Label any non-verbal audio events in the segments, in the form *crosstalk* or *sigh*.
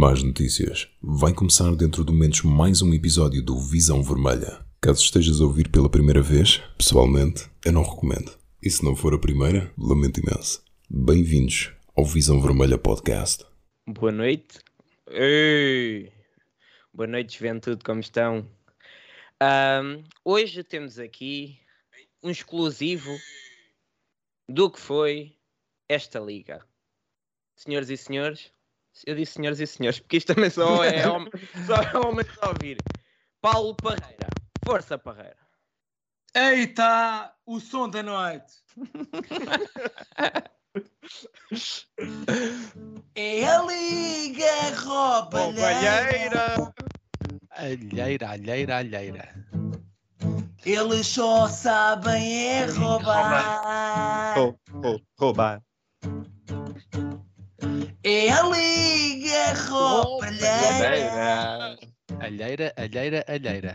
Más notícias. Vai começar dentro de momentos mais um episódio do Visão Vermelha. Caso estejas a ouvir pela primeira vez, pessoalmente, eu não recomendo. E se não for a primeira, lamento imenso. Bem-vindos ao Visão Vermelha Podcast. Boa noite. Ei. Boa noite, juventude, como estão? Ahm, hoje temos aqui um exclusivo do que foi esta liga. Senhoras e senhores, eu disse senhoras e senhores, porque isto também só é *laughs* homem, só é homem a ouvir. Paulo Parreira, força Parreira. Eita, o som da noite. *laughs* é a Liga Roubalheira. Alheira, alheira, alheira. Eles só sabem é roubar. Rou- rou- roubar. É a Liga Roubalheira. Alheira, alheira, alheira.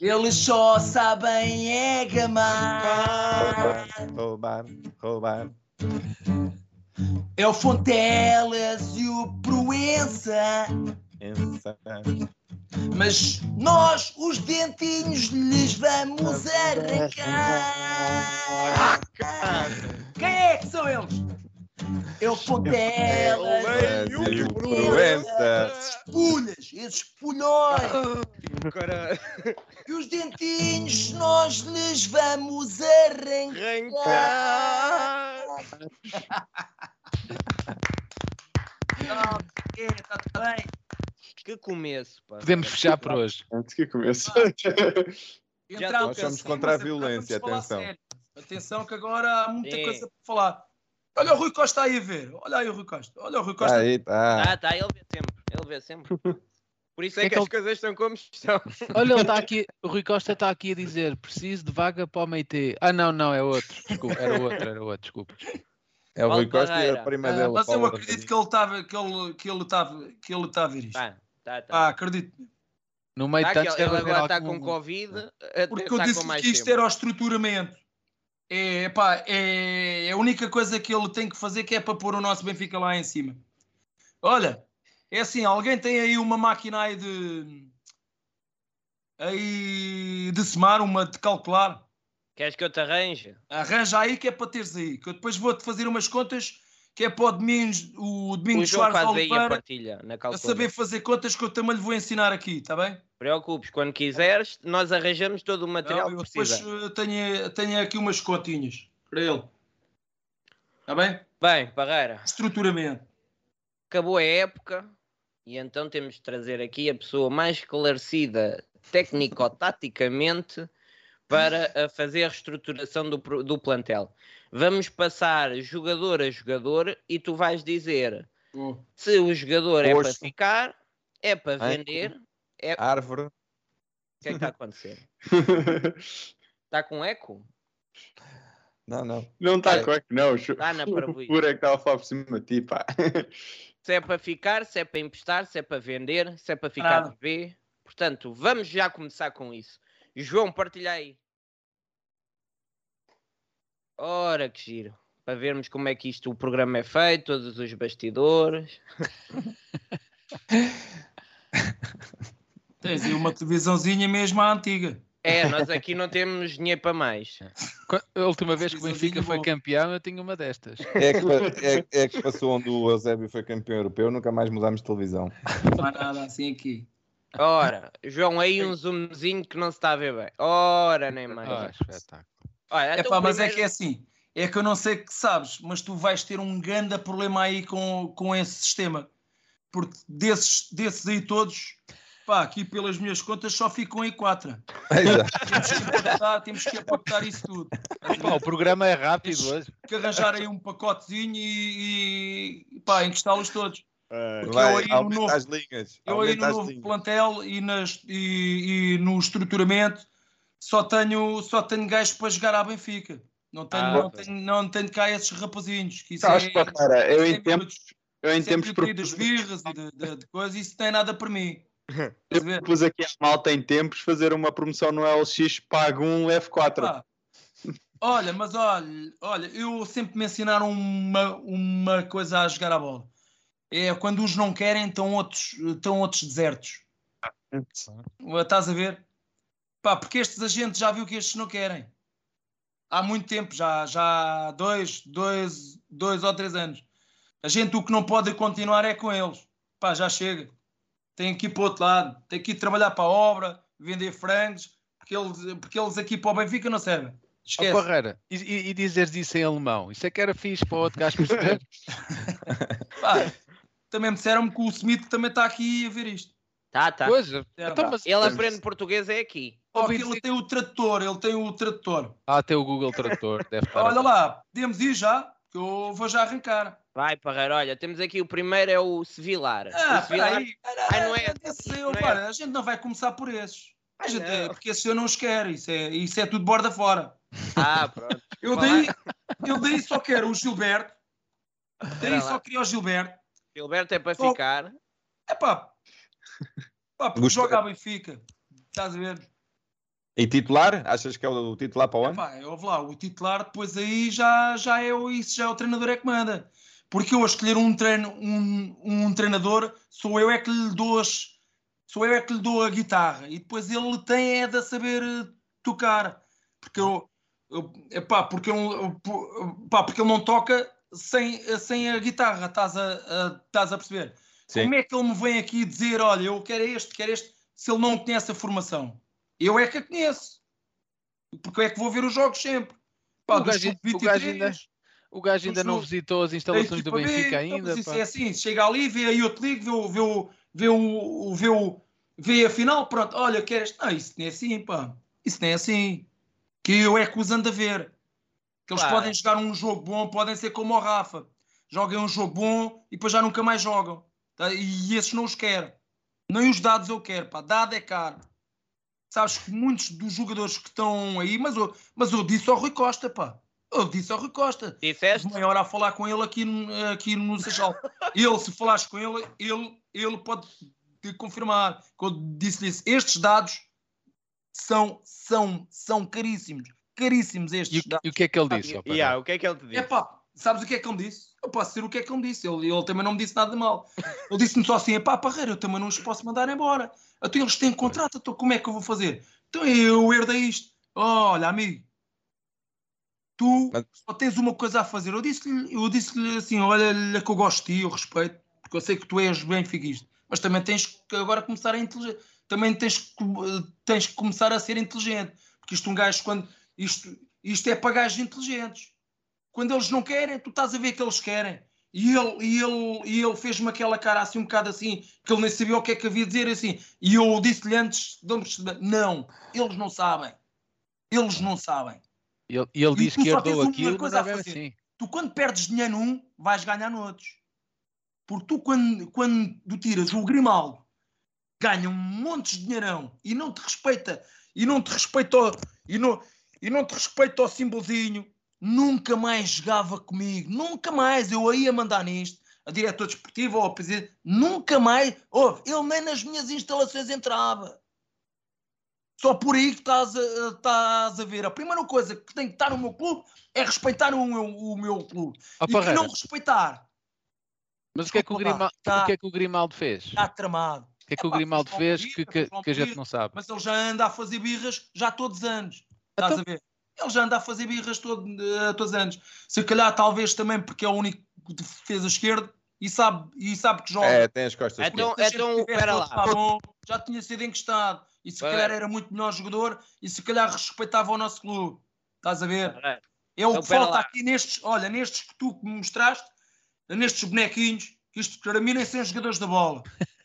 Eles só sabem é gamar. Roubar, roubar. É o Fontelas e o Proença. Pensa. Mas nós, os dentinhos, lhes vamos arrancar. Quem é que são eles? É o Fontelas, Brasil, e o Proença. Esses pulhões. E os dentinhos, nós lhes vamos arrancar. *laughs* Não, é, tá tudo bem. que começo, pá. Podemos fechar por hoje. Antes que comece. Já Entramos Nós somos assim, contra a violência, atenção. Atenção que agora há muita É. coisa para falar. Olha o Rui Costa aí a ver. Olha aí o Rui Costa. Olha o Rui Costa. Aí, tá. Tá, tá, ele vê sempre, ele vê sempre. *laughs* Por isso é Que é que, que as coisas estão como estão. *laughs* Olha, ele está aqui, o Rui Costa está aqui a dizer: preciso de vaga para o Meite. Ah, não, não, é outro. Desculpa, era outro, era outro, desculpa. É o Rui Costa e Parreira. a prima Ah, dele. Mas eu acredito que ele estava que ele que ele estava que ele está a ver isto. Tá, tá, tá. Ah, acredito. No meio Tá de tantos ele agora está com Covid, Porque está eu com disse que isto tempo. era o estruturamento. É, pá, é, é a única coisa que ele tem que fazer que é para pôr o nosso Benfica lá em cima. Olha, é assim, alguém tem aí uma máquina aí de aí de semar, uma de calcular. Queres que eu te arranje? Arranja aí que é para teres aí, que eu depois vou-te fazer umas contas que é para o Domingos, o O Domingos João Soares a partilha a saber fazer contas que eu também lhe vou ensinar aqui, está bem? Preocupes, quando quiseres, nós arranjamos todo o material Não, que eu depois precisa. eh, tenho, tenho aqui umas continhas para ele. Está bem? Bem, Parreira, Estruturamento. acabou a época e então temos de trazer aqui a pessoa mais esclarecida técnico-taticamente para a fazer a reestruturação do, do plantel. Vamos passar jogador a jogador e tu vais dizer se o jogador é para ficar, é para Ai. Vender. Árvore. O que é que está a acontecer? Está *laughs* com eco? Não, não. Não está com eco, não. Está na O parvoíce. é que estava a falar por cima de ti, pá. *laughs* Se é para ficar, se é para emprestar, se é para vender, se é para ficar Nada. de B. Portanto, vamos já começar com isso. João, partilha aí. Ora, que giro. Para vermos como é que isto, o programa é feito, todos os bastidores. *laughs* Tens aí uma televisãozinha mesmo à antiga. É, nós aqui não temos dinheiro para mais. A última vez que o Benfica foi campeão, eu tinha uma destas. É que, é, é que passou onde o Eusébio foi campeão europeu, nunca mais mudámos de televisão. Não há nada assim aqui. Ora, João, aí um zoomzinho que não se está a ver bem. Ora, nem mais. Ah, espetáculo. Olha, É então pá, mas é que é assim. É que eu não sei que sabes, mas tu vais ter um grande problema aí com, com esse sistema. Porque desses, desses aí todos, pá, aqui pelas minhas contas só ficam aí quatro. Exato. Temos que temos empacotar isso tudo. Pá, o programa é rápido hoje. que arranjar aí um pacotezinho e, e pá, encostá-los todos. Porque eu Vai, aí no novo- as linhas. Eu aí no novo linhas. plantel e, nas, e, e no estruturamento só tenho, só tenho gajos para jogar à Benfica. Não tenho, Ah, não tenho, não tenho cá esses rapazinhos. Que isso Sabes, é, Parreira, eu em sempre- tempos, eu em tempos das propus, birras e de, de, de coisas, isso não tem nada para mim. A eu propus aqui à malta em tempos fazer uma promoção no LX, pago um F4. Pá, Olha, mas olha, olha, eu sempre me ensinaram uma, uma coisa a jogar a bola. É quando uns não querem, estão outros, estão outros desertos. Estás a ver? Pá, porque estes agentes já viu que estes não querem. Há muito tempo, já, já há dois, dois, dois ou três anos. A gente o que não pode continuar é com eles. Pá, já chega. Tem que ir para o outro lado. Tem que ir trabalhar para a obra, vender frangos, porque eles, porque eles aqui para o Benfica não servem. Esquece. Parreira, e, e, e dizeres isso em alemão? Isso é que era fixe para o outro gajo perceber. *laughs* *laughs* Pá, também me disseram-me que o Smith também está aqui a ver isto. Tá, tá. Pois, então, pá. mas, Ele aprende português é aqui. Que ele dizer- tem o trator, ele tem o trator. Ah, tem o Google Tradutor, deve estar. Olha lá, podemos ir já, eu vou já arrancar. Vai, Parreira, olha, temos aqui o primeiro é o Sevilar. Ah, o Sevilar peraí. Ai, não é- Esse não é- para, a gente não vai começar por esses. A gente, não. porque esses eu não os quero, isso é, isso é tudo borda fora. Ah, pronto. *laughs* Eu daí, eu daí só quero o Gilberto, daí só lá. queria o Gilberto. Gilberto é para Só- ficar. É pá, pá porque Gosto- joga a Benfica, estás a ver? E titular? Achas que é o titular para o É ano? pá, eu vou lá, o titular depois aí já, já é o, isso já é o treinador é que manda. Porque eu a escolher um, treino, um, um treinador, sou eu é que lhe dou as, sou eu é que lhe dou a guitarra e depois ele tem é de saber eh, tocar. Porque eu, eu epá, porque, eu, pá, porque ele não toca sem, sem a guitarra, estás a, a, estás a perceber? Sim. Como é que ele me vem aqui dizer, olha, eu quero este, quero este, se ele não conhece a formação? Eu é que a conheço. Porque eu é que vou ver os jogos sempre. Pá, O gajo- o sub-23, gajo ainda- O gajo ainda não visitou as instalações do equipa B, Benfica então, ainda. isso é assim, chega ali, vê a Youth League, vê, o- vê, o- vê, o, vê, o, vê a final, pronto, olha, queres. Não, isso não é assim, pá. Isso não é assim. Que eu é que os ando a ver. Que eles Claro. podem jogar um jogo bom, podem ser como o Rafa. Joguem um jogo bom e depois já nunca mais jogam. Tá? E esses não os quero. Nem os dados eu quero, pá. Dado é caro. Sabes que muitos dos jogadores que estão aí, mas eu, mas eu disse ao Rui Costa, pá. Eu disse ao Rui Costa. Disseste? Meia hora a falar com ele aqui, no- aqui no Seixal. Ele, se falares com ele, ele, ele pode te confirmar. Que eu disse-lhe isso. Estes dados são, são, são caríssimos. Caríssimos E, estes o- dados. e o que é que ele disse? ó, pá? Yeah, o que é que ele te disse? É pá, sabes o que é que ele me disse? Eu posso dizer o que é que ele me disse. Ele, ele também não me disse nada de mal. Ele disse-me só assim: pá, Parreira, eu também não os posso mandar embora. Então eles têm contrato, então como é que eu vou fazer? Então eu herdei isto. Olha, amigo, tu Mas- só tens uma coisa a fazer. Eu disse-lhe eu disse assim: olha, que eu gosto de ti, eu respeito, porque eu sei que tu és benfiquista, mas também tens que agora começar a inteligente. Também tens que, tens que começar a ser inteligente, porque isto um gajo quando isto, isto é para gajos inteligentes. Quando eles não querem, tu estás a ver que eles querem. E ele, e ele, e ele fez-me aquela cara assim, um bocado assim, que ele nem sabia o que é que havia de dizer assim. E eu disse-lhe antes perceber: não, eles não sabem. Eles não sabem. E ele, ele disse que herdou aquilo, mas a é assim. Tu, quando perdes dinheiro num, vais ganhar noutros. Porque tu, quando, quando tu tiras o Grimaldo, ganha um monte de dinheirão e não te respeita, e não te respeita, e não, e não te respeita ao símbolozinho, nunca mais jogava comigo, nunca mais. Eu aí a mandar nisto, a diretor desportivo ou ao presidente, nunca mais. Ouve, ele nem nas minhas instalações entrava. Só por aí que estás a, estás a ver. A primeira coisa que tem que estar no meu clube é respeitar o meu, o meu clube. Ó, e Parreira, não respeitar mas o que, é que o Grimaldo, tá- o que é que o Grimaldo fez? está tramado. O que é que o Grimaldo fez que, que, que a gente não sabe? Mas ele já anda a fazer birras já todos os anos. Estás Então- a ver? Ele já anda a fazer birras todo, eh, todos os anos. Se calhar, talvez também porque é o único que defesa esquerda e sabe, e sabe que joga. É, tem as costas. Então- gente então, tivesse pera outro lá. bom, já tinha sido encostado. E se Vai. calhar era muito melhor jogador e se calhar respeitava o nosso clube. Estás a ver? Parreira, É o Então, que falta lá. aqui nestes, olha, nestes que tu me mostraste, nestes bonequinhos, que isto para mim nem são jogadores da bola. *laughs*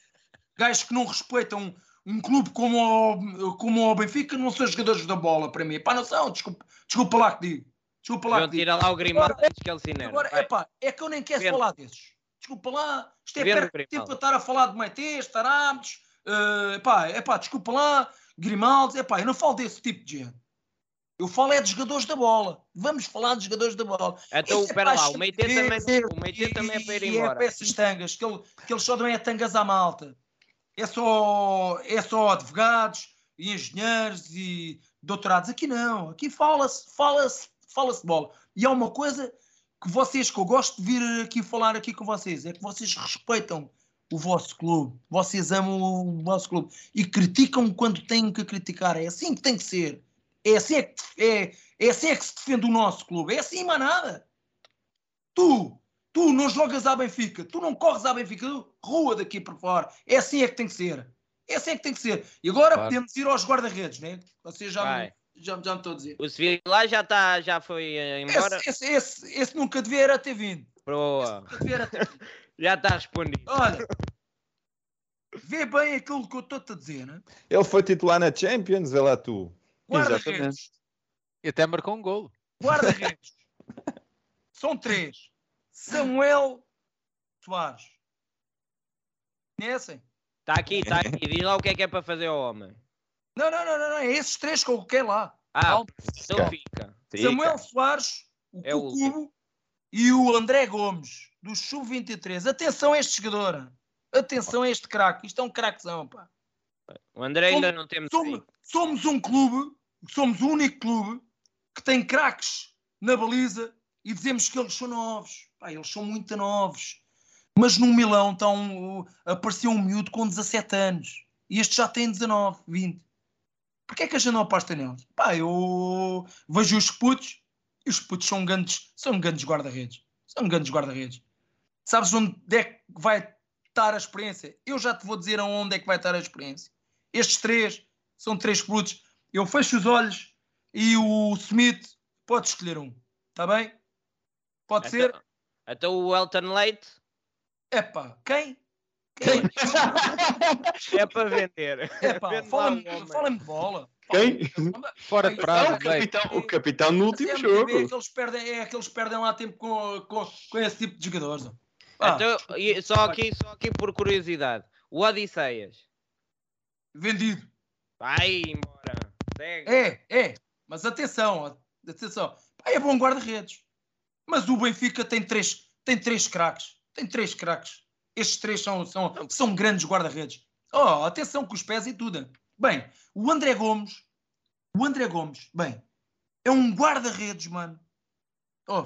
Gajos que não respeitam um clube como o, como o Benfica, não são jogadores da bola para mim. Pá, não são, desculpa, desculpa lá que digo. Desculpa lá João, que digo. tira lá o Grimaldo Agora- antes que ele se. Agora, Vai. epá, é que eu nem quero falar desses. Desculpa lá, isto é perto de Grimaldo. tempo a estar a falar de Metes, Tarámides, uh, epá, epá, desculpa lá, Grimaldes, epá, eu não falo desse tipo de gente. Eu falo é de jogadores da bola. Vamos falar de jogadores da bola. Então, é espera lá, paixão o Meite de também, o Meite também é para ir E embora. É peças tangas, que, ele, que eles só dão é tangas à malta. É só, é só advogados e engenheiros e doutorados. Aqui não, aqui fala-se, fala-se, fala-se bola. E há uma coisa que vocês, que eu gosto de vir aqui falar aqui com vocês, é que vocês respeitam o vosso clube, vocês amam o vosso clube e criticam quando têm que criticar. É assim que tem que ser. É assim é que, é, é assim é que se defende o nosso clube. É assim, mais nada. Tu, tu não jogas à Benfica, tu não corres à Benfica, rua daqui para fora. É assim é que tem que ser. É assim é que tem que ser. E agora Claro. podemos ir aos guarda-redes, né? Vocês já, Vai. me, já, já me estão a dizer. O Sevilla já, tá, já foi eh, embora. Esse, esse, esse, esse nunca devia era ter vindo. Boa. Nunca devia era ter vindo. *laughs* Já está respondido. Olha, vê bem aquilo que eu estou-te a dizer, né? Ele foi titular na Champions, vê lá tu. Guarda-redes. E até marcou um golo. Guarda-redes. São três. Samuel Soares. Conhecem? Está aqui, está aqui. Diz lá o que é que é para fazer ao homem. Não, não, não, não, não. É esses três que eu quero lá. Ah, então fica. Samuel Soares, o É o e o André Gomes, do Sub-23. Atenção a este jogador. Atenção a este craque. Isto é um craquezão, pá. O André ainda não temos. Somos, somos um clube, somos o único clube que tem craques na baliza e dizemos que eles são novos. Pá, eles são muito novos. Mas no Milão estão, uh, apareceu um miúdo com 17 anos. E este já tem 19, 20. Porquê é que a gente não aposta neles? Pá, eu vejo os putos e os putos são grandes, são grandes guarda-redes. São grandes guarda-redes. Sabes onde é que vai estar a experiência? Eu já te vou dizer aonde é que vai estar a experiência. Estes três são três putos. Eu fecho os olhos e o Smith pode escolher um. Está bem? Pode ser? Então, então o Elton Leite Epá, quem? Quem? *laughs* é para vender. Epá, fala-me fala de bola. Quem? Fora de prazo, o capitão, o capitão no último É, jogo. É que eles perdem, é que eles perdem lá tempo com, com, com esse tipo de jogadores. Ah, Então, só, aqui, só aqui por curiosidade. O Odisseias. vendido. Vai embora. Segue. É, é. Mas atenção, atenção. Pá, é bom guarda-redes. Mas o Benfica tem três, tem três craques. Tem três craques. Estes três são, são, são grandes guarda-redes. Oh, atenção com os pés e tudo. Bem, o André Gomes, o André Gomes, bem, é um guarda-redes, mano. Oh,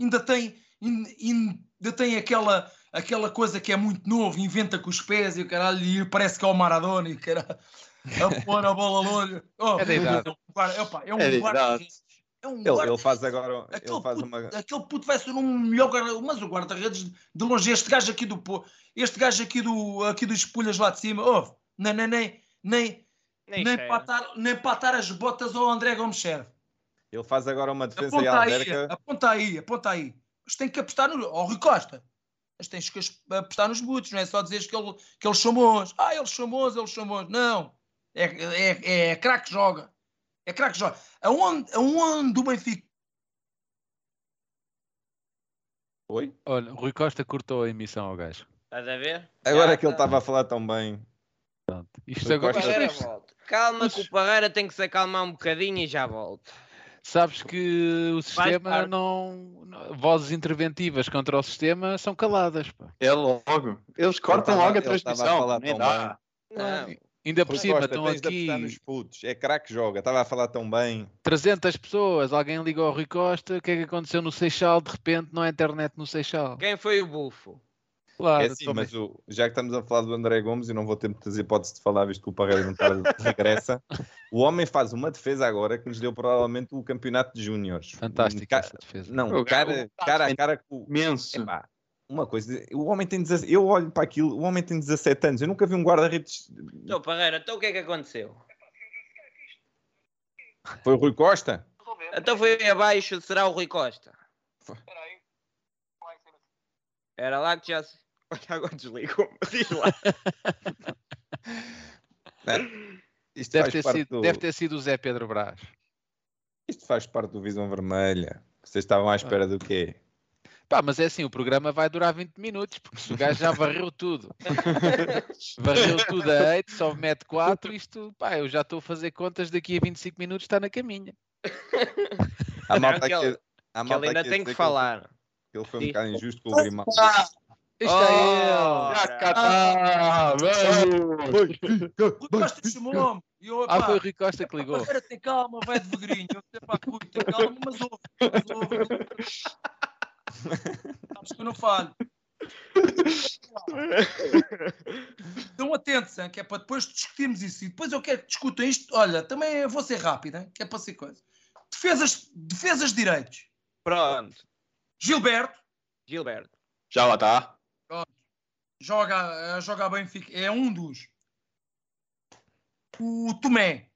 ainda tem, ainda, tem aquela, aquela coisa que é muito novo, inventa com os pés e o caralho, e parece que é o Maradona e o caralho, *laughs* a pôr a bola longe. Oh, É. É um é É da guarda-redes. É um Ele, guarda ele faz agora. Aquele, Ele faz puto, uma. aquele puto vai ser um melhor guarda mas o guarda-redes de longe, este gajo aqui do este gajo aqui do aqui dos espulhas lá de cima, oh, nem, nem, nem, nem, Nem nem, cheira. para atar, nem para atar as botas ao André Gomes serve. Ele faz agora uma defesa e Aponta aí, alberca. aponta aí, aponta aí. Mas tem que apostar no. Ó, Rui Costa. Mas tens que apostar nos butos, não é só dizeres que, ele, que eles são bons. Ah, eles são bons, eles são bons. Não. É, é, é craque que joga. É craque que joga. Aonde, aonde o Benfica. Oi? Olha, o Rui Costa cortou a emissão ao gajo. Estás a ver? Agora Já que ele estava a falar tão bem. Isto Rui agora. Costa- Parreira. Calma que o Parreira tem que se acalmar um bocadinho e já volta. Sabes que o sistema não, não- Vozes interventivas contra o sistema são caladas. Pá. É logo. Eles cortam tava- logo a a transmissão. falar Nem tão dá. Não. Ainda por Rui cima Costa, estão aqui nos putos. É craque que joga. Estava a falar tão bem. 300 pessoas. Alguém liga ao Rui Costa. O que é que aconteceu no Seixal? De repente não há internet no Seixal. Quem foi o bufo? Claro, É assim, também. mas o- já que estamos a falar do André Gomes, e não vou ter muitas hipóteses de falar, visto que o Parreira não está regressa. O homem faz uma defesa agora que nos deu provavelmente o campeonato de júniores. Fantástica Ca- essa defesa. Não, O cara, gajo- cara a cara com o. Imenso. Epá, uma coisa, o homem tem 17, eu olho para aquilo, o homem tem 17 anos, eu nunca vi um guarda-redes. Então, Parreira, então o que é que aconteceu? Foi o Rui Costa? Então foi abaixo, será o Rui Costa? Era lá que já se. *laughs* Olha, agora desligou. Diz lá. *laughs* Isto Deve ter, sido, do, deve ter sido o Zé Pedro Brás. isto faz parte do Visão Vermelha. Vocês estavam à espera do quê? Pá, mas é assim, o programa vai durar 20 minutos, porque se o gajo já *laughs* varreu tudo. varreu tudo a 8, só mete 4, isto, pá, eu já estou a fazer contas, daqui a 25 minutos está na caminha. A malta que ele- a Que malta ele ainda tem que falar. que Ele foi um bocado injusto com o Grimaldo. Isto é ele! Já cá está! Rui Costa chamou-me. Eu, Ah, foi o Rui Costa que ligou. Barreira, tem calma, vai devagarinho. Eu sei, pá, Rui, tem calma, mas ouve. Mas ouve. Sabes que eu não falho. Estão atentos, hein, que é para depois discutirmos isso. E depois eu quero que discutam isto. Olha, também eu vou ser rápido, hein, que é para ser coisa. Defesas, defesas de direitos. Pronto. Gilberto Gilberto. Já lá está. joga, eh, joga a Benfica, é um dos. O Tomé,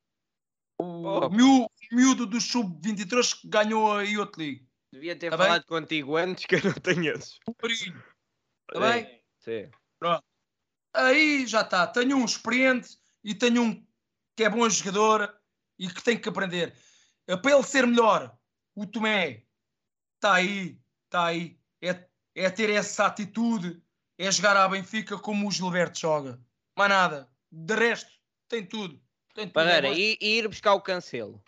o Oh. miú- miúdo do Sub-23 que ganhou a Youth League. Devia ter Tá bem? falado contigo antes que eu não tenho esses. Tá Sim, bem? Sim. Aí já está. Tenho um experiente e tenho um que é bom jogador e que tem que aprender. Eh, Para ele ser melhor, o Tomé está aí, está aí. É, é ter essa atitude, é jogar à Benfica como o Gilberto joga. Mais nada. De resto, tem tudo. Tem tudo. Parreira, e, e ir buscar o cancelo.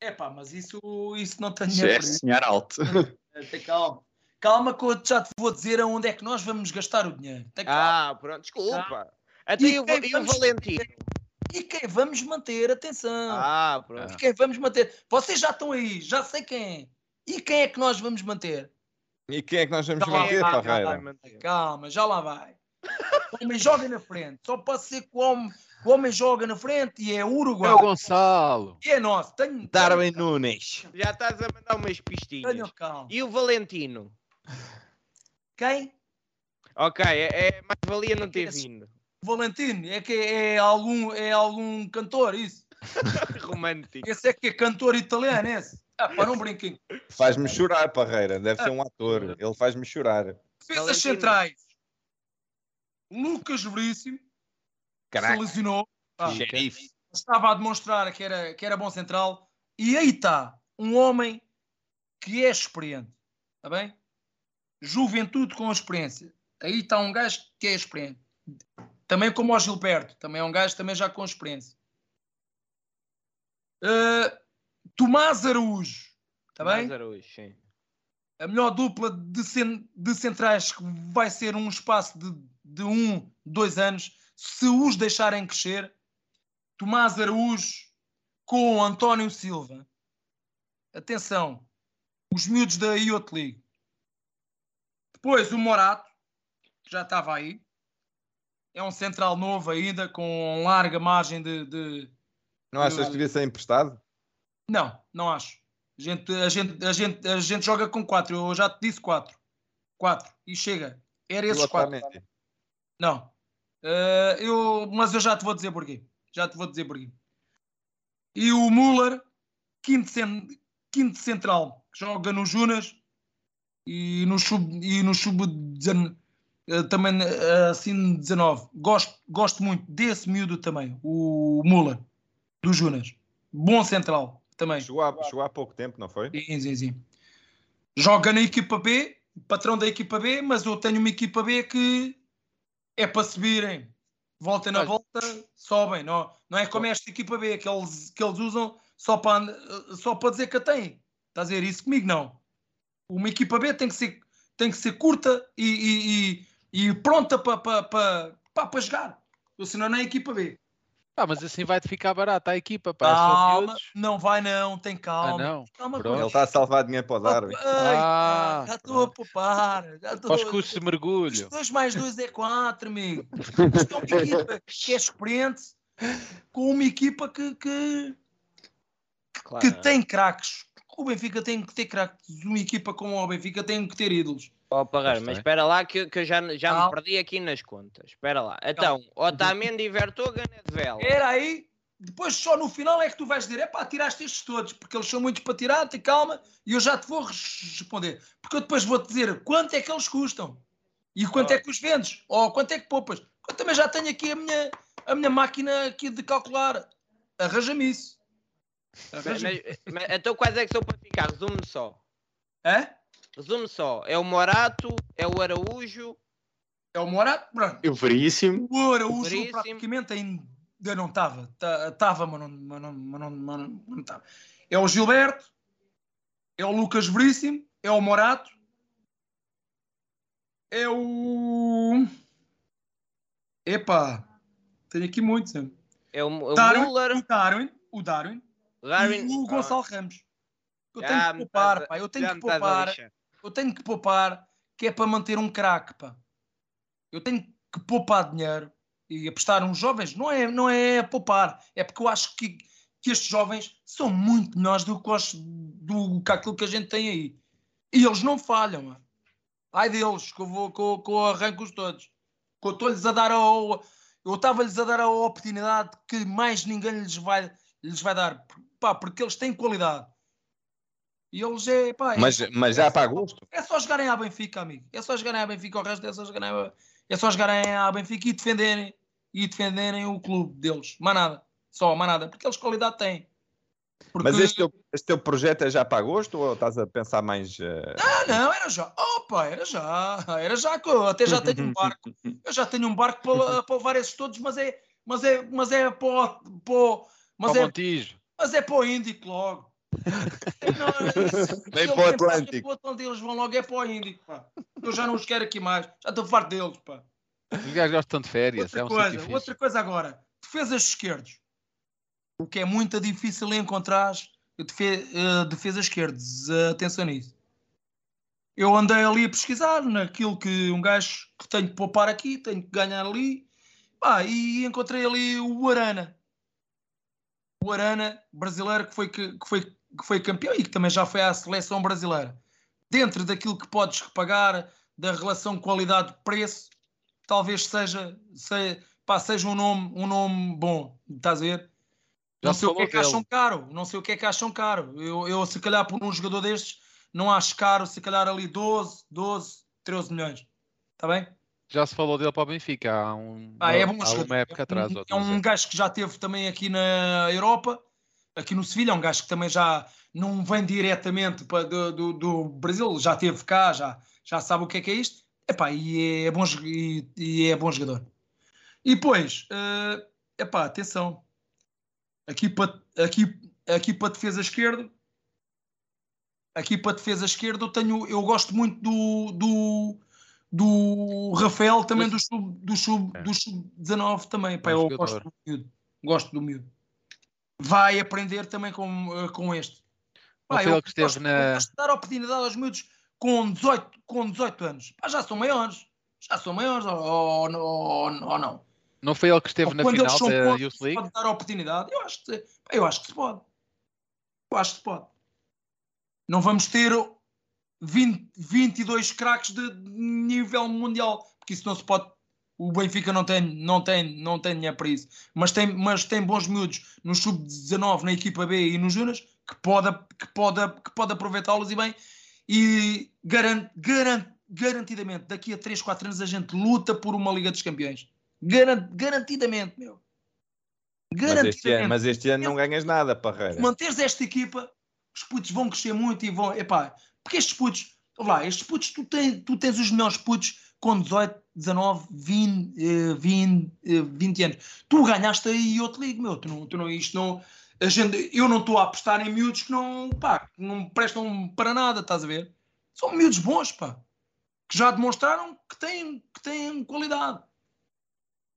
Epá, mas isso, isso não dinheiro é sonhar alto. *laughs* Tem calma. Calma que eu já te vou dizer aonde é que nós vamos gastar o dinheiro. Tem calma. Ah, pronto, desculpa. Até E e, o, quem e o Valentino. E quem vamos manter? Atenção. Ah, pronto. E quem vamos manter? Vocês já estão aí, já sei quem é. E quem é que nós vamos manter? E quem é que nós vamos Calma, manter, calma, Parreira? Calma, já lá vai. Homem joga na frente. Só pode ser que o homem, o homem joga na frente e é É Uruguai. o Gonçalo. E é nosso. Tenho, Darwin tenho, Nunes. Já estás a mandar umas pistinhas. tenho calma. E o Valentino? Quem? Ok, é, é mais valia não ter vindo. O Valentino. É que é algum, é algum cantor, isso. *laughs* Romântico. Esse é que é cantor italiano, esse. Ah, pá, não brinquem. Faz-me chorar, Parreira. Deve ser um ator. Ele faz-me chorar. Defesas centrais. Lucas Veríssimo. Que Se lesionou. Ah, Xerife. estava a demonstrar que era, que era bom central. E aí está um homem que é experiente. Está bem? Juventude com experiência. Aí está um gajo que é experiente. Também como o Gilberto. Também é um gajo também já com experiência. Uh, Tomás Araújo. Está bem? Mais Araújo, sim. a melhor dupla de, de centrais que vai ser um espaço de, de um, dois anos, se os deixarem crescer, Tomás Araújo com António Silva. Atenção, os miúdos da Youth League. Depois o Morato, que já estava aí. É um central novo ainda, com larga margem de- de, Não achas que devia ser emprestado? Não, não acho. A gente, a gente, a gente, a gente joga com quatro. Eu já te disse quatro. Quatro. E chega. Era esses quatro. Não. Eh, eu, mas eu já te vou dizer porquê. Já te vou dizer porquê. E o Muller, quinto, cen- quinto central, que joga no Junas e no sub, e no sub dezen- eh, também eh, assim 19. Gosto, gosto muito desse miúdo também, o Muller, do Junas. Bom central também. Chegou há, chegou há pouco tempo, não foi? Sim, sim, sim. Joga na equipa B, patrão da equipa B, mas eu tenho uma equipa B que é para subirem. Voltem na volta, sobem. Não, não é como esta equipa B que eles, que eles usam só para, só para dizer que a têm. Estás a dizer isso comigo? Não. Uma equipa B tem que ser, tem que ser curta e, e, e, e pronta para, para, para, para, jogar. Senão não é equipa B. Ah, mas assim vai-te ficar barata a equipa, pá. é só Calma, não vai não, tem Ah, calma. não. calma Pronto. Ele está a salvar dinheiro para o Darwin. Ah, já estou a poupar. Já estou... Para os custos de mergulho. 2 mais 2 é 4, amigo. *laughs* Isto é uma equipa que é experiente com uma equipa que, que, Claro. que tem craques. O Benfica tem que ter craques. Uma equipa como o Benfica tem que ter ídolos. Ó, Parreira, mas espera lá que, que eu já, já me perdi aqui nas contas. Espera lá. Então, Otamendi, Vertogen, Edvela. Era aí, depois só no final é que tu vais dizer: é pá, tiraste estes todos, porque eles são muitos para tirar, tem calma, e eu já te vou res- responder. Porque eu depois vou-te dizer quanto é que eles custam e quanto é que os vendes, ou quanto é que poupas. Eu também já tenho aqui a minha, a minha máquina aqui de calcular. Arranja-me isso. Mas, Arranja-me. mas- então, quais é que são para ficar? Resume só. Hã? Resume só. É o Morato, é o Araújo. É o Morato, pronto. Eu veríssimo. O Araújo Veríssimo. praticamente ainda não estava. Estava, mas não estava. Mas não, mas não, não, não estava. É o Gilberto, é o Lucas Veríssimo, é o Morato, é o. Epá, tenho aqui muitos. É o, o Darwin, Muller, o Darwin, o Darwin Darwin. e o Ah, Gonçalo Ramos. Eu já tenho que poupar, pá. Eu tenho que poupar. Eu tenho que poupar, que é para manter um craque, pá. Eu tenho que poupar dinheiro e apostar uns jovens. Não é, não é poupar, é porque eu acho que, que estes jovens são muito melhores do que, os, do que aquilo que a gente tem aí. E eles não falham. Ai deles, que eu, vou, que eu, que eu arranco-os todos. Que eu estou-lhes a dar a. Eu estava-lhes a dar a oportunidade que mais ninguém lhes vai, lhes vai dar. Pá, porque eles têm qualidade. E eles é. Pá, é- Mas, mas já para gosto. é só jogarem à Benfica, amigo. É só jogarem à Benfica, o resto é só jogarem à, é só jogarem à Benfica e defenderem, e defenderem o clube deles. Mais nada. Só, mais nada. Porque eles qualidade têm. Porque... Mas este teu, este teu projeto é já para agosto ou estás a pensar mais. eh, Ah, não, era já. Opa, era já. Era já que eu até já tenho um barco. *laughs* Eu já tenho um barco para, para levar esses todos, mas é, mas é, mas é para, o- para, mas Para é, Montijo. mas é para o Índico logo. Não, *laughs* Vem se para o eles pensarem Atlântico. para o Atlântico, eles vão logo é para o Índico, pá. Eu já não os quero aqui mais. Já estou farto deles, pá. Os gajos gostam de férias. Outra é um coisa, sítio outra coisa agora. Defesas esquerdos. O que é muito difícil encontrar defe, eh, defesas esquerdos. Eh, atenção nisso. Eu andei ali a pesquisar naquilo que um gajo que tenho que poupar aqui, tenho que ganhar ali. Pá, e encontrei ali o Arana. O Arana, brasileiro, que foi, que, que foi, que foi campeão e que também já foi à seleção brasileira. Dentro daquilo que podes repagar, da relação qualidade-preço, talvez seja, seja, pá, seja um, nome, um nome bom. Estás a ver? Já não se sei o que é que acham dele. caro. Não sei o que é que acham caro. Eu, eu se calhar, por um jogador destes, não acho caro, se calhar ali 12, 12, 13 milhões. Está bem? Já se falou dele para o Benfica há, um, Ah, é bom há uma época atrás. É um, é um gajo que já teve também aqui na Europa, aqui no Sevilha, é um gajo que também já não vem diretamente para, do, do, do Brasil, já teve cá, já, já sabe o que é que é isto. Epá, e, é bom, e, e é bom jogador. E depois, eh, epá, atenção, aqui para, aqui, aqui para defesa esquerda, aqui para defesa esquerda eu tenho, eu gosto muito do, do, do Rafael, também do sub, do sub, É. do sub 19 também, pá, Bom eu gosto do miúdo, gosto do miúdo. Vai aprender também com, eh, com este. Não foi eu ele que esteve na- dar oportunidade aos miúdos com 18, com 18 anos. Pá, já são maiores. Já são maiores ou, ou, ou- ou não? Não foi ele que esteve Ou na final da bons, Youth League? pode dar oportunidade. Eu acho, que, eu acho que se pode. Eu acho que se pode. Não vamos ter 20, 22 craques de nível mundial, porque isso não se pode. O Benfica não tem, não tem, não tem dinheiro para isso. Mas tem, mas tem bons miúdos no sub-19, na equipa B e nos Junas que pode, que pode, que pode aproveitá-los e bem. E garant, garant, garantidamente, daqui a 3, 4 anos a gente luta por uma Liga dos Campeões. Garan- garantidamente, meu. Mas este, ano, Garantidamente mas este ano não ganhas nada, Parreira. manteres esta equipa, os putos vão crescer muito e vão. Epá, porque estes putos, lá, estes putos, tu, tens, tu tens os melhores putos com 18, 19, 20, eh, 20, eh, 20 anos. Tu ganhaste aí outro ligo, meu. Tu não, tu não, isto não. A gente, eu não estou a apostar em miúdos que não, pá, que não prestam para nada, estás a ver? São miúdos bons, pá. Que já demonstraram que têm, que têm qualidade.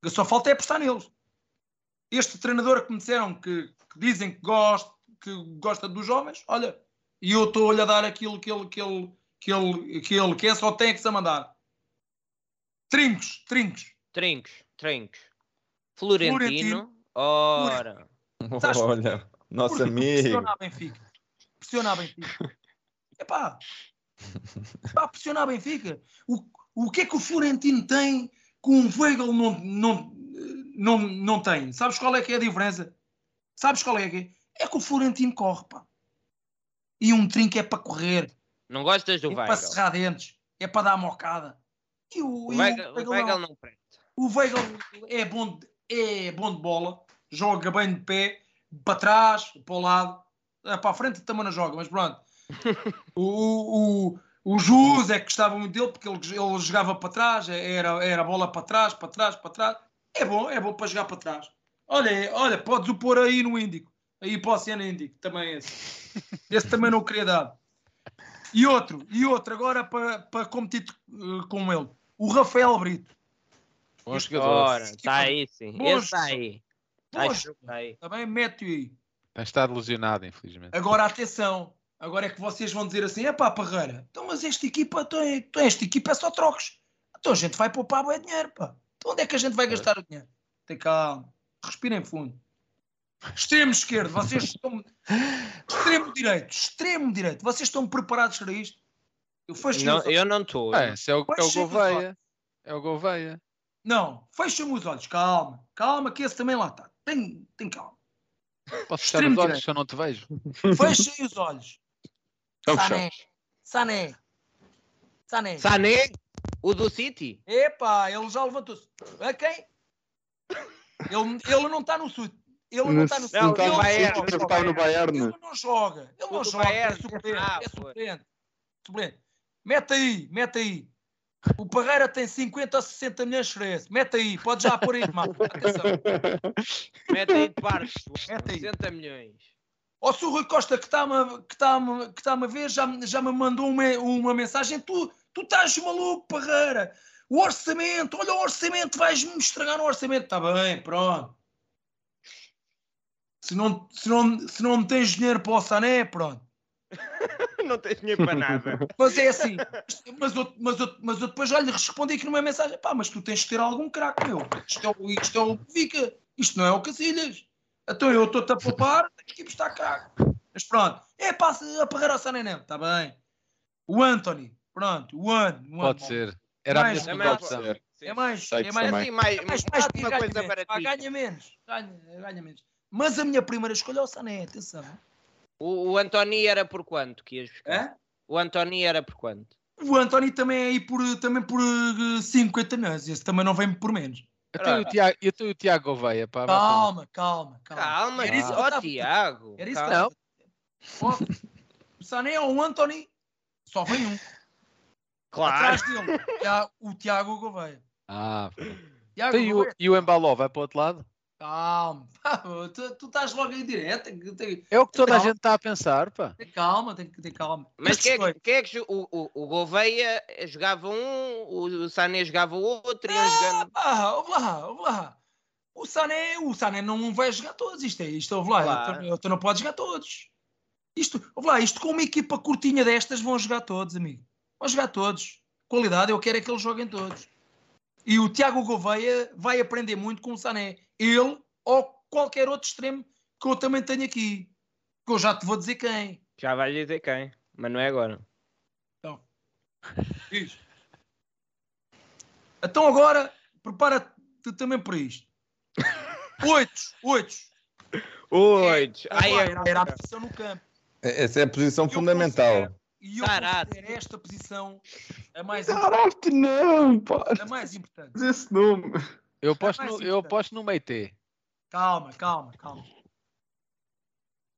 Só falta é apostar neles este treinador que me disseram que, que dizem que gosta, que gosta dos jovens, olha, e eu estou-lhe a dar aquilo que ele, que ele, que ele, que ele quer, só tem que se mandar. Trincos, trincos. Trincos, trincos. Florentino. Florentino. Ora. Estás- Olha, nosso Porque amigo. Pressiona a Benfica. Pressiona a Benfica. *laughs* Epá. Epá, pressiona a Benfica. O, o que é que o Florentino tem que um Weigl não, não, não, não tem? Sabes qual é que é a diferença? Sabes qual é que é? É que o Florentino corre, pá. E um trinco é para correr. Não gostas do é para Weigl? serrar dentes. É para dar mocada. E o, O e Weigl, o Weigl não. presta. O Weigl é bom, de, é bom de bola, joga bem de pé, para trás, para o lado, Ah, para a frente também não joga, mas pronto. *laughs* O, o, o Jus é que gostava muito dele porque ele, ele jogava para trás, era, era bola para trás, para trás, para trás. É bom, é bom para jogar para trás. Olha, olha, podes o pôr aí no Índico, aí para o Oceano Índico, também esse. Esse também não queria dar. E outro, e outro agora para, para competir eh, com ele, o Rafael Brito. Bom jogador. Está aí sim. Bons- Esse está aí. Poxa, Acho que sei. está bem? Mete-o aí. Tens estado ilusionado, infelizmente. Agora atenção, agora é que vocês vão dizer assim: é pá, Parreira, então, mas esta equipa, então, é- então esta equipa é só trocos. Então a gente vai poupar bem dinheiro, pá. Então onde é que a gente vai gastar o dinheiro? Tem calma, respirem fundo. Extremo esquerdo, vocês estão. *laughs* Extremo direito, extremo direito, vocês estão preparados para isto? Eu fecho Não, eu não estou. É, esse é o, é o Gouveia. É o Gouveia. Não, fechem os olhos, calma, calma, que esse também lá está. Tem, tem calma. Posso fechar os olhos direito. se eu não te vejo? Fechem os olhos. Estão Sané. Sané, Sané. Sané, o do City. Epá, ele já levantou-se. A quem? Ele, ele não está no sul. Ele não está no sul. Ele, tá no Bayern, joga. Ele está no Bayern. Ele não joga. Ele não joga. É suplente. É foi. suplente. Mete aí, mete aí. O Parreira tem 50 ou 60 milhões de esse. Mete aí, pode já pôr aí, mano. Atenção. Mete aí de parte. Mete aí. 60 milhões. Ó, se o Rui Costa que está-me que tá que tá a ver já, me- já me mandou uma, uma mensagem, tu, tu estás maluco, Parreira. O orçamento, olha o orçamento, vais-me estragar o orçamento. Está bem, pronto. Se não, se, não, se não me tens dinheiro para o Sané, pronto. *laughs* *laughs* Não tens dinheiro para nada. Mas é assim. Mas eu, mas eu, mas eu depois já lhe respondi aqui numa mensagem: pá, mas tu tens de ter algum craque, meu. Isto é, o- isto é o Vica, isto não é o Cacilhas. Então eu estou-te a poupar, tem que craque. Mas pronto, é pá, se a parreira ao Sané não, está bem. O Anthony, pronto, o An. o An- Pode ser. Era a minha Mais- segunda opção. Ser. Sim. É mais, é que mais. Assim, mais, é mais mais uma ganha coisa menos. para ti. ganha menos, ganha, ganha menos. Mas a minha primeira escolha é o Sané, atenção. O, o Antoni era por quanto que ias buscar? É? O Antoni era por quanto? O Anthony também é aí por, também por eh, 50 milhões, esse também não vem por menos. Então, e o Tiago, Gouveia, pá. Calma, calma, calma. Calma, Era isso eu tava- Tiago. Era isso que calma. eu Ó, O Sané ou o Anthony, só vem um. Claro. Atrás dele, o Tiago Gouveia. Ah, Tiago então, e, o, Gouveia, e o Embaló vai para o outro lado? Calma. *laughs* Tu, tu estás logo em direto, É o que toda a Calma. gente está a pensar, pá. tem calma, tem que ter calma. Mas quem é, que- é que o, o, o Gouveia jogava um, o Sané jogava o outro, iam jogando. Ah, ouve lá, ouve lá. O Sané, o Sané não vai jogar todos. Isto é isto, ouve lá. Claro. Tu, tu não podes jogar todos. Isto, ouve lá, isto com uma equipa curtinha destas vão jogar todos, amigo. Vão jogar todos. Qualidade, eu quero é que eles joguem todos. E o Tiago Gouveia vai aprender muito com o Sané. Ele ou qualquer outro extremo que eu também tenho aqui. Que eu já te vou dizer quem. Já vai dizer quem, mas não é agora. Diz. Então agora, prepara-te também para isto. Oito, oito. Oito. Olá, Ai, era, era a posição no campo. Essa é a posição Eu fundamental. considero- E eu considero esta posição a mais, importante, Caraca, não, pá. a mais importante. Esse nome. Eu aposto, mais no, eu aposto no meio T. Calma, calma, calma.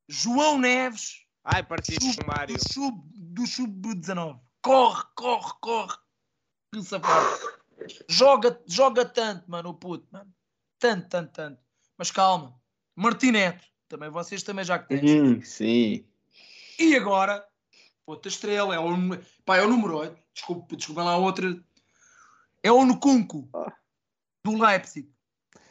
João Neves, Ai, partiste sub, com o Mário. do sub- do sub-19. corre, corre, corre. Que safado. Joga, joga tanto, mano, o puto, mano. Tanto, tanto, tanto. Mas calma. Martineto, também vocês também já conhecem. Hum, sim. E agora, outra estrela, é o, pá, é o número 8. Desculpa, desculpa lá, outra. É o Nukunku, do Leipzig.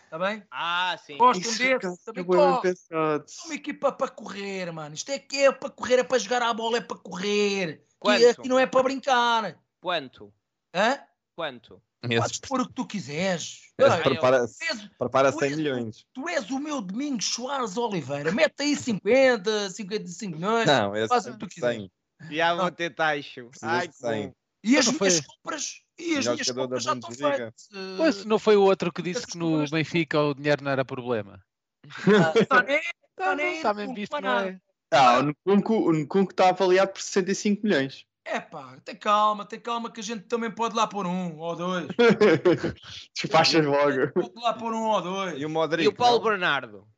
Está bem? Ah, sim. Gostam Isso, desse? Também é. É uma equipa para correr, mano. Isto é que é para correr, é para jogar a bola, é para correr. Quanto? E aqui não é para brincar. Quanto? Hã? Quanto? Podes Esse, pôr o que tu quiseres. esse Ei, prepara, tu, és, prepara tu 100 és- milhões. tu és o meu Domingos Soares Oliveira. Mete aí 50, 55 milhões. Não, esse Faz o que tu 100. Já vou ter. Precisas Ai, de que 100. bom. E as minhas compras, e as minhas compras já estão feitas. Eh, Pois, não foi o outro que disse que no Benfica o dinheiro não era problema. *laughs* ah, Sané, Tá, não está bem não visto, não é? Ah, o Nkunku, o Nkunku está avaliado por 65 milhões. É pá, tem calma, tem calma que a gente também pode lá pôr um ou dois. *laughs* Despachas logo. Pode lá pôr um ou dois. E o Modric? E o Paulo não? Bernardo?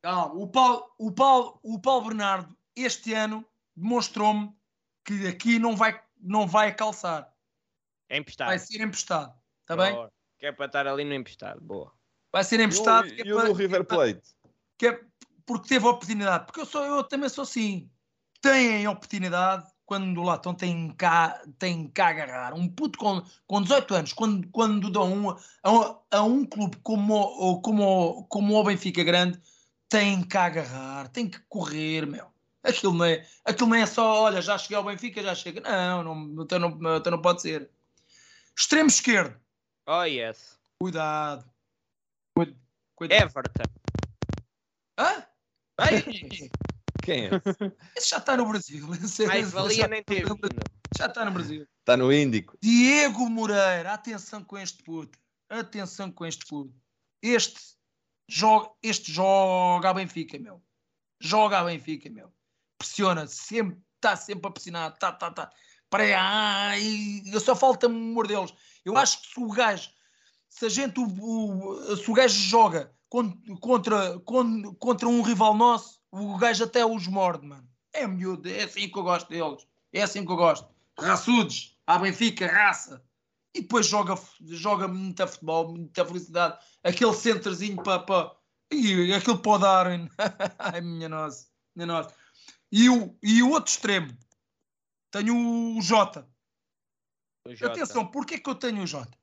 Calma, o Paulo, o, Paulo, o Paulo Bernardo este ano demonstrou-me que aqui não vai, não vai calçar. É emprestado. Vai ser emprestado. Está bem? Que é para estar ali no emprestado. Boa. Vai ser E emprestado. o, é e o para- do River Plate? que é porque teve a oportunidade. Porque eu, sou, eu também sou assim. Têm oportunidade, quando lá estão, têm cá, têm cá agarrar. Um puto com, com 18 anos, quando, quando dão um, a, a um clube como, o- como, como o Benfica Grande, tem que agarrar, tem que correr, meu. Aquilo não, é, aquilo não é só, olha, já cheguei ao Benfica, já chega. Não, não, então não, então não pode ser. Extremo esquerdo, Oh, yes. cuidado. Cuid- Cuidado. Everton. Hã? Ei, *laughs* Quem é? esse? Esse já está no Brasil. *laughs* Esse- mais esse valia já, nem ter vindo. já está no Brasil. Está no Índico. Diego Moreira, atenção com este puto. Atenção com este puto. Este joga, este joga a Benfica, meu. Joga a Benfica, meu. Pressiona, sempre, está sempre a pressionar. Tá, tá, tá. Para aí, ai, eu só falta-me mordê-los. Eu acho que se o gajo, se a gente, o, o- se o gajo joga con- contra, con- contra um rival nosso, o gajo até os morde, mano. É miúdo, é assim que eu gosto deles. É assim que eu gosto. Raçudos, à Benfica, raça. E depois joga, joga muita futebol, muita felicidade. Aquele centrozinho para. Pa, e aquilo para o Darwin. Ai, minha nossa. Minha nossa. E, o, e o outro extremo. Tenho o Jota. O Jota. Atenção, porquê que eu tenho o Jota?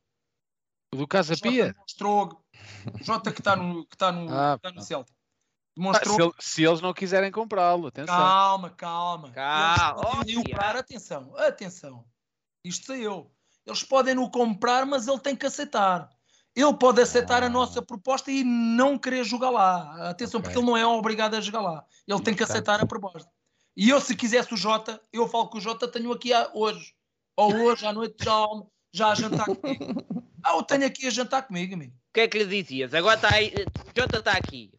O do Casa Pia? demonstrou. O Jota que está no, que está no, Ah, está no ah. Celta. Ah, Demonstrou. se, se eles não quiserem comprá-lo, atenção. Calma, calma. Calma, Eles oh, o comprar, atenção, atenção. Isto sei eu. Eles podem o comprar, mas ele tem que aceitar. Ele pode aceitar a Ah. nossa proposta e não querer jogar lá. Atenção, Ok. porque ele não é obrigado a jogar lá. Ele tem que aceitar a proposta. E eu, se quisesse o Jota, eu falo que o Jota tenho aqui hoje. Ou hoje, à noite, já, já a jantar comigo. Ah, eu tenho aqui a jantar comigo, amigo. O que é que lhe dizias? Agora está aí. Jota está aqui.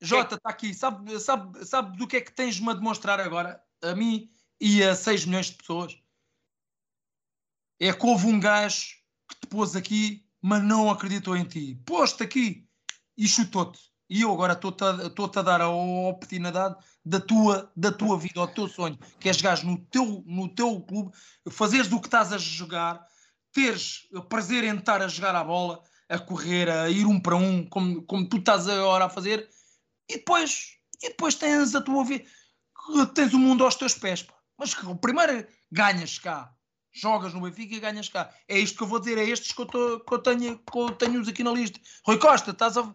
Jota, está aqui. Sabe, sabe, sabe do que é que tens-me a demonstrar agora? A mim e a 6 milhões de pessoas? É que houve um gajo que te pôs aqui, mas não acreditou em ti. Pôs-te aqui e chutou-te. E eu agora estou-te a, a dar a oportunidade da tua, da tua vida, ao teu sonho, que é jogares no teu, no teu clube, fazeres o que estás a jogar, teres prazer em estar a jogar a bola, a correr, a ir um para um, como, como tu estás agora a fazer, e depois, e depois tens a tua vida, tens o mundo aos teus pés. pá. Mas primeiro ganhas cá, jogas no Benfica e ganhas cá. É isto que eu vou dizer, é estes que eu, tô- que eu tenho, que aqui na lista. Rui Costa, estás a.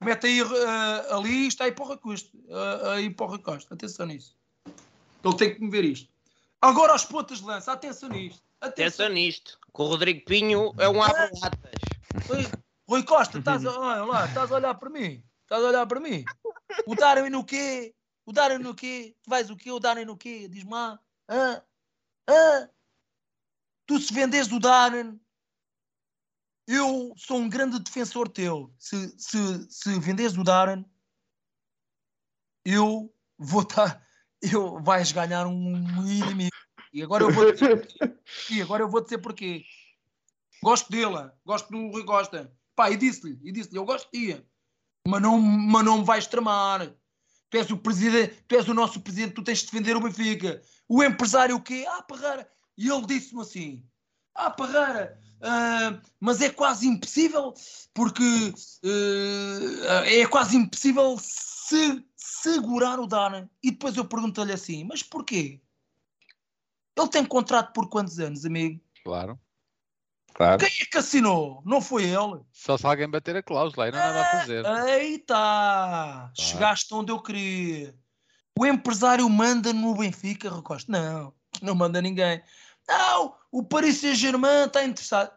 Mete aí uh, a lista aí para o Rui Costa. uh, aí para o Rui Costa. Atenção nisso. Ele tem que me ver isto. Agora aos pontas de lança, atenção nisto. Atenção. Atenção nisto. Que o Rodrigo Pinho é um abre-latas. Rui, Costa, estás a, olha lá, estás a olhar para mim? Estás a olhar para mim? O Darwin no quê? O Darwin no quê? Tu vais o quê? O Darwin no quê? Diz-me lá. Hã? Hã? Tu se vendes o Darwin, eu sou um grande defensor teu. Se, se, se vendes o Darwin, eu vou estar. Eu vais ganhar um inimigo. E agora eu vou dizer *laughs* porquê. E agora eu vou dizer porquê. Gosto dele, gosto do Rui Costa. Pá, e disse-lhe, e disse-lhe, eu gosto de ti. Mas não, mas não me vais tramar. Tu és o presidente, tu és o nosso presidente, tu tens de defender o Benfica. O empresário o quê? Ah, Parreira. E ele disse-me assim: Ah, Parreira, ah, mas é quase impossível, porque ah, é quase impossível se segurar o Dana. E depois eu pergunto-lhe assim: Mas porquê? Ele tem contrato por quantos anos, amigo? Claro. Claro. Quem é que assinou? Não foi ele? Só se alguém bater a cláusula, aí não há nada a fazer. Eita! Chegaste onde eu queria. O empresário manda no Benfica, Recosta? Não, não manda ninguém. Não, o Paris Saint-Germain está interessado.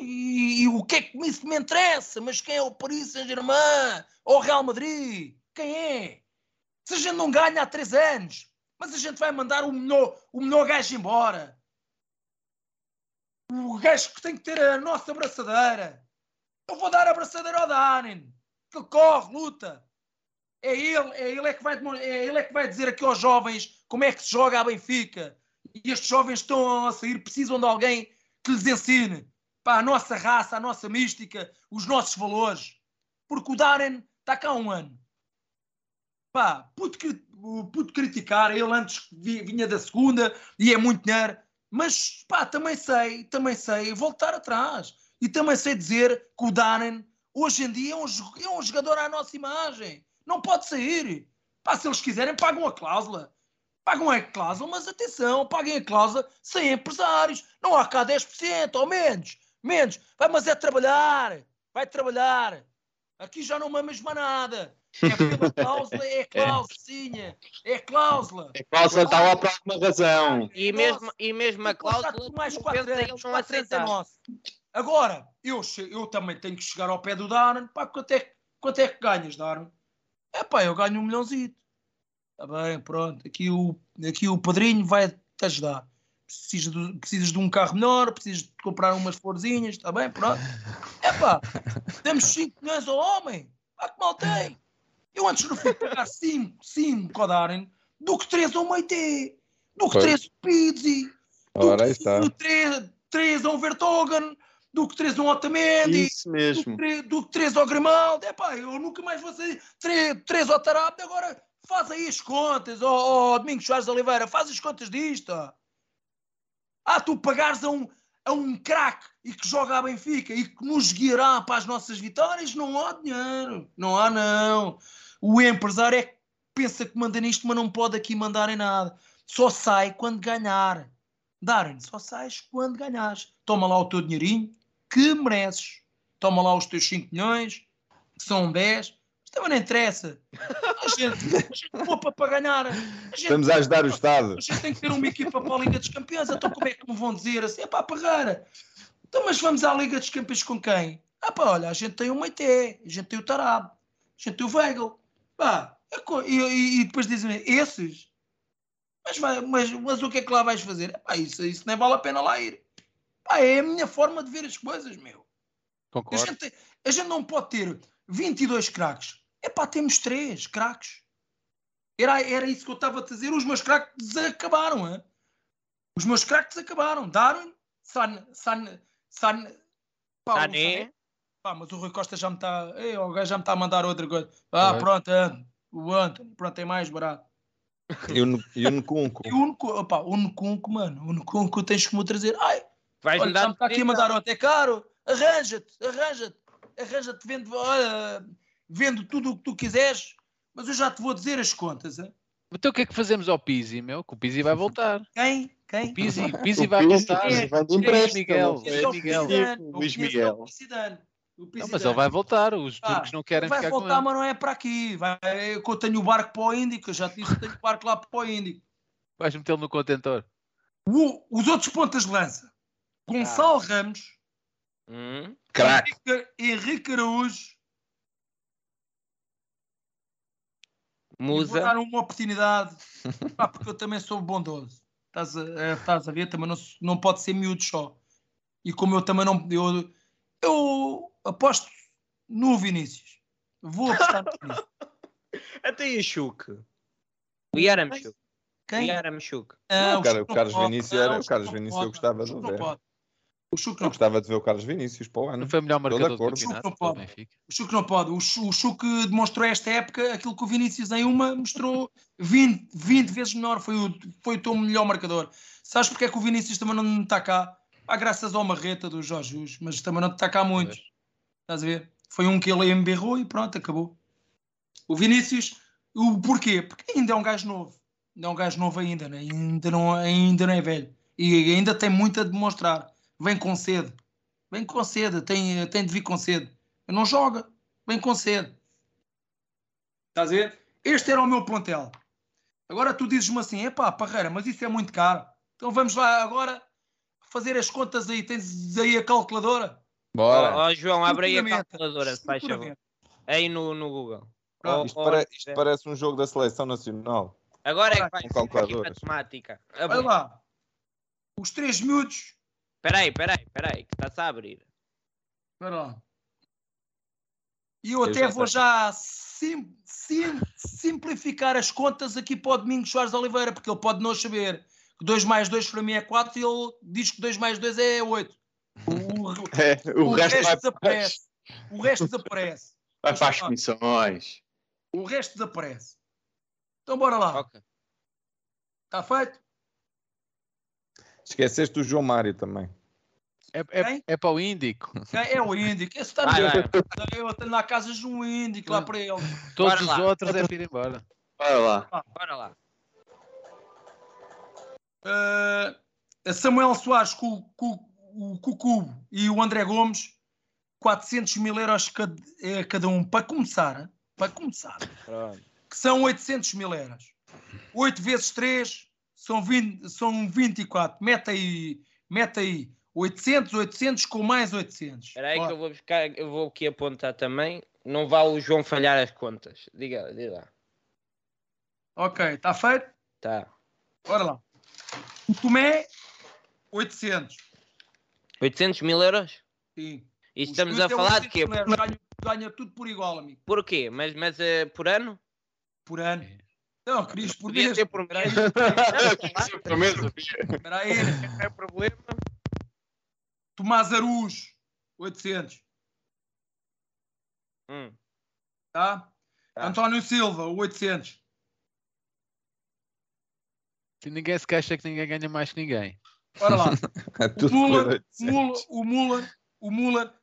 E, e o que é que isso me interessa? Mas quem é o Paris Saint-Germain? Ou o Real Madrid? Quem é? Se a gente não ganha há três anos, mas a gente vai mandar o melhor, o melhor gajo embora. O gajo que tem que ter a nossa abraçadeira. Eu vou dar a abraçadeira ao Danin. Que corre, luta. É ele, é ele é que vai, é ele é que vai dizer aqui aos jovens como é que se joga a Benfica. E estes jovens estão a sair, precisam de alguém que lhes ensine. Pá, a nossa raça, a nossa mística, os nossos valores. Porque o Darren está cá há um ano. Pá, o puto criticar, ele antes vi- vinha da segunda e é muito dinheiro. Mas, pá, também sei, também sei voltar atrás. E também sei dizer que o Darren, hoje em dia, é um, é um jogador à nossa imagem. Não pode sair. Pá, se eles quiserem, pagam a cláusula. Pagam é cláusula, mas atenção, paguem a cláusula sem empresários. Não há cá 10% ou menos. Menos. Vai, mas é trabalhar. Vai trabalhar. Aqui já não mamas mais nada. É *laughs* pela cláusula, é cláusula, é cláusula. A cláusula está lá por alguma razão. E mesmo, e mesmo a cláusula, mais tu 4 pensa em anos, não 4 anos é nosso. Agora, eu, eu também tenho que chegar ao pé do Darwin. Pá, quanto é, que- quanto é que ganhas, Darwin? É pá, eu ganho um milhãozinho. Está bem, pronto. Aqui o, aqui o padrinho vai te ajudar. Precisas de, precisas de um carro melhor, precisas de comprar umas florzinhas, está bem, pronto. É pá, temos 5 milhões ao homem. Pá, que mal tem. Eu antes não fui pagar 5, 5 ao Darwin do que 3 ao Meite, do que Pois. 3 ao Pizzi do que está. 3, 3 ao Vertogen, do que 3 ao Otamendi, Isso do mesmo. que 3, do que 3 ao Grimaldo. É pá, eu nunca mais vou ser 3, 3 ao Tarapte. Agora faz aí as contas, ó ó, Domingos Soares Oliveira, faz as contas disto. Ah, tu pagares a um, a um craque e que joga a Benfica e que nos guiará para as nossas vitórias, não há dinheiro. Não há, não. O empresário é que pensa que manda nisto, mas não pode aqui mandar em nada. Só sai quando ganhar. Darwin, só sais quando ganhares. Toma lá o teu dinheirinho, que mereces. Toma lá os teus 5 milhões, que são 10. Mas também não interessa. A gente, a gente poupa para ganhar. A gente, Estamos a ajudar o Estado. a gente tem que ter uma equipa para a Liga dos Campeões. Então como é que me vão dizer assim? É para pagar. Então, mas vamos à Liga dos Campeões com quem? Ah pá, olha, a gente tem o Meite, a gente tem o Tarab, a gente tem o Weigl. Pá, é e, e- e depois dizem esses? Mas, mas, mas o que é que lá vais fazer? Pá, isso, isso nem vale a pena lá ir. Pá, é a minha forma de ver as coisas, meu. A Concordo. gente, a gente não pode ter 22 craques. É pá, temos 3 craques. Era, era isso que eu estava a dizer. Os meus craques acabaram. Hein? Os meus craques acabaram. Darwin, San, San, San, pá, o Sané. Pá, mas o Rui Costa já me está. O gajo já me está a mandar outra coisa. Ah, Pois. pronto, é, o Anthony, pronto, é mais barato. E o, Nu- e o Nkunku. E o Nkunku, opá, o Nkunku, mano, o Nkunku tens que me trazer. Ai, Vais olha, já me está aqui a mandar outro, é caro. Arranja-te, arranja-te, arranja-te, vende, olha, vende tudo o que tu quiseres, mas eu já te vou dizer as contas. hein? Então o que é que fazemos ao Pizzi, meu? Que o Pizzi vai voltar. Quem? Quem? Pizzi, Pizzi O vai Pizzi voltar. é- vai de é empréstimo, Miguel, é o Miguel. Eu Luís Miguel. Não, mas ele vai voltar. Os Ah, turcos não querem vai ficar com voltar, ele. mas não é para aqui. Vai, eu que eu tenho o barco para o Índico, eu já te disse que tenho o barco lá para o Índico. Vais metê-lo no contentor. O- os outros pontas de lança. Gonçalo Ramos, Hum? Henrique, Henrique Araújo. e Vou Musa. dar uma oportunidade, *laughs* pá, porque eu também sou bondoso. Estás a, eh, estás a ver? Também não, não pode ser miúdo só. E como eu também não. Eu, eu aposto no Vinícius. Vou apostar no Vinícius. *laughs* Até e o. O Yaramchuk. O Quem? Yaramchuk. Ah, Não, cara, Chuck o Carlos. Vinícius era- Não, o Carlos Vinícius eu gostava O de ver. Não. O Chuck Eu não gostava de ver o Carlos Vinícius para o ano. Não foi o melhor marcador do campeonato. Não do pode. O Chuck não pode. O Chu- o Chuck demonstrou esta época aquilo que o Vinícius em uma mostrou 20, 20 vezes menor. Foi o, foi o teu melhor marcador. Sabes porque é que o Vinícius também não está cá? Ah, graças ao marreta do Jorge Jesus, mas também não está cá muito. Estás a ver? Foi um que ele emberrou e pronto, acabou. O Vinícius, o porquê? Porque ainda é um gajo novo. Ainda é um gajo novo ainda, né? ainda, não, ainda não é velho. E ainda tem muito a demonstrar. Vem com sede. Vem com sede, tem, tem de vir com sede. Não joga, vem com sede. Estás a ver? Este era o meu plantel. Agora tu dizes-me assim, epá, Parreira, mas isso é muito caro. Então vamos lá agora fazer as contas aí. Tens aí a calculadora? Bora. Ó ó, João, abre aí a calculadora, se faz favor. Aí no, no Google. Pronto. Ó, Isto, pare- isto parece um jogo da seleção nacional. Agora é que vai ser matemática. Olha lá. Os três miúdos. Espera aí, espera aí, espera aí, que está-se a abrir. Espera lá. E eu Eu até já vou já sim- sim- simplificar as contas aqui para o Domingos Soares Oliveira, porque ele pode não saber que 2 mais 2 para mim é 4 e ele diz que 2 mais 2 é 8. O, *laughs* É, o, o resto, resto vai, desaparece. *laughs* O resto desaparece. vai para as comissões. O resto desaparece. Então bora lá. Ok. Está feito? Esqueceste o João Mário também. É, é, é para o Índico. É o Índico. Esse está vai. Eu tenho lá casas de um Índico lá para ele. Todos Bora os lá. outros é para ir embora. Olha lá. Bora lá. Uh, a Samuel Soares com, com, o Cubo e o André Gomes, 400 mil euros cada, é, cada um, para começar. Para começar. Pronto. Que são 800 mil euros. 8 vezes 3 são, 20, são 24. Mete aí, mete aí. 800, 800 com mais 800. Espera aí Ó, que eu vou buscar, eu vou aqui apontar também. Não vale o João falhar as contas. Diga, diga lá. Ok, está feito? Tá. Ora lá. O Tomé, 800. 800 mil euros? Sim. E Os estamos a é falar de 800 quê? Ganha, ganha tudo por igual, amigo. Porquê? Mas, mas eh, por ano? Por ano. Não, querias por mês. ser por Espera aí, Sempre espera aí. Não é problema. Tomás Aruz, 800. Hum. Tá? Tá. António Silva, 800. Se ninguém se queixa que ninguém ganha mais que ninguém. Ora lá. *laughs* É O Muller, por o 800. Muller, o Muller, o Muller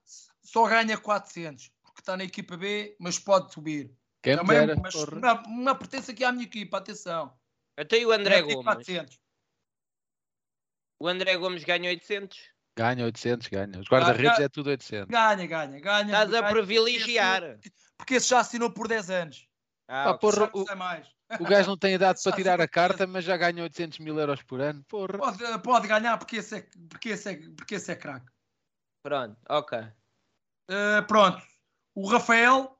só ganha 400. Porque está na equipa B, mas pode subir. Quem me Também, dera, mas porra. não, não pertence aqui à minha equipa, atenção. Até o André Gomes. 400. O André Gomes ganha 800. Ganha 800, ganha. Os guarda-redes Ah, é tudo 800. Ganha, ganha, ganha. Estás a privilegiar. Porque esse já assinou por 10 anos. Ah, ok. porra, o-. O gajo não tem idade *laughs* para tirar a carta, mas já ganha 800 mil euros por ano. Porra. Pode, pode ganhar porque esse é, porque esse é, porque esse é craque. Pronto, ok. Uh, pronto. O Rafael,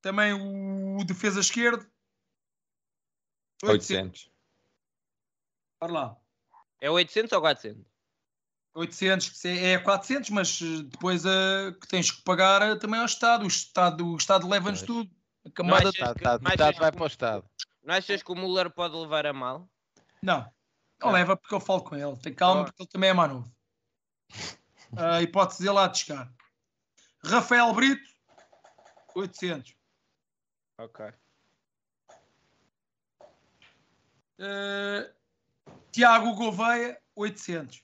também o defesa esquerdo. 800. 800. Bora lá. É 800 ou 400? 800 que se- é 400, mas uh, depois uh, que tens que pagar uh, também ao Estado. O Estado, o Estado leva-nos tudo. A Não camada achas que- metade achas vai para o Estado. Não achas que o Muller pode levar a mal? Não, não Ah. leva porque eu falo com ele. Tem calma Ah. porque ele também é mais *laughs* novo. A hipótese dele há de chegar. Rafael Brito, 800. Ok. Uh, Tiago Gouveia, 800.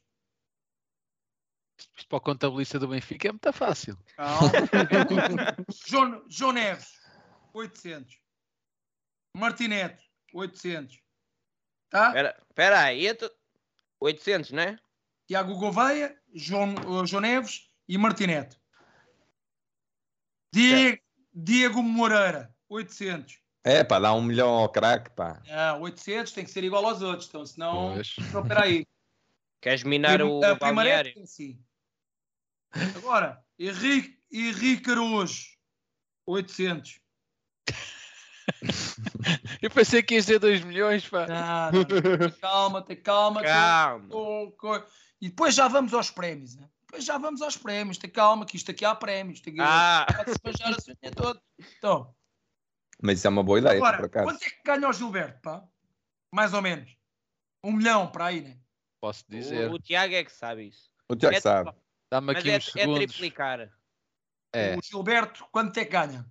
Isto para o contabilista do Benfica é muito fácil. *laughs* João, João Neves, 800. Martineto, 800. Tá? Espera espera aí. eu tô- 800, não é? Tiago Gouveia, João, uh, João Neves e Martineto. Diego, Diego Moreira, 800. É, pá, dá um milhão ao craque, pá. Ah, 800 tem que ser igual aos outros, então senão. Pois. Então, espera aí. Queres minar o a primeira é sim. Agora, Henrique, Henrique Araújo, 800. *laughs* Eu pensei que ia ser 2 milhões, pá. Não, tem calma, tem calma. Calma. co- E depois já vamos aos prémios, né? Depois já vamos aos prémios. Tem calma, que isto aqui há prémios. Tem que Ah, *laughs* pode-se manjar a sonha toda. Então, Mas isso é uma boa ideia, por agora, acaso. quanto é que ganha o Gilberto, pá? Mais ou menos. Um milhão para aí, né? Posso dizer. o, o Tiago é que sabe isso. O Tiago é- sabe. Dá-me Mas aqui é, uns é segundos. triplicar. É, O Gilberto, quanto é que ganha?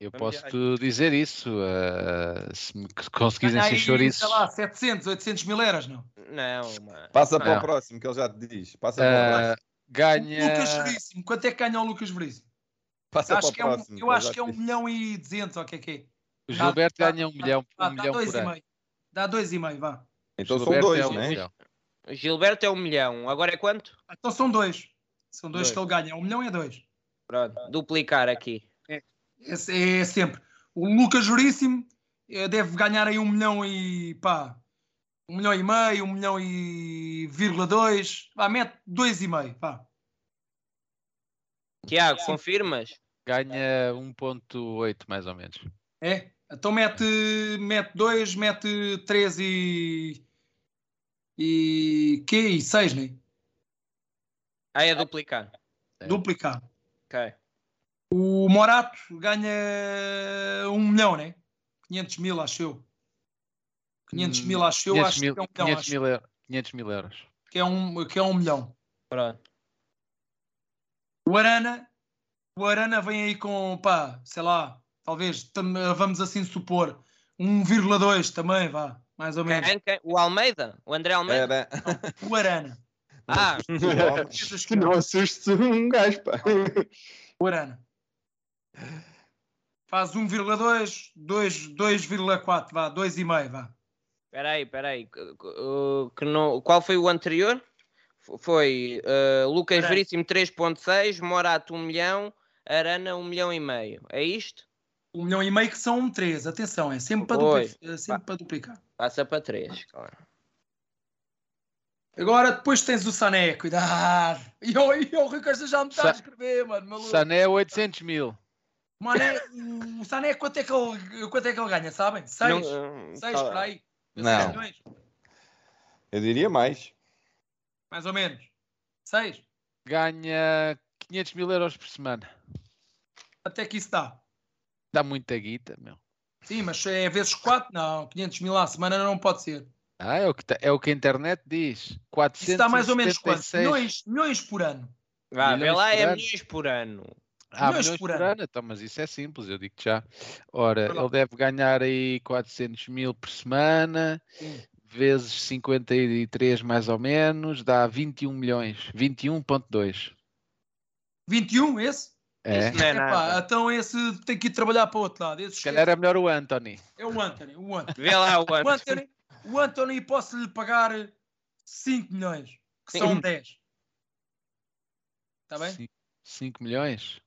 eu posso te dizer isso. eh, se me encher aí, chouriços. sei lá, 700, 800 mil euros, não? Não, mano. Passa para Não. o próximo, que ele já te diz. Passa para o eh, próximo. ganha. Lucas Veríssimo, quanto é que ganha o Lucas Veríssimo? Passa Acho que para é o um, próximo. eu ele acho já que é te um diz. milhão e 200, ou o que é que é? O Gilberto dá- ganha um dá- milhão, dá- um dá milhão dois por e ano. meio. Dá dois e meio, vá. Então O são Gilberto dois, é um né? milhão. O Gilberto é um milhão. Agora é quanto? Então são dois. São dois, Dois. que ele ganha. Um milhão é dois. Pronto, duplicar aqui. Esse é sempre. O Lucas Veríssimo eh, deve ganhar aí um milhão e pá. Um milhão e meio, um milhão e vírgula dois. Vá, mete dois e meio, vá. Tiago, confirmas? Ganha 1.8 mais ou menos. É? Então mete, mete dois, mete três e. E. Que? E seis, né? Aí é duplicar. É. Duplicar. Ok. O Morato ganha um milhão, né? 500 mil, acho eu. 500 mil, acho eu. 500 acho mil, que é um milhão. 500 Acho mil, eu- 500 mil euros. que é um, que é um milhão. Pronto. O Arana, o Arana vem aí com, pá, sei lá, talvez, tam- vamos assim supor, 1,2 também, vá, mais ou menos. Quem- quem? O Almeida? O André Almeida? Era. O Arana. Ah, que Não *laughs* assustes um gajo, pá. O Arana. Faz 1,2, 2, 2,4, vá, 2,5, vá. Espera aí, espera aí. que- que- que não- Qual foi o anterior? Foi uh, Lucas aí. Veríssimo 3.6, Morato 1 milhão, Arana 1 milhão e meio. É isto? Um milhão e meio que são três. Atenção, é sempre para, Oi. dupli- é sempre para duplicar. Passa para 3, claro. Agora depois tens o Sané, cuidado. E o, e o Rui Costa já me está a Sa- escrever, mano. Maluco. Sané 800 mil. Mano, é- o Sané, quanto é, que ele, quanto é que ele ganha, sabem? Seis. Não, uh, Seis tá- por aí. Não. Eu diria mais. Mais ou menos. Seis. Ganha 500 mil euros por semana. Até que isso dá. Dá muita guita, meu. Sim, mas é vezes quatro? Não, 500 mil à semana não pode ser. Ah, é o que, tá- é o que a internet diz. 476. Isso dá mais ou menos quanto? Milhões, milhões por ano. Vê milhões lá, por é ano. milhões por ano. Ah, milhões milhões por por, ano. ano. Então, mas isso é simples, eu digo já. Ora, lá. ele deve ganhar aí 400 mil por semana, Sim. Vezes 53 mais ou menos, dá 21 milhões. 21.2. 21, esse? É. Não é Epá, então esse tem que ir trabalhar para o outro lado. Esse Se calhar é melhor o Anthony. É o Anthony. O Anthony. Vê lá o O ano. Anthony, o Anthony posso-lhe pagar 5 milhões, que são Sim. 10. Está bem? 5 milhões?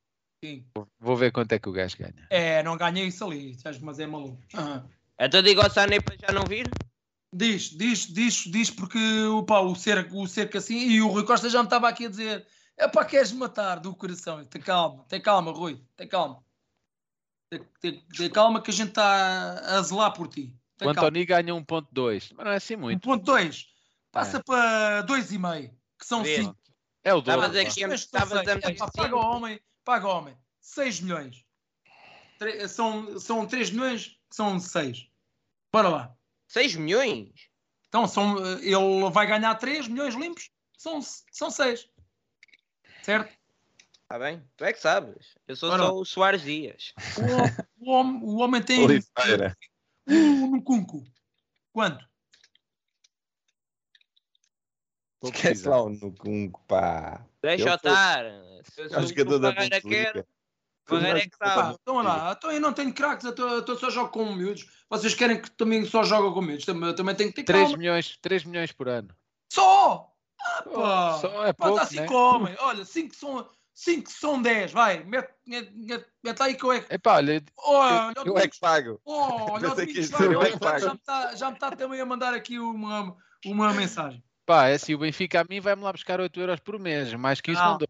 Sim. Vou- ver quanto é que o gajo ganha. É, não ganhei isso ali, mas é maluco. Aham. Então digo ao Sané para já não vir? Diz, diz, diz, diz porque opa, o cerco, o cerco assim, e o Rui Costa já me estava aqui a dizer: é para queres matar do coração? Tem calma, tem calma, Rui, tem calma. Tem, tem- tem calma que a gente está a zelar por ti. Tem O calma. Anthony ganha 1.2, mas não é assim muito. 1.2 passa para 2,5, que são Vê. 5. É o dobro. estavas a meter paga o homem, paga o homem. 6 milhões. Tre- são, são 3 milhões, que são 6. Bora lá. 6 milhões? Então, são, ele vai ganhar 3 milhões limpos, são, são 6. Certo? Está bem? Tu é que sabes. Eu sou Ora. só o Soares Dias. O, o, homem, o homem tem Oliveira. um no cunco. Quanto? Esquece lá o no cunco, pá. Deixa Eu eu sou- estar. Se, É se um o jogador da Ferreira é que Epá, sabe. então lá, então eu não tenho craques, eu, eu só jogo com miúdos. Vocês querem que também só jogue com miúdos? Também, eu também tenho que ter 3 calma. milhões, 3 milhões por ano. Só! Ah, pá! Só é Pá, pouco, dá 5 né? homens. Olha, 5 são, cinco são 10. Vai, mete, mete, mete, aí que eu é que. Epá, olha, Olha, Eu é que pago. Olha, *laughs* o Pensei que Domingos ia dizer, eu é que já, pago. já me está já me tá também a mandar aqui uma, uma mensagem. pá, é assim, o Benfica a mim vai-me lá buscar 8 euros por mês, mais que isso Ah. não dou.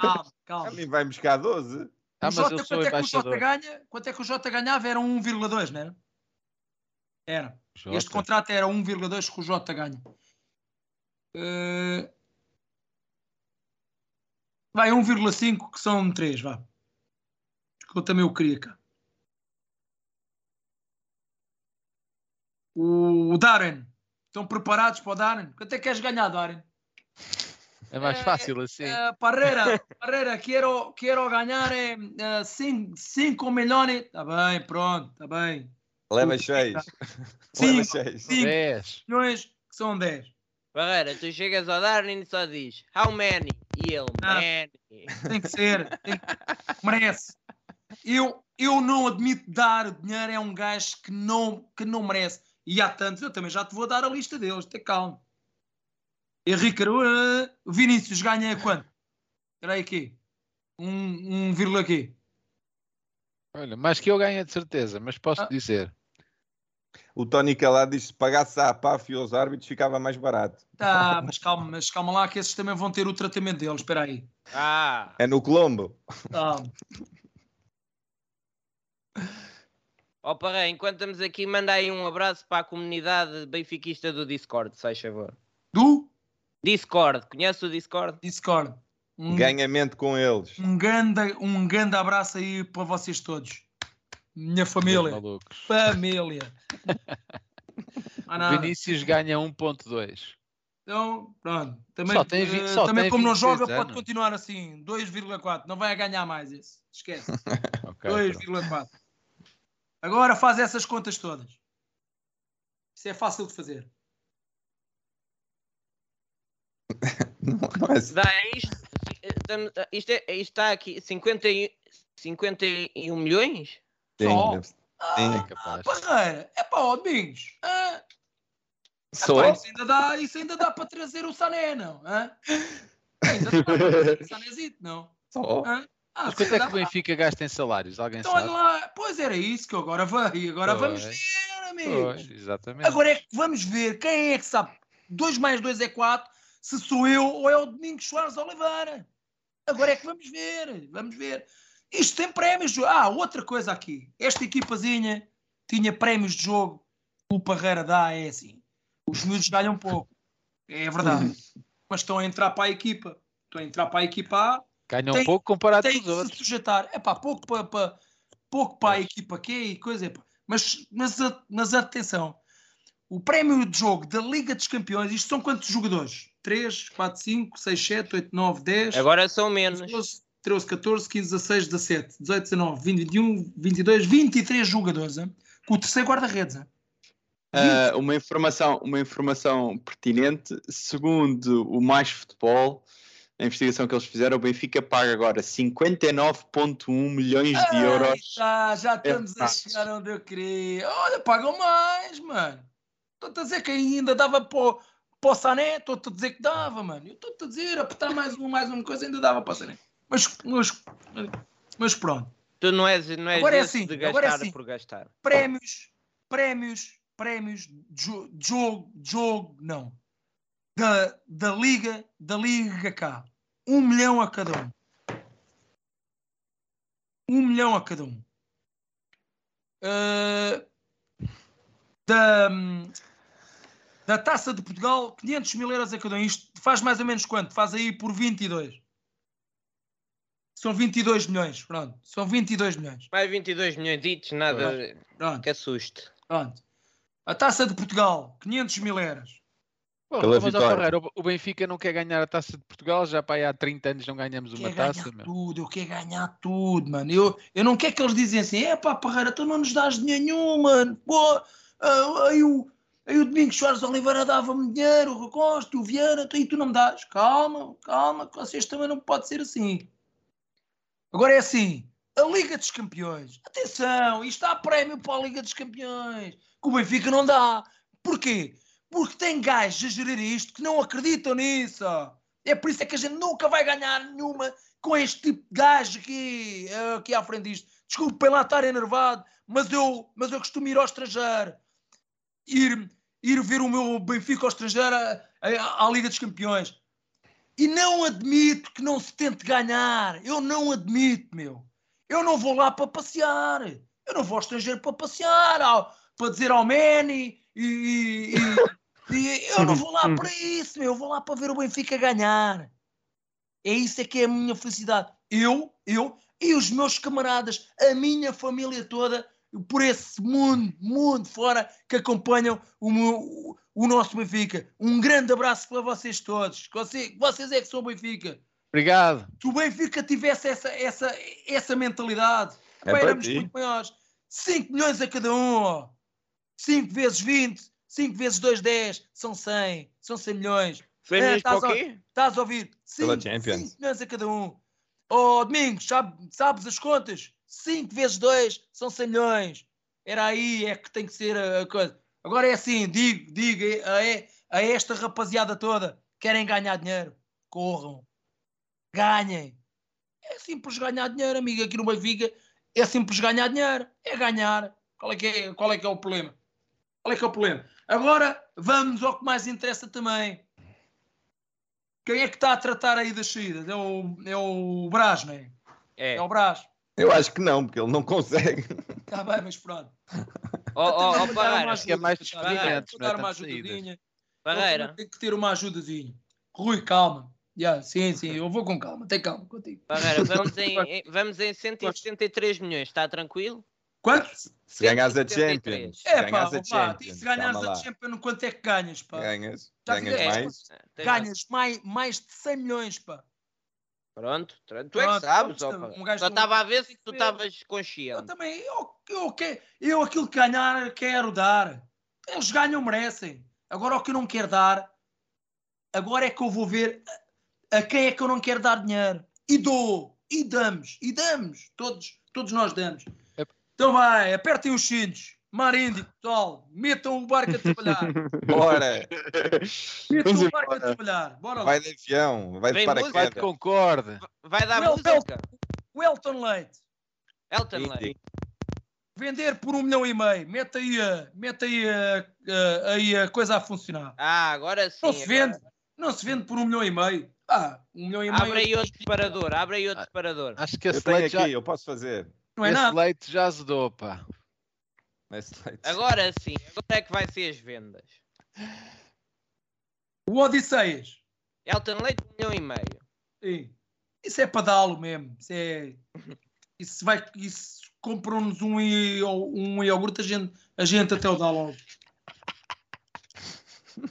Calma, *laughs* A calma. mim vai buscar 12. Ah, O Jota, quanto, é que o Jota ganha, quanto é que o Jota ganhava? Era 1,2, não era? Era. Jota. Este contrato era 1,2 que o Jota ganha. Eh, Vai, 1,5 que são 3, vá. Que eu também o queria cá. O, o Darren. Estão preparados para o Darren? Quanto é que queres ganhar, Darren? É mais É, fácil assim. Eh, Parreira, Parreira, quero, quero ganhar 5 milhões. Está bem, pronto, está bem. Leva 6. Leva 5 6. 10. milhões que são 10. Ferreira, tu chegas ao Darwin e só diz How many? E ele, Ah. many. Tem que ser. tem que- Merece. Eu, eu não admito dar dinheiro a um gajo que não, que não merece. E há tantos, eu também já te vou dar a lista deles. Tem calma. Henrique Araújo, Vinícius ganha quanto? Espera aí aqui. Um, um vírgula aqui. Olha, mais que eu ganho de certeza, mas posso Ah. dizer. O Tony Calado disse que se pagasse a PAF e aos árbitros ficava mais barato. Tá, mas calma, mas calma lá que esses também vão ter o tratamento deles. Espera aí. Ah, É no Colombo. Calma. ó Parreira, enquanto estamos aqui, manda aí um abraço para a comunidade benfiquista do Discord, se faz favor. Do Discord, conhece o Discord? Discord. Um, Ganhamento com eles. um, grande, um grande abraço aí para vocês todos. Minha família. Família. *laughs* Vinícius ganha 1.2. Então, pronto. Também, Só tem eh, só também tem como não 26 joga, pode anos. continuar assim. 2,4. Não vai ganhar mais esse. Esquece. *laughs* Ok, pronto. 2,4. Agora faz essas contas todas. Isso é fácil de fazer. *laughs* Não, não é assim. Dá isto? Estamos- Isto, é, isto está aqui, 50 e- 51 milhões? Sim, Só. deve ser. Ah, Sim. É capaz. Parreira. É para o Domingos. Ah, Epá, eu? isso, ainda dá, isso ainda dá para trazer o Sané, não? Hã? Ainda dá para trazer o Sanézito, não? Sou. Hã? Ah, Mas quanto sim, é que o para. Benfica gasta em salários? Alguém Então sabe? lá, pois era isso que eu agora veio. Agora vamos Pois. ver, amigos. Pois, exatamente. Agora é que vamos ver quem é que sabe. 2 mais 2 é 4, se sou eu ou é o Domingos Soares Oliveira. Agora é que vamos ver, vamos ver. Isto tem prémios. Ah, outra coisa aqui. Esta equipazinha tinha prémios de jogo. O Parreira dá, é assim. Os miúdos ganham pouco. É verdade. *laughs* Mas estão a entrar para a equipa. Estão a entrar para a equipa A Ganham tem- pouco comparado tem com que os se outros. sujeitar. É pá, pouco para, para, pouco para a equipa que e coisa. epá. Mas, mas, mas atenção, o prémio de jogo da Liga dos Campeões, isto são quantos jogadores? 3, 4, 5, 6, 7, 8, 9, 10, Agora são menos. 12, 13, 14, 15, 16, 17, 18, 19, 20, 21, 22, 23 jogadores. hein? Com o terceiro guarda-redes. Ah, uma, informação, uma informação pertinente. Segundo o Mais Futebol, a investigação que eles fizeram, o Benfica paga agora 59,1 milhões de Ai, euros. tá, já estamos a É chegar onde eu queria. Olha, pagam mais, mano. Estou-te a dizer que ainda dava para o- para o Sané. Estou-te a dizer que dava, mano. Eu estou-te a dizer, apertar mais um, mais uma coisa, ainda dava para o Sané. Mas, mas, mas pronto. Tu não és, não és Agora é assim, de agora é gastar assim. por gastar. Prémios, prémios, prémios de jo- de jogo, de jogo, não. Da, da Liga, da Liga cá. Um milhão a cada um. Um milhão a cada um. Uh, da, da Taça de Portugal, 500 mil euros a cada um. Isto faz mais ou menos quanto? Faz aí por 22. São 22 milhões, pronto. São 22 milhões. Mais 22 milhões ditos, nada Pronto. que assuste. Pronto. A Taça de Portugal, 500 mil euros. Pô, mas. Ferreira, o- Benfica não quer ganhar a taça de Portugal, já para aí há 30 anos não ganhamos uma quer taça. ganhar tudo, eu quero ganhar tudo, mano. Eu, eu não quero que eles dizem assim, é pá, Parreira, tu não nos dás dinheiro nenhum, mano. Pô, ah, aí, o, aí o Domingos Soares Oliveira dava-me dinheiro, o Rui Costa, o Vieira, e tu não me dás. Calma, calma, que vocês também não pode ser assim. Agora é assim, a Liga dos Campeões. Atenção, isto dá prémio para a Liga dos Campeões. Que o Benfica não dá. Porquê? Porque tem gajos a gerir isto que não acreditam nisso. É por isso é que a gente nunca vai ganhar nenhuma com este tipo de gajo aqui, eh, aqui à frente disto. Desculpe lá estar enervado, mas eu, mas eu costumo ir ao estrangeiro. Ir, ir ver o meu Benfica ao estrangeiro à, à- Liga dos Campeões. E não admito que não se tente ganhar. Eu não admito, meu. Eu não vou lá para passear. Eu não vou ao estrangeiro para passear, ao- para dizer ao Manny e, e- e- e eu não vou lá para isso, meu. Eu vou lá para ver o Benfica ganhar. É isso é que é a minha felicidade. Eu, eu e os meus camaradas, a minha família toda, por esse mundo, mundo fora, que acompanham o, meu- o- nosso Benfica. Um grande abraço para vocês todos. Você- vocês é que são o Benfica. Obrigado. Se o Benfica tivesse essa, essa, essa mentalidade, É pá, para éramos ti. muito maiores. 5 milhões a cada um, ó. 5 vezes 20, 5 vezes 2, 10, são 100, são 100 milhões. 100 É, estás a-? Estás a ouvir? Pela 5 Champions. milhões a cada um. Oh, Domingos, sabe- sabes as contas? 5 vezes 2 são 100 milhões. Era aí é que tem que ser a, coisa. Agora é assim, digo, digo a, a- a esta rapaziada toda, querem ganhar dinheiro, corram, ganhem. É simples ganhar dinheiro, amigo, aqui no Benfica é simples ganhar dinheiro, é ganhar. Qual é que é, qual é, que é o problema? Qual é que é o problema? Agora vamos ao que mais interessa também. Quem é que está a tratar aí das saídas? É o, é o Brás, não é? É. É o Brás. Eu acho que não, porque ele não consegue. Está bem, mas pronto. Vou dar uma Parreira, acho que é mais despedimentos, Vou não é dar uma saídas. ajudadinha. Parreira, Tem que ter uma ajudazinha. Rui, calma. Yeah, sim, sim, eu vou com calma. Tem calma contigo. Parreira, *laughs* vamos em, em- vamos em 173 milhões, está tranquilo? Quanto? Se ganhas a 173. Champions. Se É pá, ganhas a Champions. se calma a. Champions, quanto é que ganhas, pá? Ganhas. Já Ganhas mais. Tens Ganhas mais, mais de 100 milhões, pá. Pronto, tu é que Pronto, sabes, ó, um Só estava a ver se tu estavas Eu consciente. também, eu, eu, que- eu aquilo que ganhar quero dar. Eles ganham, merecem. Agora o que eu não quero dar, agora é que eu vou ver a, a quem é que eu não quero dar dinheiro. E dou, e damos, e damos. Todos, todos nós damos. É- Então vai, apertem os cintos. Mar Índico, pessoal, metam o barco a trabalhar. *laughs* Bora! Metam Vamos o barco a trabalhar. Bora lá. Vai de avião, vai de Vem Vai de paraquedas. Concorde. Vai dar Well, música. O Elton Leite. Elton Leite. Vender por um milhão e meio. Mete aí a, mete aí a, a- aí a coisa a funcionar. Ah, agora sim. Não se agora. vende. Não se vende por um milhão e meio. Ah, um milhão e meio. Abre aí outro separador. Abre aí outro Ah. separador. Acho que Eu esse tenho leite, aqui, eu posso fazer. Não é esse nada. leite já azedou, pá. Agora sim. Agora é que vai ser as vendas. O Odisseias. Elton Leite, um milhão e meio. Sim. Isso é para dá-lo mesmo. Isso é. *laughs* Isso vai. Isso compram-nos um, i- um iogurte, a gente, a gente até o dá logo.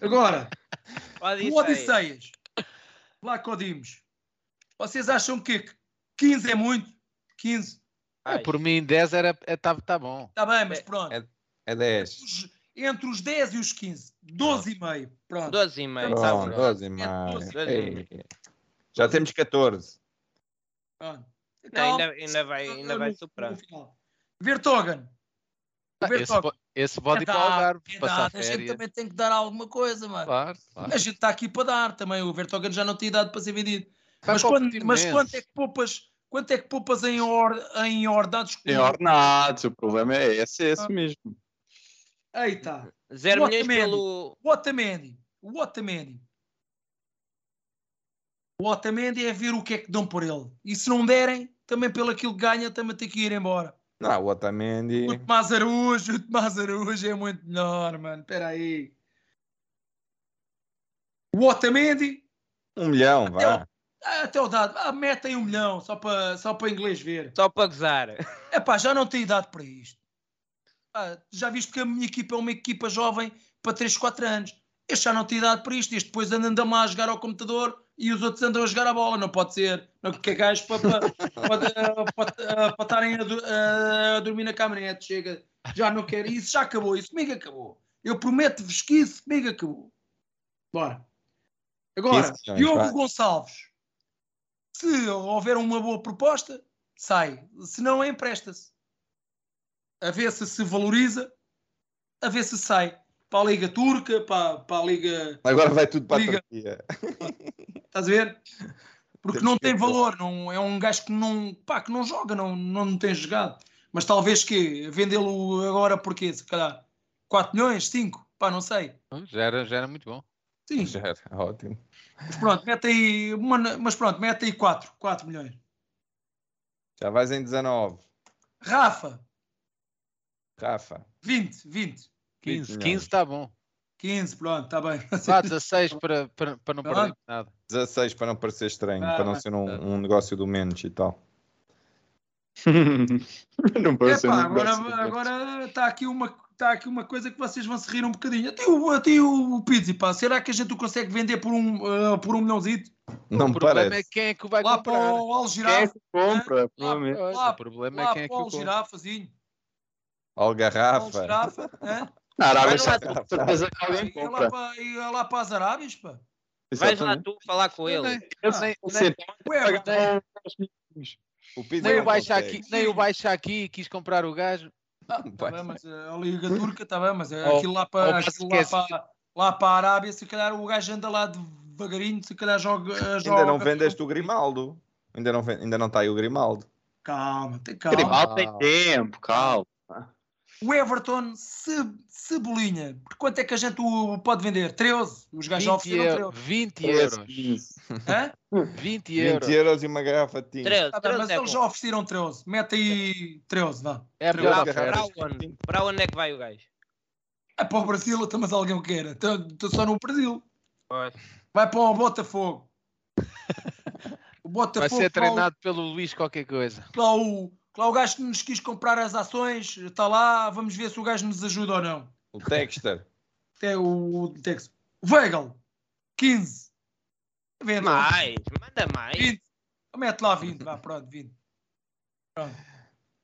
Agora, *laughs* Pode o Odisseias. Lá codimos. Vocês acham que 15 é muito? 15? Ah, por mim, 10 era, é, tá, tá bom. Está bem, mas É- pronto. é- É 10. Os- entre os 10 e os 15. 12 e meio. Pronto. 12 e meio. Pronto. Tá Pronto, bom. 12 É mais. 12. Ei. Já temos 14. Pronto. Não, ainda, ainda vai, ainda vai superar. Vertogen. Ah, esse, Vertogen. esse pode ir É para o Algarve, é passar dado. A gente também tem que dar alguma coisa, mano. Claro, claro. A gente está aqui para dar também. O Vertogen já não tinha idade para ser vendido. Mas, para o quando, mas quanto é que poupas? Quanto é que poupas em, or, em ordenados? Em ordenados, o problema é esse, é esse Ah. mesmo. Aí está. 0 O milhões Otamendi. pelo. O Otamendi. O Otamendi. O Otamendi é ver o que é que dão por ele. E se não derem, também pelo aquilo que ganha, também tem que ir embora. Não, o Otamendi. O Tomás Araújo, o Tomás Araújo é muito melhor, mano. Espera aí. O Otamendi, Um milhão, vá. Ah, até o dado, ah, mete aí um milhão, só para só para inglês ver. Só para gozar. É pá, já não tenho idade para isto. Ah, já viste que a minha equipa é uma equipa jovem para 3, 4 anos. Este já não tem idade para isto. Este depois anda anda lá a jogar ao computador e os outros andam a jogar a bola. Não pode ser. Não que é gajo para, para, para, para estarem a, do- a dormir na caminhonete. Chega. Já não quero. Isso já acabou. Isso comigo acabou. Eu prometo-vos que isso comigo acabou. Bora. Agora, 15 milhões, Diogo. Gonçalves. Se houver uma boa proposta, sai. Se não, empresta-se. A ver se se valoriza, a ver se sai. Para a Liga Turca, para, para a Liga. Agora vai tudo para Liga. a Turquia. Estás a ver? Porque Temos não tem valor. Não, é um gajo que não, pá, que não joga, não, não tem jogado. Mas talvez que vendê-lo agora porque se calhar 4 milhões, 5, pá, não sei. Já era, já era muito bom. Sim, Já era *laughs* ótimo. mas pronto, mete aí, uma- mas pronto, mete aí 4, 4 milhões. Já vais em 19. Rafa, Rafa. 20, 20, 15, milhões. 15 está bom. 15, pronto, está bem. Vá, 16 para, para, para não Pronto. perder nada. 16 para não parecer estranho, Ah, para não ser um, um negócio do menos e tal. *laughs* não pode ser Epá, agora agora está aqui, uma, tá aqui uma coisa que vocês vão se rir um bocadinho. Até o, até o Pizzi, pá, será que a gente o consegue vender por um, uh, por um milhãozito? Não o me problema parece. é quem é que o vai Lá para comprar. o Quem é Algirafa, que compra? Ah, provavelmente. pois, lá- o problema lá é quem é que para o compra. Algirafazinho. Algarrafa. Algirafa, hã? Na Arábia lá, Saudita, certeza que alguém E é lá compra. para, e é lá para as Arábias, pá. Vais lá tu falar com Eu ele. eu Você nem, então O Everton, paga uns milhões. O Pizzi nem o baixa aqui, nem o baixa aqui quis comprar o gajo. ah, tá bem, mas a Liga Turca está bem, mas é Oh, aquilo lá para, mas aquilo lá, para, lá para a Arábia, se calhar o gajo anda lá devagarinho, se calhar joga. joga Ainda não vendeste o Grimaldo. Ainda não, ainda não está aí o Grimaldo. Calma, tem calma. Grimaldo tem tempo, calma. O Everton, ce- cebolinha. Por quanto é que a gente o pode vender? 13? Os gajos já 20, ofereceram eu- 13. 20 Parece euros. 15. Hã? 20 20 euros. euros e uma garrafa de tinta. 13, Tá bem, 13 mas é eles já bom. ofereceram 13. Mete aí 13, vá. É. Para onde? Para onde é que vai o gajo? É para o Brasil, então, mas alguém o queira. Estou só no Brasil. Pois. Vai para o Botafogo. O Vai Botafogo. ser lá o- treinado pelo Luís qualquer coisa. Lá o, lá o gajo que nos quis comprar as ações está lá. Vamos ver se o gajo nos ajuda ou não. O Texter. Até *laughs* o, o Tex. O Weigl, 15. Vende. Mais, manda mais. 20. Mete lá 20, vá, pronto, 20.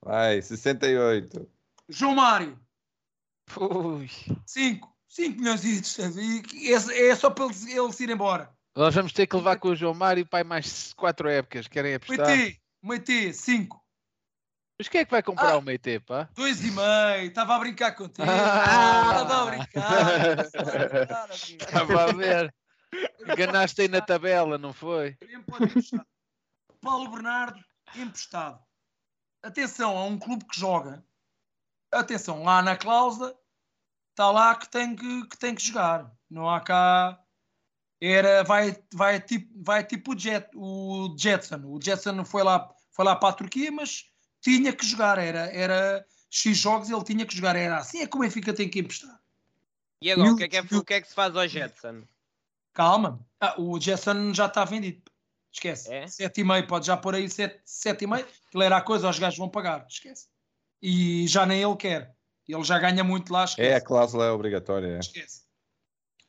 Vai, 68. João Mário, Ui. 5. 5 milhões e esse- é só para ele, ele se ir embora. Nós vamos ter que levar com o João Mário pai mais 4 épocas. Querem apostar? Meiti, Meiti, 5. Mas quem é que vai comprar Ah. o meio pá? Dois e meio, estava a brincar contigo. Ah. Estava a brincar. *laughs* estava a brincar. Estava a ver. Enganaste aí na tabela, não foi? Paulo Bernardo, emprestado. Atenção, há um clube que joga. Atenção, lá na cláusula está lá que tem que, que tem que jogar. Não há cá. Era, vai, vai, tipo, vai tipo o, Jet, o Jetson. O Jetson foi lá, foi lá para a Turquia, mas tinha que jogar. Era, era X jogos ele tinha que jogar. Era assim é que o Benfica tem que emprestar. E agora, o Mil- que, é que é, o que é que se faz ao Jetson? Calma. Ah, o Jetson já está vendido. Esquece. É? 7,5, pode já pôr aí 7,5. Aquilo era a coisa, os gajos vão pagar. Esquece. E já nem ele quer. Ele já ganha muito lá. É, a Esquece. cláusula é obrigatória. é. esquece.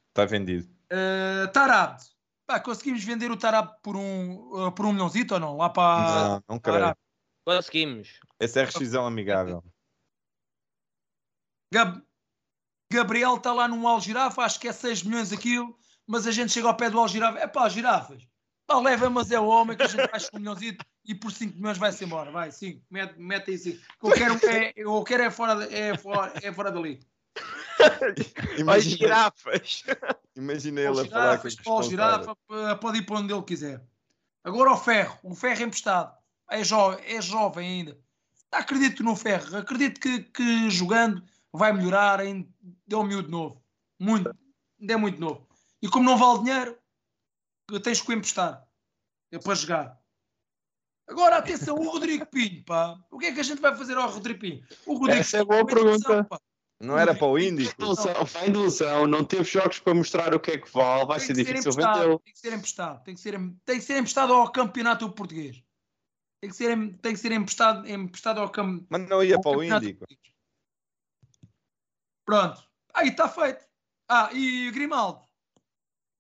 Está vendido. Uh, Tarab. Pá, conseguimos vender o Tarab por um, uh, por um milhãozito ou não? Lá para. não, não creio. Conseguimos. Esse é rescisão amigável. Gab- Gabriel está lá num Algirafa, acho que é 6 milhões aquilo, mas a gente chega ao pé do Algirafa. É pá, girafas. Pá, leva, mas é o homem que a gente faz com um milhãozito e por 5 milhões vai-se embora. Vai, sim, mete, mete aí 5. Eu quero é, eu quero é, fora, é, fora, é fora dali. *laughs* Imagina, girafas. *laughs* imagina ele a falar com girafas, os Paulo responsáveis. girafa, p- pode ir para onde ele quiser. Agora o ferro, um ferro emprestado. É jovem, é jovem ainda. Acredito no ferro, acredito que, que jogando vai melhorar, ainda é um miúdo novo. Muito, ainda é muito novo. E como não vale dinheiro, tens que o emprestar. É para jogar. Agora, atenção, o Rodrigo Pinho, pá. O que é que a gente vai fazer ao Rodrigo Pinho? O Rodrigo Essa é boa pergunta. pá. Não era para o Índico? Ilusão, vai ilusão, não teve jogos para mostrar o que é que vale, vai Tem ser ser difícil vendê-lo. Tem que ser emprestado. Tem que ser, em- tem que ser emprestado ao campeonato português. Tem que ser, em- tem que ser emprestado, emprestado ao campeonato. Mas não ia para o Índico. Pronto. Aí está feito. Ah, e o Grimaldo.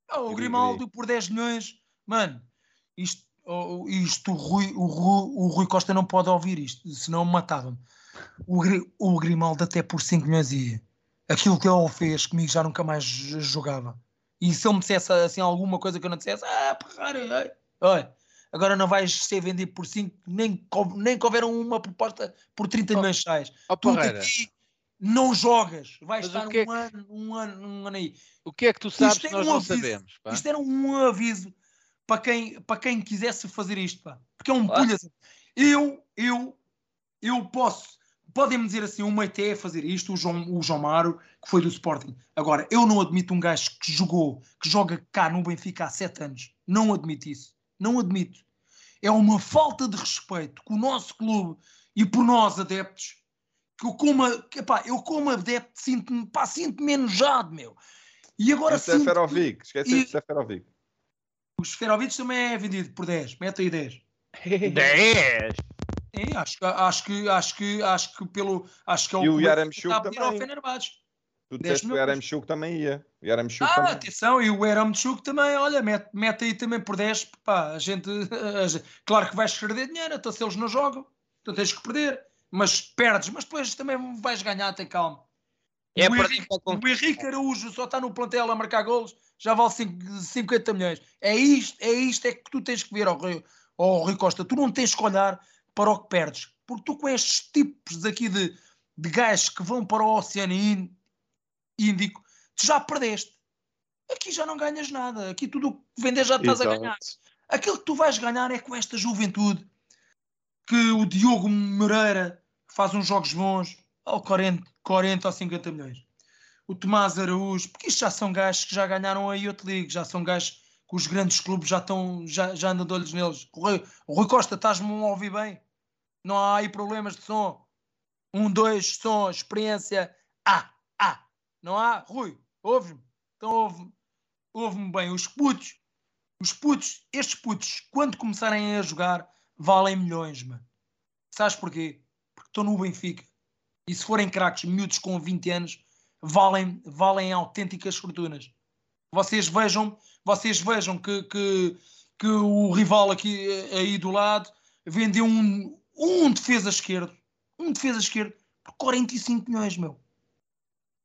Ah, o Gri, Grimaldo por 10 milhões. Mano, isto, oh, isto o, Rui, o, Rui, o Rui Costa não pode ouvir isto, senão matava-me. O, Gri- o Grimaldo até por 5 milhões ia. Aquilo que ele fez comigo já nunca mais jogava. E se ele me dissesse assim alguma coisa que eu não dissesse, ah, porra, olha, agora não vais ser vendido por 5, nem, nem que houver uma proposta por 30 Oh, milhões de reais. Ó Tu aqui não jogas, vais Mas estar que é um, que- ano, um ano, um ano aí. o que é que tu sabes Isto é que nós um não aviso. sabemos? pá? Isto era um aviso para quem, para quem quisesse fazer isto, pá. Porque é um Ah. pulha. Eu, eu, eu posso. Podem-me dizer assim, o Meite a fazer isto, o João, o João Maro, que foi do Sporting. Agora, eu não admito um gajo que jogou, que joga cá no Benfica há sete anos. Não admito isso. Não admito. É uma falta de respeito com o nosso clube e por nós adeptos. Que eu como, que, epá, eu como adepto sinto-me, pá, sinto-me enojado, meu. E agora E o sinto que- Seferovic. Esquece E- de Seferovic. o Seferovic também é vendido por 10. Mete aí 10. 10! *laughs* É, acho, que- acho que acho que acho que pelo acho que é E o Yaremchuk está a pedir ao também. Fenerbahçe. Tu 10 disseste que o. Yaremchuk também ia. O Yaremchuk Ah, também. atenção, e o Yaremchuk também, olha, mete, mete aí também por 10, pá, a gente, a gente- claro que vais perder dinheiro, então se eles não jogam, tu tens que perder, mas perdes, mas depois também vais ganhar, tem calma. É o, Henrique, o Henrique Araújo só está no plantel a marcar golos, já vale cinco- 50 milhões. É isto, é isto é que tu tens que ver ao Rui, ao Rui Costa. Tu não tens que olhar para o que perdes, porque tu com estes tipos aqui de, de gajos que vão para o Oceano Índico, tu já perdeste. Aqui já não ganhas nada. Aqui tudo o que vendes já estás a ganhar. Aquilo que tu vais ganhar é com esta juventude que o Diogo Moreira faz uns jogos bons ao 40, 40 ou 50 milhões. O Tomás Araújo, porque isto já são gajos que já ganharam a Youth League, já são gajos que os grandes clubes já estão, já, já andam de olhos neles. O Rui, o Rui Costa, estás-me a ouvir bem? Não há aí problemas de som. Um, dois, som, experiência. Ah. Não há? Rui, ouve-me. Então ouve-me. Ouve-me bem. Os putos, os putos, estes putos, quando começarem a jogar, valem milhões, mano. Sabes porquê? Porque estão no Benfica. E se forem craques miúdos com 20 anos, valem, valem autênticas fortunas. Vocês vejam, vocês vejam que, que, que o rival aqui aí do lado vendeu um, um defesa esquerdo, um defesa esquerdo por 45 milhões, meu.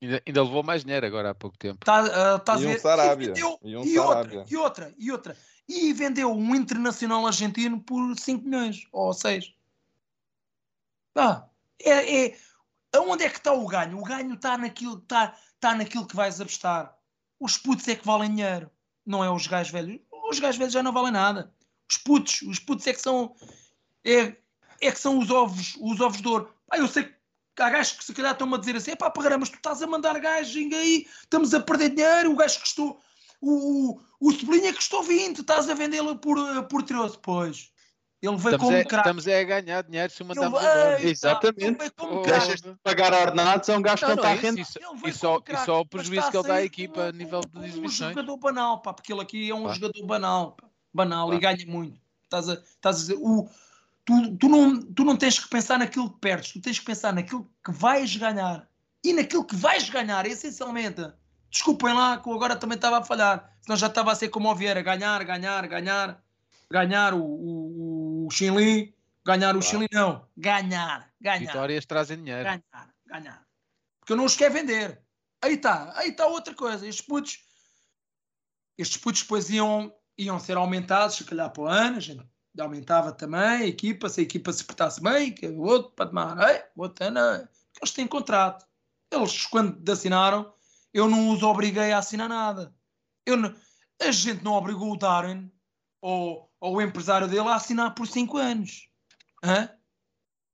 Ainda, ainda levou mais dinheiro agora há pouco tempo. Tá, ah, estás E a um? Sarabia. vendeu- E um e outra, e outra, e outra. E vendeu um internacional argentino por 5 milhões ou 6. Pá, é, é, aonde é que está o ganho? O ganho está naquilo, está, está naquilo que vais apostar. Os putos é que valem dinheiro, não é os gajos velhos. Os gajos velhos já não valem nada. Os putos, os putos é que são, é, é que são os ovos, os ovos de ouro. Pá, eu sei que há gajos que se calhar estão-me a dizer assim, pá, Parreira, mas tu estás a mandar gajos aí, estamos a perder dinheiro, o gajo que estou, o, o, o Cebolinha custou 20, estás a vendê-lo por, eh, por 13, pois. Ele veio Estamos, como a, craque. estamos é a ganhar dinheiro se o embora. Ei, Exatamente. Oh. Deixas de pagar ordenados a um gajo que Não, não não está é a render. Veio e só, e só o prejuízo que ele dá à equipa como- a nível de como Um exibições. jogador banal, pá, porque ele aqui é um Claro. jogador banal, pá, banal e Claro. ganha muito. Estás a, estás a dizer, o, tu, tu, não, tu não tens que pensar naquilo que perdes, tu tens que pensar naquilo que vais ganhar. E naquilo que vais ganhar, essencialmente. Desculpem lá que eu agora também estava a falhar, senão já estava a ser como o Vieira, ganhar, ganhar, ganhar, ganhar o, o, o Xinli, ganhar o Claro. Xinli, não, ganhar, ganhar Vitórias trazem dinheiro. ganhar, ganhar. Porque eu não os quero vender. Aí está, aí está outra coisa. Estes putos, estes putos depois iam, iam ser aumentados, se calhar para o ano, a gente aumentava também a equipa, se a equipa se portasse bem, que o outro para tomar, ei, o outro não. Porque Eles têm contrato. Eles, quando assinaram, eu não os obriguei a assinar nada. Eu não- a gente não obrigou o Darwin ou, ou o empresário dele a assinar por 5 anos. Hã?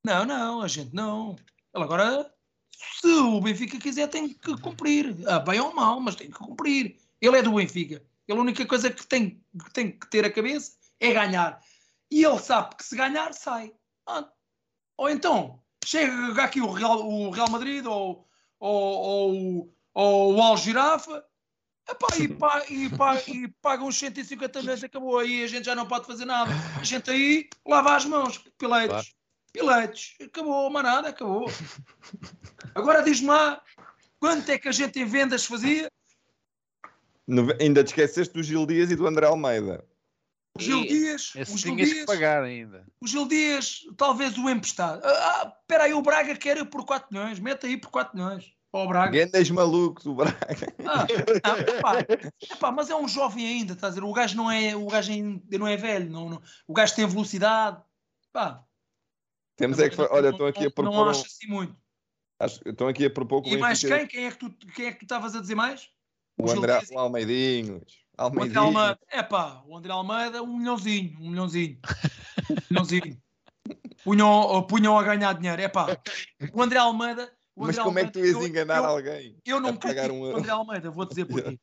Não, não, a gente não. Ele agora, se o Benfica quiser, tem que cumprir. Ah, bem ou mal, mas tem que cumprir. Ele é do Benfica. Ele a única coisa que tem que, tem que ter a cabeça é ganhar. E ele sabe que se ganhar, sai. Ah, Ou então, chega aqui o Real, o Real Madrid ou, ou, ou, ou o Al Girafa epá, e, pa, e, pa, e paga uns 150 milhões, acabou. Aí a gente já não pode fazer nada. A gente aí lava as mãos, pileitos. Pileitos. Acabou, mas nada, acabou. Agora diz-me lá, quanto é que a gente em vendas fazia? No- ainda te esqueceste do Gil Dias e do André Almeida. O Gil Dias, Esse o Gil tinhas que Dias, pagar ainda. o Gil Dias, talvez o emprestado. Ah, ah, espera aí, o Braga quer ir por 4 milhões, mete aí por 4 milhões. Ó o Braga. Grandes malucos, o Braga. Ah, não, epá, epá, mas é um jovem ainda, estás a dizer? O gajo não é, o gajo ainda não é velho, não, não- o gajo tem velocidade. Pá, Temos é que. fa- Olha, estão aqui a não, propor. não um- acho assim muito. acho- Estão aqui a propor que o E mais quem? Quem é que tu quem é que tu estavas a dizer mais? O Gil André Dias e- o André. Almeida, é pá, o André Almeida, um milhãozinho, um milhãozinho, um milhãozinho. *laughs* Punham, punham a ganhar dinheiro, é pá. O André Almeida. O Mas André como é que tu Almeida, ias eu- enganar eu, alguém? Eu não a pagar critico um o André Almeida, vou dizer *laughs* porquê.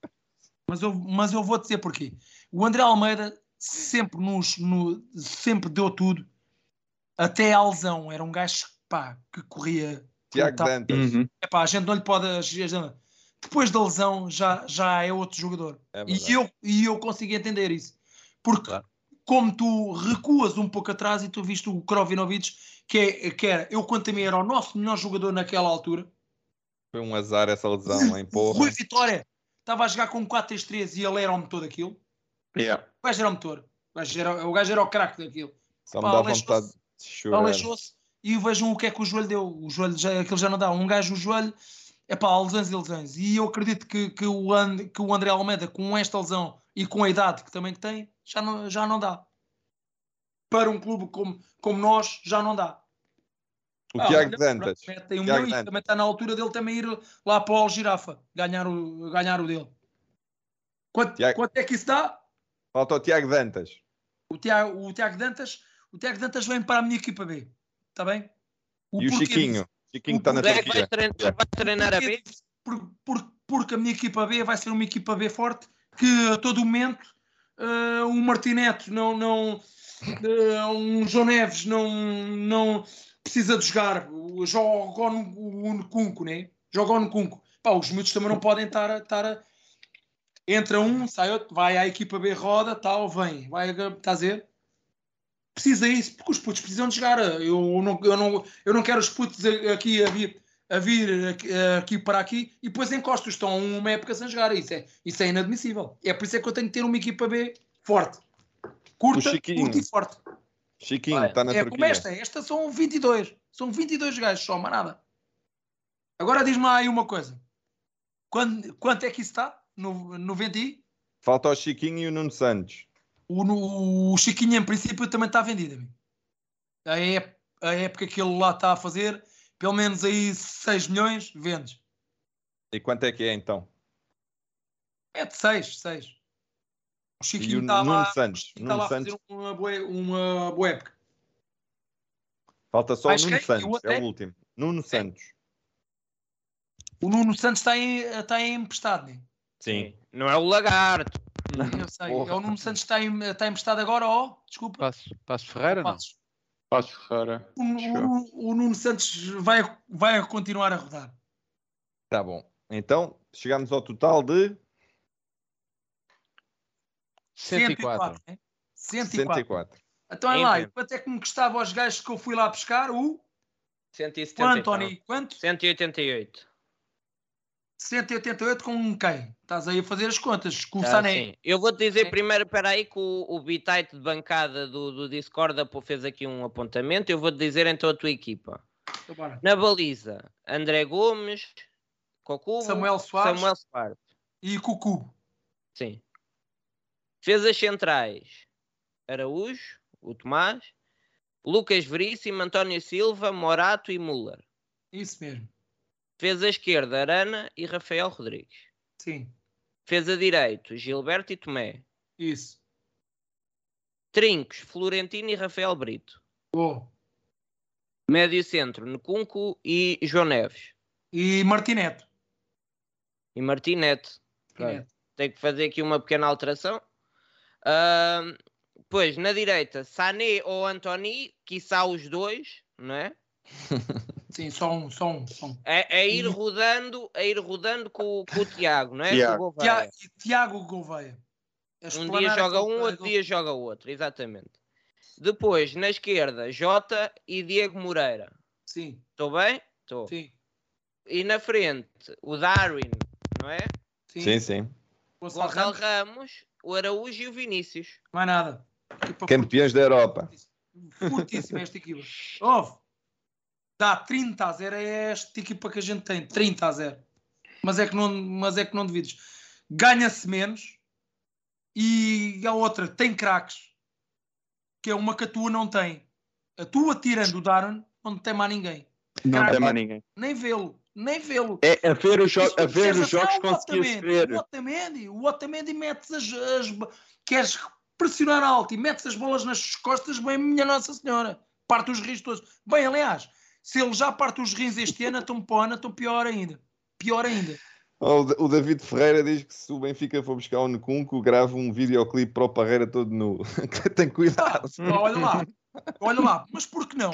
Mas eu, mas eu vou dizer porquê. O André Almeida sempre, nos, no, sempre deu tudo, até à lesão. Era um gajo pá, que corria. Tiago Dantas. Uhum. Epá, a gente não lhe pode. a gente- Depois da lesão já, já é outro jogador. É E eu, e eu consigo entender isso. Porque Claro. como tu recuas um pouco atrás e tu viste o Krovinovic, que, é, que era, eu quanto a mim era o nosso melhor jogador naquela altura, Foi um azar essa lesão, hein? *laughs* Porra. Rui Vitória estava a jogar com 4-3-3 e ele era o motor daquilo. Yeah. O gajo era o motor. O gajo era o, gajo era o craque daquilo. Só me dá vontade de chorar. E vejam o que é que o joelho deu. O joelho já, aquilo já não dá. Um gajo, o joelho, é pá, lesões e lesões. E eu acredito que, que, o And, que o André Almeida, com esta lesão e com a idade que também tem, já não, já não dá. Para um clube como, como nós, já não dá. O Ah, Tiago olha, Dantas. Tem um Tiago e também está na altura dele também ir lá para o Al Girafa ganhar o, ganhar o dele. Quanto, Tiago- quanto é que isso dá? Falta o Tiago Dantas. O Tiago, o Tiago Dantas, o Tiago Dantas vem para a minha equipa B. Está bem? E o Chiquinho. disso? Chiquinho O está na é que vai Turquia. treinar, vai treinar a B? Por- por- porque a minha equipa B vai ser uma equipa B forte que a todo momento eh, um Martinete não, não eh, um João Neves não, não precisa de jogar joga no, no Cunco, né? joga no Cunco. Pá, os miúdos também não podem estar a, estar a... entra um, sai outro, vai à equipa B, roda, tal, vem, vai, está a dizer? Precisa isso, porque os putos precisam de jogar. Eu não, eu não, eu não quero os putos aqui a vir, a vir aqui, para aqui e depois encostos estão uma época sem jogar. Isso é, isso é inadmissível. É por isso é que eu tenho que ter uma equipa B forte. Curta, curta e forte. Chiquinho está na é como Turquia. esta. Esta são 22. São 22 gajos só, mais nada. Agora diz-me aí uma coisa. Quando, quanto é que isso está? No, no 20 e? Falta o Chiquinho e o Nuno Santos. O, o Chiquinho, em princípio, também está vendido. amigo. É, a época que ele lá está a fazer, pelo menos aí 6 milhões, vendes. E quanto é que é então? É de 6, 6. O Chiquinho está lá, Santos? está Nuno lá a fazer uma boa, uma boa época. Falta só Mais o Nuno quem? Santos, é é? o último. Nuno Santos. O Nuno Santos está em, está em emprestado, né? Sim. Não é o lagarto. Eu sei. Porra. É o Nuno Santos que está, em, está emprestado agora, ó. Desculpa. Passo, passo Ferreira, não? Passo Ferreira. O, o- o Nuno Santos vai, vai continuar a rodar. Tá bom. Então, chegamos ao total de 104. né? 104. 104. Então é lá, e quanto é que me custava aos gajos que eu fui lá buscar? O 170 quanto. Tony? Quanto? 188. 188 com quem? Estás aí a fazer as contas. Com o Tá, Sané. sim. Eu vou-te dizer Sim. primeiro, espera aí, que o, o bitite de bancada do, do Discord fez aqui um apontamento. Eu vou-te dizer então a tua equipa. Então. Na baliza, André Gomes, Cocubo, Samuel Soares. Samuel Soares. E Cubo. Sim. Defesas centrais, Araújo, o Tomás, Lucas Veríssimo, António Silva, Morato e Muller. Isso mesmo. Defesa esquerda, Arana e Rafael Rodrigues. Sim. Defesa direito, Gilberto e Tomé. Isso. Trincos, Florentino e Rafael Brito. Boa. Médio centro, Necunco e João Neves. E Martineto. E Martinete. Tenho que fazer aqui uma pequena alteração. Ahm, Pois, na direita, Sané ou Antoni, quiçá os dois, não é? *laughs* Sim, só um, só um. Só um. É, é ir E- rodando, é ir rodando com, com o Tiago, não é? Tiago. Gouveia. Tia- Tiago Gouveia. A Um dia joga um, outro dia joga o outro, exatamente. Depois, na esquerda, Jota e Diego Moreira. Sim, Estou bem? Estou. sim, E na frente, o Darwin, não é? sim. Sim, sim. Gonçalo Gonçalo Ramos, Ramos, o Araújo e o Vinícius. mais nada. Equipa Campeões da Europa. Fortíssima esta equipa. Ouve, dá 30 a 0 é esta equipa que a gente tem. 30 a 0. Mas é que não, mas é que não devides. Ganha-se menos e a outra tem craques, que é uma que a tua não tem. A tua, tirando o Darwin, não tem mais ninguém. Não Craque. tem mais ninguém. Nem vê-lo, nem vê-lo. É a ver os, jo a ver os jogos Otamendi, ver. O Otamendi, o Otamendi metes as, as. Queres pressionar alto e metes as bolas nas costas, bem, minha Nossa Senhora. Parte os rins todos. Bem, aliás, se ele já parte os rins este ano, estão para o ano, estão pior ainda. Pior ainda. O Da- o David Ferreira diz que se o Benfica for buscar o Necunco, grava um videoclipe para o Parreira todo nu. *laughs* Tem cuidado. Ah, olha lá, olha lá, mas por que não?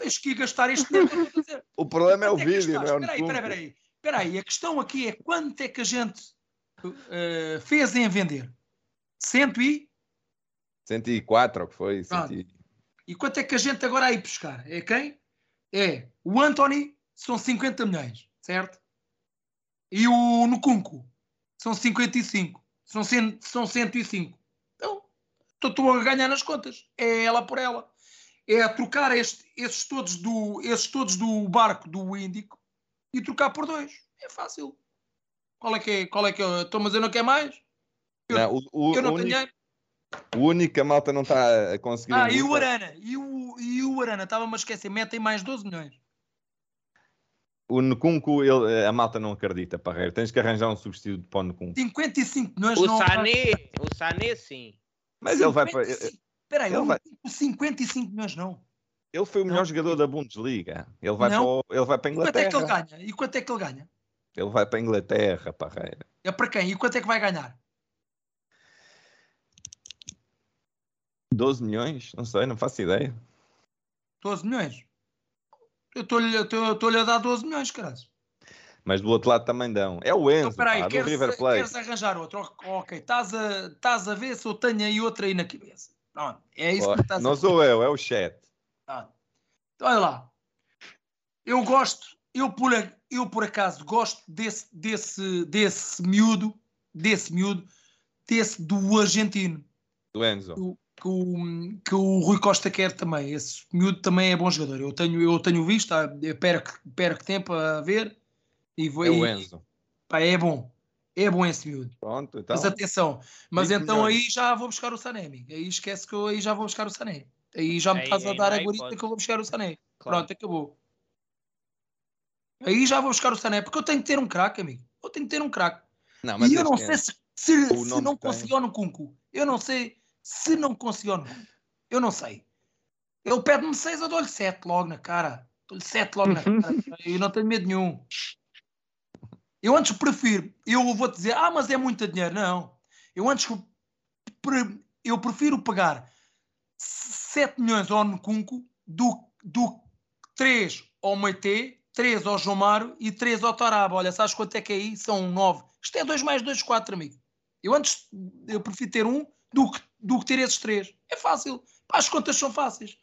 Tens que gastar este dinheiro para fazer. O problema é o que vídeo, não é o Espera aí, espera aí, espera aí. A questão aqui é quanto é que a gente eh, fez em vender? Cento e? 104, ou que foi? Pronto. 100 e- E quanto é que a gente agora aí buscar? É quem? É o Anthony, são 50 milhões, certo? E o Nukunku, são 55. São, 100, são 105. Então, estou- a ganhar nas contas. É ela por ela. É a trocar este- esses, todos do, esses todos do barco do Índico e trocar por dois. É fácil. Qual é que é? Qual é que é? Estou, mas eu não quero mais. Eu- Não, o, o, eu não o tenho único. O único que a malta não está a conseguir. Ah, e o Arana? E o, e o Arana? Estava-me a esquecer. Metem mais 12 milhões. O Necunco, ele- a malta não acredita, Parreira. Tens que arranjar um substituto para o Necunco. 55 milhões O não Sané, o Sané sim. Mas ele vai para. 55. Espera aí, ele o vai- o 55 milhões não. Ele foi o melhor Não. jogador da Bundesliga. Ele vai, para, Não. ele vai para a E quanto é que ele Inglaterra. ganha? E quanto é que ele ganha? Ele vai para a Inglaterra, Parreira. É para quem? E quanto é que vai ganhar? 12 milhões? Não sei, não faço ideia. 12 milhões. Eu estou-lhe estou- estou-lhe a dar 12 milhões, caralho. Mas do outro lado também dão. É o Enzo, Então, espera aí, pá, do queres, River Plate. queres arranjar outro? Ok, estás a, estás a ver se eu tenho aí outra aí na cabeça. Pronto, é isso que me estás a Não sou eu, é o chat. Pronto. Então, olha lá. Eu gosto, eu por, eu por acaso gosto desse, desse, desse miúdo, desse miúdo, desse do argentino, Do Enzo. Que o, que o Rui Costa quer também. Esse miúdo também é bom jogador. Eu tenho, eu tenho visto, ah, perco, perco tempo a ver e vou. É o e- Enzo. pá, é bom. É bom esse miúdo. Pronto, então. Mas atenção, mas 20 então milhões. aí já vou buscar o Sanemi. Aí esquece que eu aí já vou buscar o Sanemi. Aí já me Aí- estás a dar não a hipótese. que eu vou buscar o Sané. Claro. Pronto, acabou. Aí já vou buscar o Sané, porque eu tenho que ter um craque, amigo. Eu tenho que ter um craque. E eu não sei se, se, se não conseguiu no Cunco. Eu não sei se não conseguiu no Eu não sei. Ele pede-me 6, eu dou-lhe 7 logo na cara. Dou-lhe 7 logo na cara. Eu não tenho medo nenhum. Eu antes prefiro, eu vou dizer, ah, mas é muito dinheiro. Não. Eu antes eu prefiro pagar 7 milhões ao Nkunku do, do 3 ao Meite, 3 ao João Mário e 3 ao Taraba. Olha, sabes quanto é que é aí? São 9. Isto é 2 mais 2, 4, amigo. Eu antes, eu prefiro ter um do que, do que ter esses 3. É fácil. Pá, As contas são fáceis.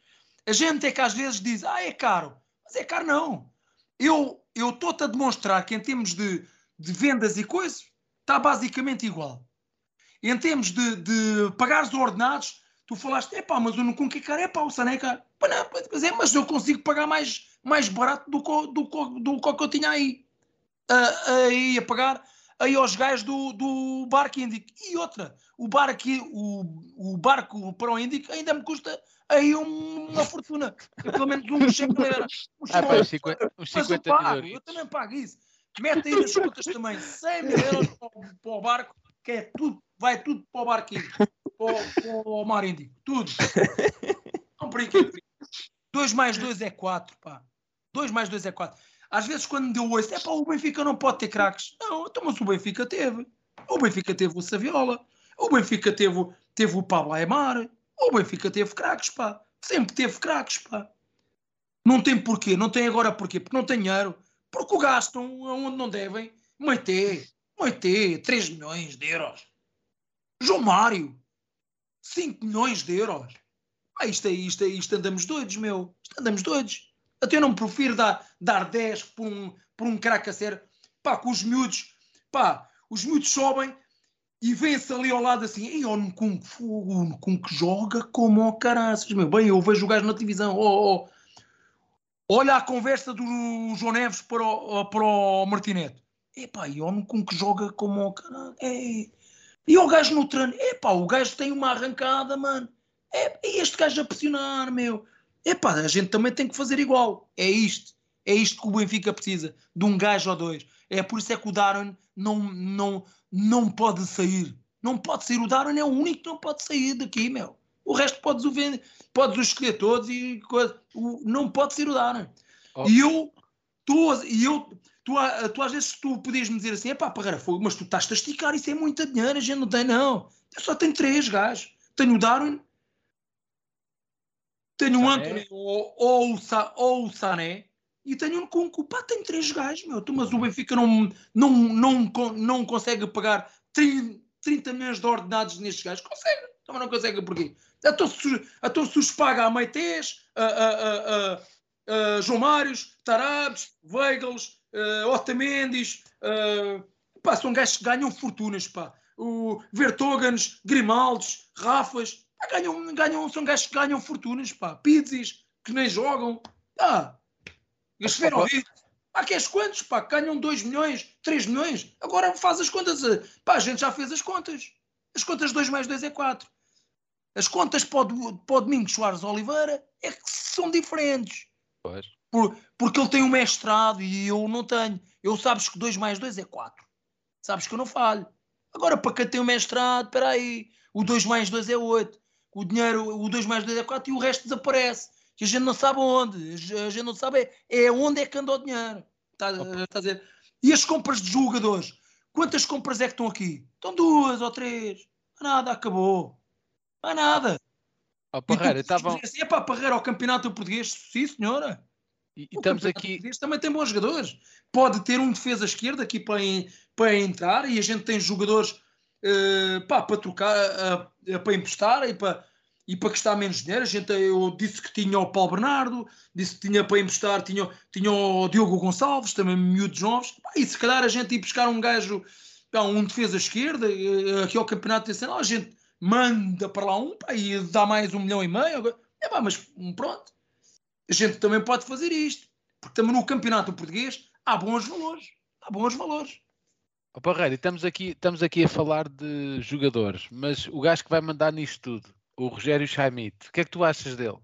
A gente é que às vezes diz, ah, é caro. Mas é caro não. Eu estou-te a demonstrar que em termos de, de vendas e coisas, está basicamente igual. Em termos de, de pagar os ordenados, tu falaste, é pá, mas o Nkunku é caro, é pá, o Sané é caro. Pá, não, mas, é, mas eu consigo pagar mais, mais barato do que, do, do que eu tinha aí. Ah, aí a pagar aí aos gajos do, do barco Índico. E outra, o barco, o, o barco para o Índico ainda me custa aí um- uma fortuna. Eu, pelo menos um era. Um Ah, pá, uns 50, uns mas eu 50 pago, mil eu euritos. também pago isso. Mete aí nas contas também 100 mil euros para, o- para o barco, que é tudo, vai tudo para o barquinho, para, o- para o mar Índico, tudo. Não brinquem. 2 mais 2 é 4, pá. 2 mais 2 é 4. Às vezes quando deu oito, é pá, o Benfica não pode ter craques. Não, então, mas o Benfica teve. O Benfica teve o Saviola. O Benfica teve, teve o Pablo Aymar. O Benfica teve craques, pá. Sempre teve craques, pá. Não tem porquê. Não tem agora porquê. Porque não tem dinheiro. Porque o gastam onde não devem. Moité. Moité. 3 milhões de euros. João Mário. 5 milhões de euros. Ah, isto, é, isto, é, isto andamos doidos, meu. Isto andamos doidos. Até eu não prefiro dar, dar 10 por um, por um craque a sério. Pá, com os miúdos. Pá, os miúdos sobem e vêm-se ali ao lado assim. E o fogo, o Nkunku joga como o caraças, meu. Bem, eu vejo o gajo na televisão. Oh, oh. Olha a conversa do João Neves para o, para o Martinete. Epá, e o Nkunku joga como o caralho. É. E o gajo no treino. Epá, o gajo tem uma arrancada, mano. É, é este gajo a pressionar, meu. Epá, a gente também tem que fazer igual. É isto. É isto que o Benfica precisa. De um gajo ou dois. É por isso é que o Darwin não, não, não pode sair. Não pode sair. O Darwin é o único que não pode sair daqui, meu. O resto podes o vender, podes os escolher todos e coisa. O, não pode ser o Darwin. Oh. E eu, tu, e eu, tu, a- tu às vezes tu podias me dizer assim, é pá, Parreira, fogo, mas tu estás a esticar, isso é muito dinheiro, a gente não tem, não. Eu só tenho três gajos. Tenho o Darwin, tenho Sané. Anthony ou, ou, ou o Sané e tenho um Nkunku. Pá, tenho três gajos, meu. Mas o Benfica não, não, não, não consegue pagar 30, 30 milhões de ordenados nestes gajos. Consegue. Também não consegue porquê? Então se, então se os paga a Maités, a, a, a, a, a João Mários, Tarabes, Weigels, uh, Otamendes, uh, pá, são gajos que ganham fortunas, pá. O Vertogans, Grimaldos, Rafas, ganham, ganham, são gajos que ganham fortunas, pá. Pizzis, que nem jogam. Ah, Gasferovic, pá, queres quantos, pá, que ganham 2 milhões, 3 milhões. Agora faz as contas, eh, pá, a gente já fez as contas. As contas 2 mais 2 é 4. As contas para o, para o Domingos Soares Oliveira é que são diferentes. Pois. Por- porque ele tem um mestrado e eu não tenho. Eu sabes que 2 mais 2 é 4. Sabes que eu não falho. Agora, para quem tem um mestrado, espera aí. O 2 mais 2 é 8. O dinheiro, o 2 mais 2 é 4 e o resto desaparece. Que a gente não sabe onde. A ge- a gente não sabe é, é onde é que anda o dinheiro. Está, está a dizer? E as compras de jogadores? Quantas compras é que estão aqui? Estão duas ou três. Nada, acabou. Não há nada. Ó, tu Parreira, estavam. assim, é para Parreira ao campeonato português. Sim, senhora. E, e estamos aqui. também tem bons jogadores. Pode ter um defesa esquerda aqui para, para entrar e a gente tem jogadores eh, pá, para trocar, eh, para emprestar e para, e para gastar menos dinheiro. A gente, eu disse que tinha o Paulo Bernardo, disse que tinha para emprestar, tinha, tinha o Diogo Gonçalves, também miúdos novos. Pá, e se calhar a gente ir buscar um gajo, pá, um defesa esquerda, aqui ao Campeonato Nacional, a gente manda para lá um pá, e dá mais um milhão e meio. É pá, mas hum, pronto a gente também pode fazer isto. Porque também no campeonato português há bons valores. Há bons valores. Ó, Parreira, estamos aqui, estamos aqui a falar de jogadores, mas o gajo que vai mandar nisto tudo, o Rogério Chaimite. O que é que tu achas dele?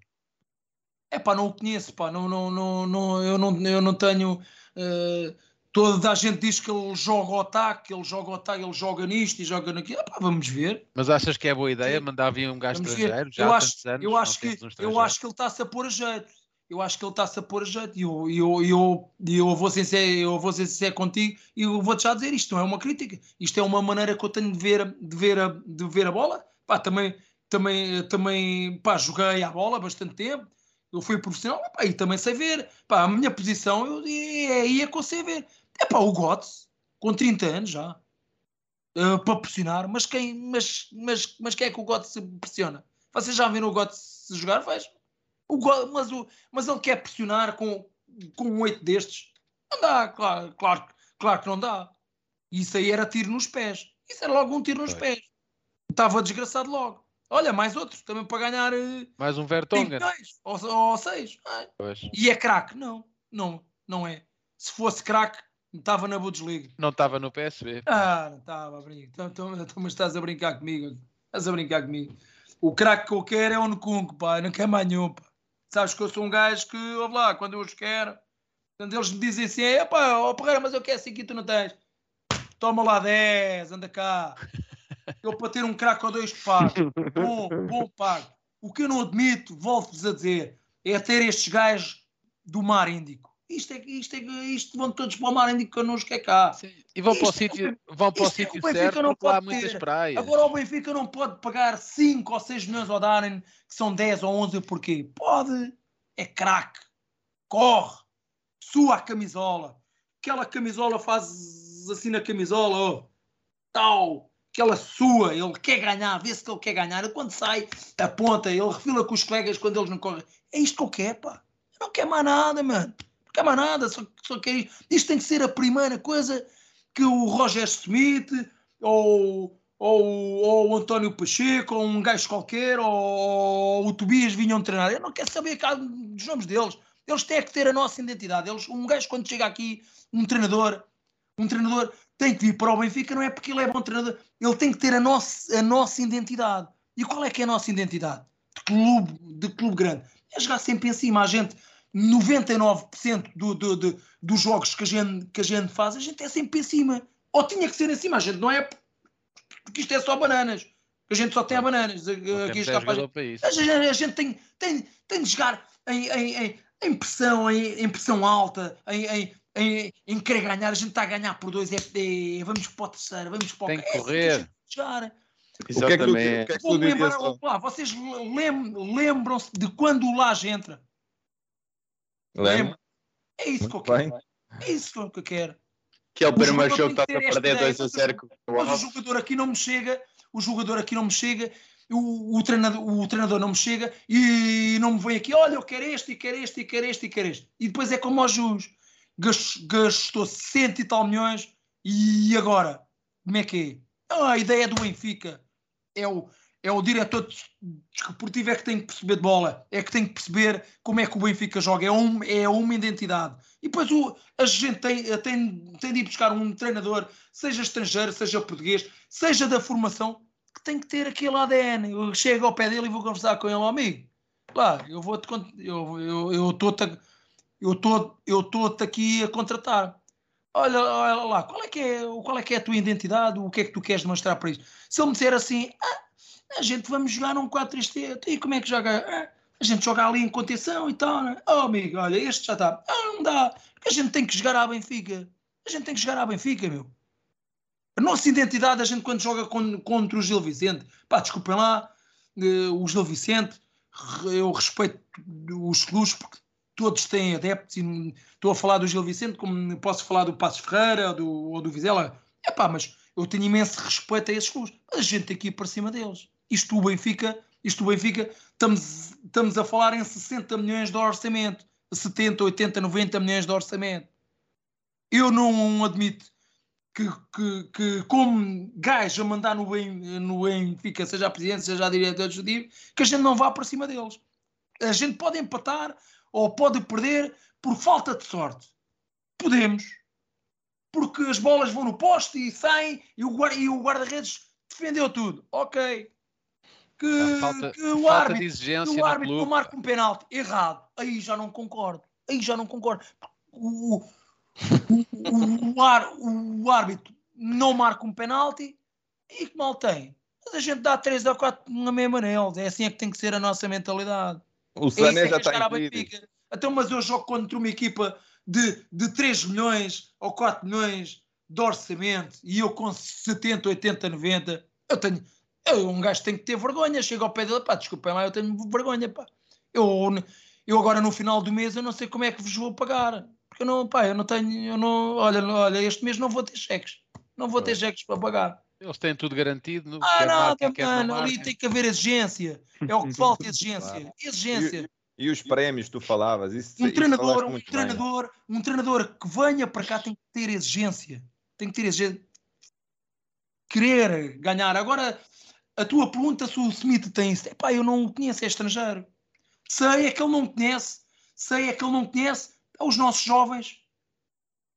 É pá, não o conheço, pá, não, não, não, não, eu, não, eu não tenho. eh, toda a gente diz que ele joga o ataque, ele joga o ataque, ele joga nisto e joga naquilo. Epá, vamos ver. Mas achas que é boa ideia Sim. mandar vir um gajo Vamos ver. estrangeiro? Já Eu há acho, anos, eu acho que, um eu acho que ele está-se a pôr a jeito. Eu acho que ele está-se a pôr a jeito. E eu, eu, eu, eu, vou ser sincero, eu vou ser sincero contigo e eu vou-te já dizer isto não é uma crítica. Isto é uma maneira que eu tenho de ver, de ver, a, de ver a bola. Pá, também, também, também pá, joguei a bola bastante tempo. Eu fui profissional pá, e também sei ver. Pá, a minha posição eu, é aí é que eu sei ver. É pá, o Götze, com 30 anos já, eh, para pressionar. Mas quem, mas, mas, mas quem é que o Götze pressiona? Vocês já viram o Götze jogar? Vejam. O mas, o, mas ele quer pressionar com, com um oito destes? Não dá, claro, claro, claro que não dá. Isso aí era tiro nos pés. Isso era logo um tiro nos pés. Estava desgraçado logo. Olha, mais outro, também para ganhar eh, Mais um 5 Vertonghen. milhões ou 6. Pois. E é craque? Não, não, não é. Se fosse craque, estava na Bundesliga. Não estava no PSV. Ah, não estava a brincar. Então, então, então, mas estás a brincar comigo. Estás a brincar comigo. O craque que eu quero é o Nkunku, pá. Não quero mais nenhum, pá. Sabes que eu sou um gajo que, ouve lá, quando eu os quero, quando eles me dizem assim, é pá, ó Pereira, mas eu quero assim que tu não tens. Toma lá 10, anda cá. *laughs* Eu para ter um craque ou dois pago. Bom, bom pago. O que eu não admito, volto-vos a dizer, é ter estes gajos do mar Índico. Isto é que isto, é, isto vão todos para o mar Índico connosco é cá. Sim. E vão para o Isto é sítio, vão para o isto é o sítio Benfica certo não lá há pode muitas praias. Agora o Benfica não pode pagar 5 ou 6 milhões ao Darren, que são 10 ou 11, porquê? Pode. É craque. Corre. Sua a camisola. Aquela camisola faz assim na camisola, ó. Tal. Aquela sua. Ele quer ganhar. Vê-se que ele quer ganhar. Quando sai, aponta. Ele refila com os colegas quando eles não correm. É isto que eu quero, pá. Eu não quero mais nada, mano. Nada. Só, só quero isto. Tem que ser a primeira coisa que o Roger Smith ou, ou, ou o António Pacheco ou um gajo qualquer ou, o Tobias vinham treinar. Eu não quero saber cá dos nomes deles. Eles têm que ter a nossa identidade. Eles, um gajo quando chega aqui, um treinador, um treinador tem que vir para o Benfica, não é porque ele é bom treinador, ele tem que ter a nossa, a nossa identidade. E qual é que é a nossa identidade? De clube, de clube grande. É jogar sempre em cima. A gente, 99% do, do, do, dos jogos que a, gente, que a gente faz, a gente é sempre em cima. Ou tinha que ser em cima, a gente não é porque isto é só bananas. A gente só tem a bananas. Aqui temos está é para a jogador para isso. a gente, a gente tem, tem, tem de jogar em, em, em, em pressão, em, em pressão alta, em, em, em, em querer ganhar. A gente está a ganhar por dois, é, é, vamos para o terceiro, vamos para o Tem que é assim correr. a gente tem de jogar. O que é que tu, o que é que tu dirias lembrar, ao- lá, vocês lem- lembram-se de quando o Laje entra? Lembra? É isso que eu Muito quero. bem. É isso que eu quero. Que é o O primeiro jogo que que a perder esta 2 a 0 com o Mas o jogador aqui não me chega, o jogador aqui não me chega, o, o, treinador, o treinador não me chega e não me vem aqui, olha, eu quero este, e quero este, e quero este, e quero este. E depois é como aos Jus, Gas- gastou cento e tal milhões e agora? Como é que é? Ah, a ideia do Benfica é o, é o diretor desportivo é que tem que perceber de bola, é que tem que perceber como é que o Benfica joga, é, um, é uma identidade. E depois o, a gente tem, tem, tem de ir buscar um treinador, seja estrangeiro, seja português, seja da formação, que tem que ter aquele ADN. Eu chego ao pé dele e vou conversar com ele, "Ó, amigo. Claro, eu vou-te eu eu eu estou-te eu estou eu estou-te aqui a contratar. Olha, olha lá, qual é, que é, qual é que é a tua identidade? O que é que tu queres demonstrar para isso? Se ele me disser assim, ah, a gente vamos jogar um 4-3-3, e como é que joga? Ah, a gente joga ali em contenção e tal, né? Oh, amigo, olha, este já está. Ah, não dá, porque a gente tem que jogar à Benfica. A gente tem que jogar à Benfica, meu. A nossa identidade, a gente quando joga con- contra o Gil Vicente, pá, desculpem lá, eh, o Gil Vicente, eu respeito os clubes porque todos têm adeptos e estou a falar do Gil Vicente como posso falar do Passos Ferreira ou do, ou do Vizela. É pá, mas eu tenho imenso respeito a esses clubes. Mas a gente tem que ir para cima deles. Isto o Benfica, isto o Benfica, estamos, estamos a falar em 60 milhões de orçamento, 70, 80, 90 milhões de orçamento. Eu não admito que, que, que como gajo a mandar no, no Benfica, seja a presidente, seja a diretora executiva, que a gente não vá para cima deles. A gente pode empatar ou pode perder por falta de sorte. Podemos. Porque as bolas vão no poste e saem e o guarda-redes defendeu tudo. Ok. Que, falta- que o falta árbitro, de exigência que o árbitro clube. não marca um penalti errado. Aí já não concordo. Aí já não concordo. O, o, o, o ar- o árbitro não marca um penalti e que mal tem. Mas a gente dá 3 ou 4 na mesma neles. É assim é que tem que ser a nossa mentalidade. O É Sané é já está em. Então, mas eu jogo contra uma equipa de, de 3 milhões ou 4 milhões de orçamento e eu com 70, 80, 90, eu tenho. Eu, um gajo tem que ter vergonha. Chega ao pé dele, pá, desculpem lá, eu tenho vergonha, pá. Eu, eu agora no final do mês eu não sei como é que vos vou pagar. Porque eu não, pá, eu não tenho, eu não, olha, olha, este mês não vou ter cheques. Não vou ter cheques para pagar. Eles têm tudo garantido. Ah, quer nada, marquem, quer não mano, ali tem que haver exigência. É o que falta, *laughs* exigência. Claro. Exigência. E os prémios, tu falavas. Isso, Um treinador, um muito bem. treinador, um treinador que venha para cá tem que ter exigência. Tem que ter exigência. Querer ganhar. Agora, a tua pergunta se o Smith tem isso. Epá, eu não o conheço, é estrangeiro. Sei é que ele não conhece. Sei é que ele não conhece os nossos jovens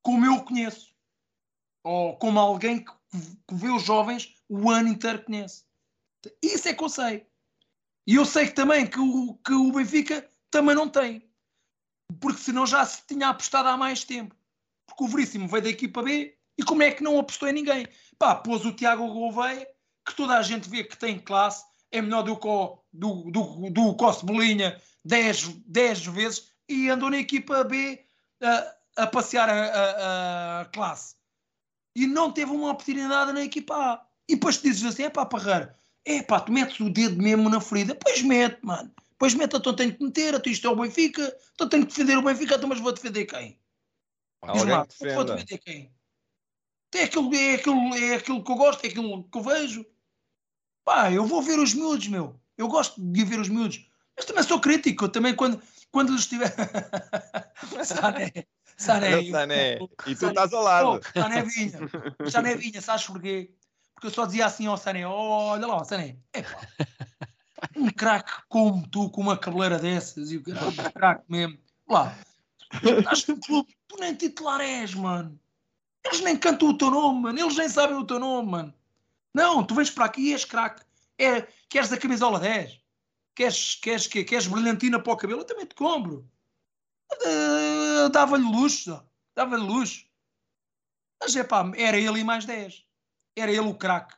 como eu conheço. Ou como alguém que, que vê os jovens o ano inteiro conhece. Isso é que eu sei. E eu sei que também que o, que o Benfica também não tem. Porque senão já se tinha apostado há mais tempo. Porque o Veríssimo veio da equipa B e como é que não apostou em ninguém? Pá, pôs o Tiago Gouveia, que toda a gente vê que tem classe, é melhor do que o, do, do, do Costa Bolinha 10, 10 vezes e andou na equipa B a, a passear a, a- a classe. E não teve uma oportunidade na equipa A. E depois te dizes assim, é pá, Parreira, é pá, tu metes o dedo mesmo na ferida. Pois mete, mano. Pois mete, então tenho que meter, então isto é o Benfica, então tenho que defender o Benfica, então mas vou defender quem? Diz lá, vou defender quem? É aquilo, é, aquilo, é aquilo que eu gosto, é aquilo que eu vejo. Pá, eu vou ver os miúdos, meu. Eu gosto de ver os miúdos. Mas também sou crítico. Também quando, quando eles estiver. *laughs* Sané. Sané. Sané. eu- E tu Sané. estás ao lado. Oh, Sané vinha. Sané vinha, sabes porquê? Porque eu só dizia assim ao Sané: olha lá, Sané. Epá, um craque como tu, com uma cabeleira dessas, e o craque mesmo. Lá, estás no clube, tu nem titular és, mano. Eles nem cantam o teu nome, mano. Eles nem sabem o teu nome, mano. Não, tu vens para aqui e és craque. É, queres a camisola 10? Queres, queres, quê? queres brilhantina para o cabelo? Eu também te compro. Eh, Dava-lhe luxo, dava-lhe luxo. Mas é pá, era ele e mais 10. Era ele o craque.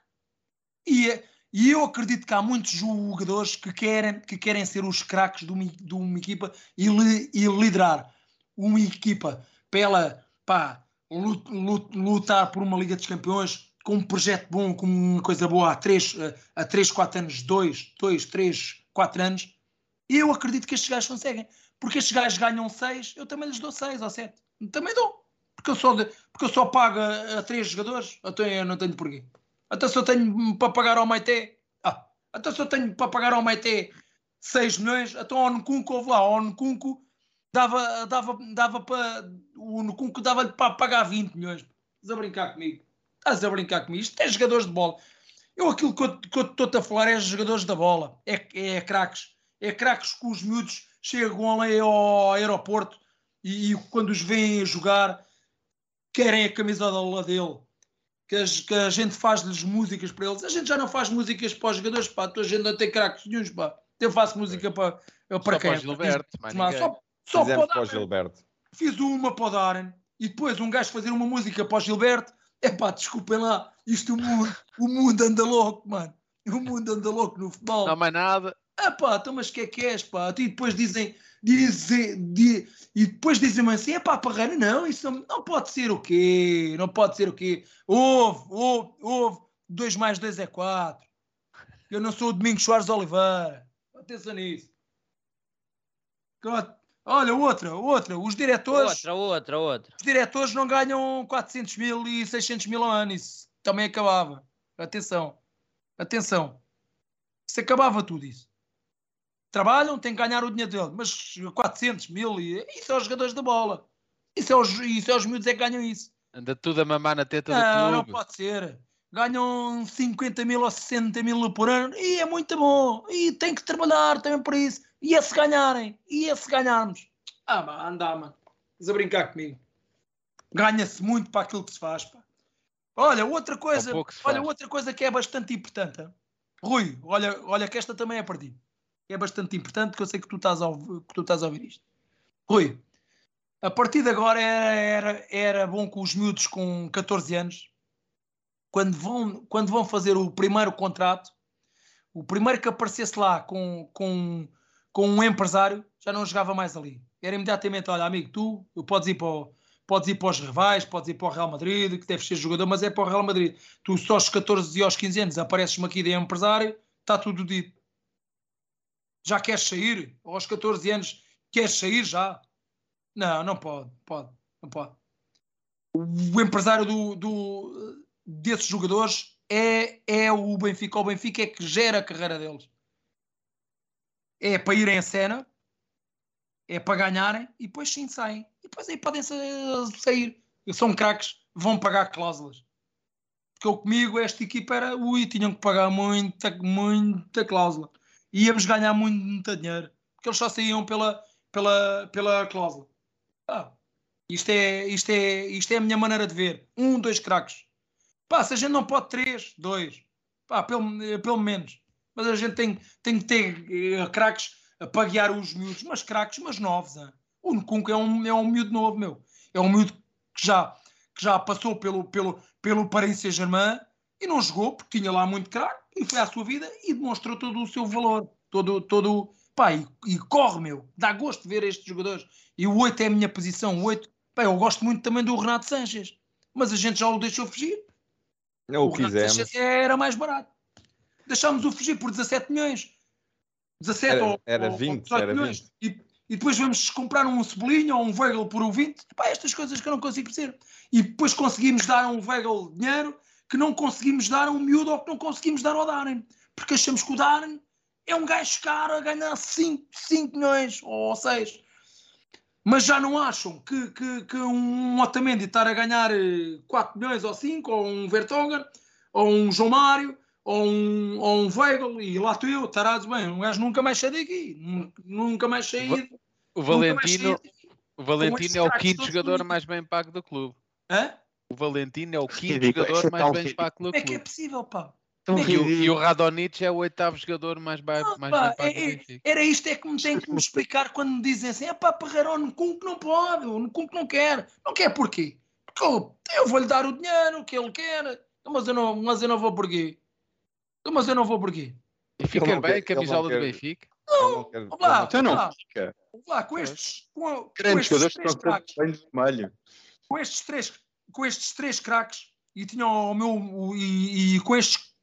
E, e eu acredito que há muitos jogadores que querem, que querem ser os craques de uma, de uma equipa e, li- e liderar uma equipa para ela pá, lu- lu- lutar por uma Liga dos Campeões com um projeto bom, com uma coisa boa há 3, há 3 4 anos, 2, 2, 3, 4 anos. Eu acredito que estes gajos conseguem. Porque estes gajos ganham 6, eu também lhes dou 6 ou 7. Também dou. Porque eu só, de- porque eu só pago a, a 3 jogadores, então eu não tenho porquê. Até se eu tenho para pagar ao Maite, ah, até se eu tenho para pagar ao Maite 6 milhões, então ao Nkunku, houve lá, ao Nkunku dava, dava, dava para, o Nkunku dava-lhe para pagar 20 milhões. Estás a brincar comigo? Estás a brincar comigo? Isto é jogadores de bola. Eu aquilo que eu que eu estou-te a falar é jogadores da bola, é, é craques. É craques que os miúdos chegam ali ao aeroporto e, e quando os veem a jogar querem a camisola dele. Que, as- que a gente faz-lhes músicas para eles. A gente já não faz músicas para os jogadores, pá. A gente não tem craques nenhums, pá. Eu faço música para, para Só quem? para o Gilberto, mais Mas só, só para para o Gilberto. fiz uma para o Darren e depois um gajo fazer uma música para o Gilberto. É pá, desculpem lá, isto o mundo, o mundo anda louco, mano. O mundo anda louco no futebol. Não há mais nada. Ah pá, então mas que é que és, pá? E depois dizem, dizem, di- e depois dizem-me assim, é pá, Parreira, não, isso não, não pode ser o quê? Não pode ser o quê? Houve, houve, houve, 2 mais 2 é 4. Eu não sou o Domingos Soares Oliveira. Atenção nisso. Olha, outra, outra, os diretores Outra, outra, outra. os diretores não ganham 400 mil e 600 mil ao ano. Isso também acabava. Atenção. Atenção. Isso acabava tudo isso. Trabalham, têm que ganhar o dinheiro dele. Mas 400 mil, e... isso é os jogadores da bola. Isso é os, isso é os miúdos é que ganham isso. Anda tudo a mamar na teta Não, do não clube. pode ser. Ganham 50 mil ou 60 mil por ano e é muito bom. E tem que trabalhar também por isso. E é se ganharem. E é se ganharmos. Ah, mano, anda, mano. Estás a brincar comigo. Ganha-se muito para aquilo que se faz. Pá. Olha, outra coisa, olha, outra coisa que é bastante importante. Rui, olha, olha que esta também é para ti. É bastante importante que eu sei que tu estás a, ouv- que tu estás a ouvir isto. Rui, a partir de agora era, era, era bom que os miúdos com 14 anos, quando vão, quando vão fazer o primeiro contrato, o primeiro que aparecesse lá com, com, com um empresário já não jogava mais ali. Era imediatamente, olha amigo, tu podes ir para, o- podes ir para os rivais, podes ir para o Real Madrid, que deves ser jogador, mas é para o Real Madrid. Tu só aos 14 e aos 15 anos apareces-me aqui de empresário, está tudo dito. Já queres sair? Ou aos 14 anos queres sair já? Não, não pode, pode, não pode. O empresário do, do- desses jogadores é, é o Benfica. O Benfica é que gera a carreira deles. É para irem a cena, é para ganharem e depois sim saem. E depois aí podem sa- sair. São craques, vão pagar cláusulas. Porque eu comigo, esta equipa era, ui, tinham que pagar muita, muita cláusula. Íamos ganhar muito, muito dinheiro. Porque eles só saíam pela, pela, pela cláusula. Ah, isto, é, isto, é, isto é a minha maneira de ver. Um, dois craques. Pá, se a gente não pode três, dois. Pá, pelo, pelo menos. Mas a gente tem, tem que ter eh, craques para guiar os miúdos. Mas craques, mas novos. ah. O Nkunku é um, é um miúdo novo, meu. É um miúdo que já, que já passou pelo, pelo, pelo Paris Saint-Germain e não jogou porque tinha lá muito craque e foi à sua vida e demonstrou todo o seu valor. Todo, todo, pá, e, e corre, meu. Dá gosto de ver estes jogadores. E o 8 é a minha posição. O 8, pá, eu gosto muito também do Renato Sanches. Mas a gente já o deixou fugir. É o O Renato. Sanches era mais barato. Deixámos-o fugir por 17 milhões. 17 Era- ou, era ou- 20, ou 18 era milhões. E, e depois vamos comprar um Cebolinha ou um Weigl por um 20. Pá, estas coisas que eu não consigo perceber. E depois conseguimos dar a um Weigl dinheiro que não conseguimos dar a um miúdo ou que não conseguimos dar ao Darren. Porque achamos que o Darren é um gajo caro a ganhar 5, 5 milhões ou 6. Mas já não acham que, que, que um Otamendi estar a ganhar eh, 4 milhões ou 5, ou um Vertonghen, ou um João Mário, ou um, ou um Weigl, e lá estou eu, tarados bem, um gajo nunca mais sai daqui, nun- nunca mais saí. O Valentino, o Valentino é o quinto jogador mais bem pago do clube. Hã? O Valentino é o quinto jogador esse mais bem pago do Como é que é clube. possível, pá? É que E o, e Radonich é o oitavo jogador mais, ba- Ah, mais pá, bem pago é- é-. Era isto é que me tem que me explicar quando me dizem assim: é pá, Perreiro, o Nkunku não pode, o Nkunku não quer. Não quer porquê? Porque eu, eu vou-lhe dar o dinheiro que ele quer, mas eu não, mas eu não vou porquê. Mas eu não vou porquê. E fica bem quer- a camisola do Benfica. Não Olá, não- Então não olá, fica. olá, com estes, com, estes três craques, com estes três, com estes três craques e tinham o meu o- e, e com estes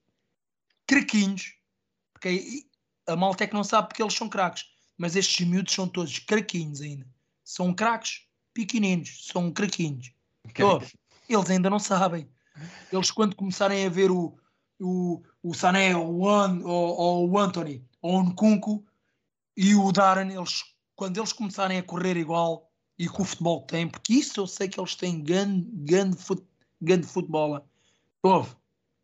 craquinhos, porque a malta é que não sabe porque eles são craques, mas estes miúdos são todos craquinhos ainda. São craques pequeninos, são craquinhos. Oh, eles ainda não sabem. Eles quando começarem a ver o, o, o Sané ou o, An, ou, ou o Anthony ou o Nkunku e o Darren, eles, quando eles começarem a correr igual e que o futebol tem, porque isso eu sei que eles têm grande, grande, fut, grande futebol. Ouve,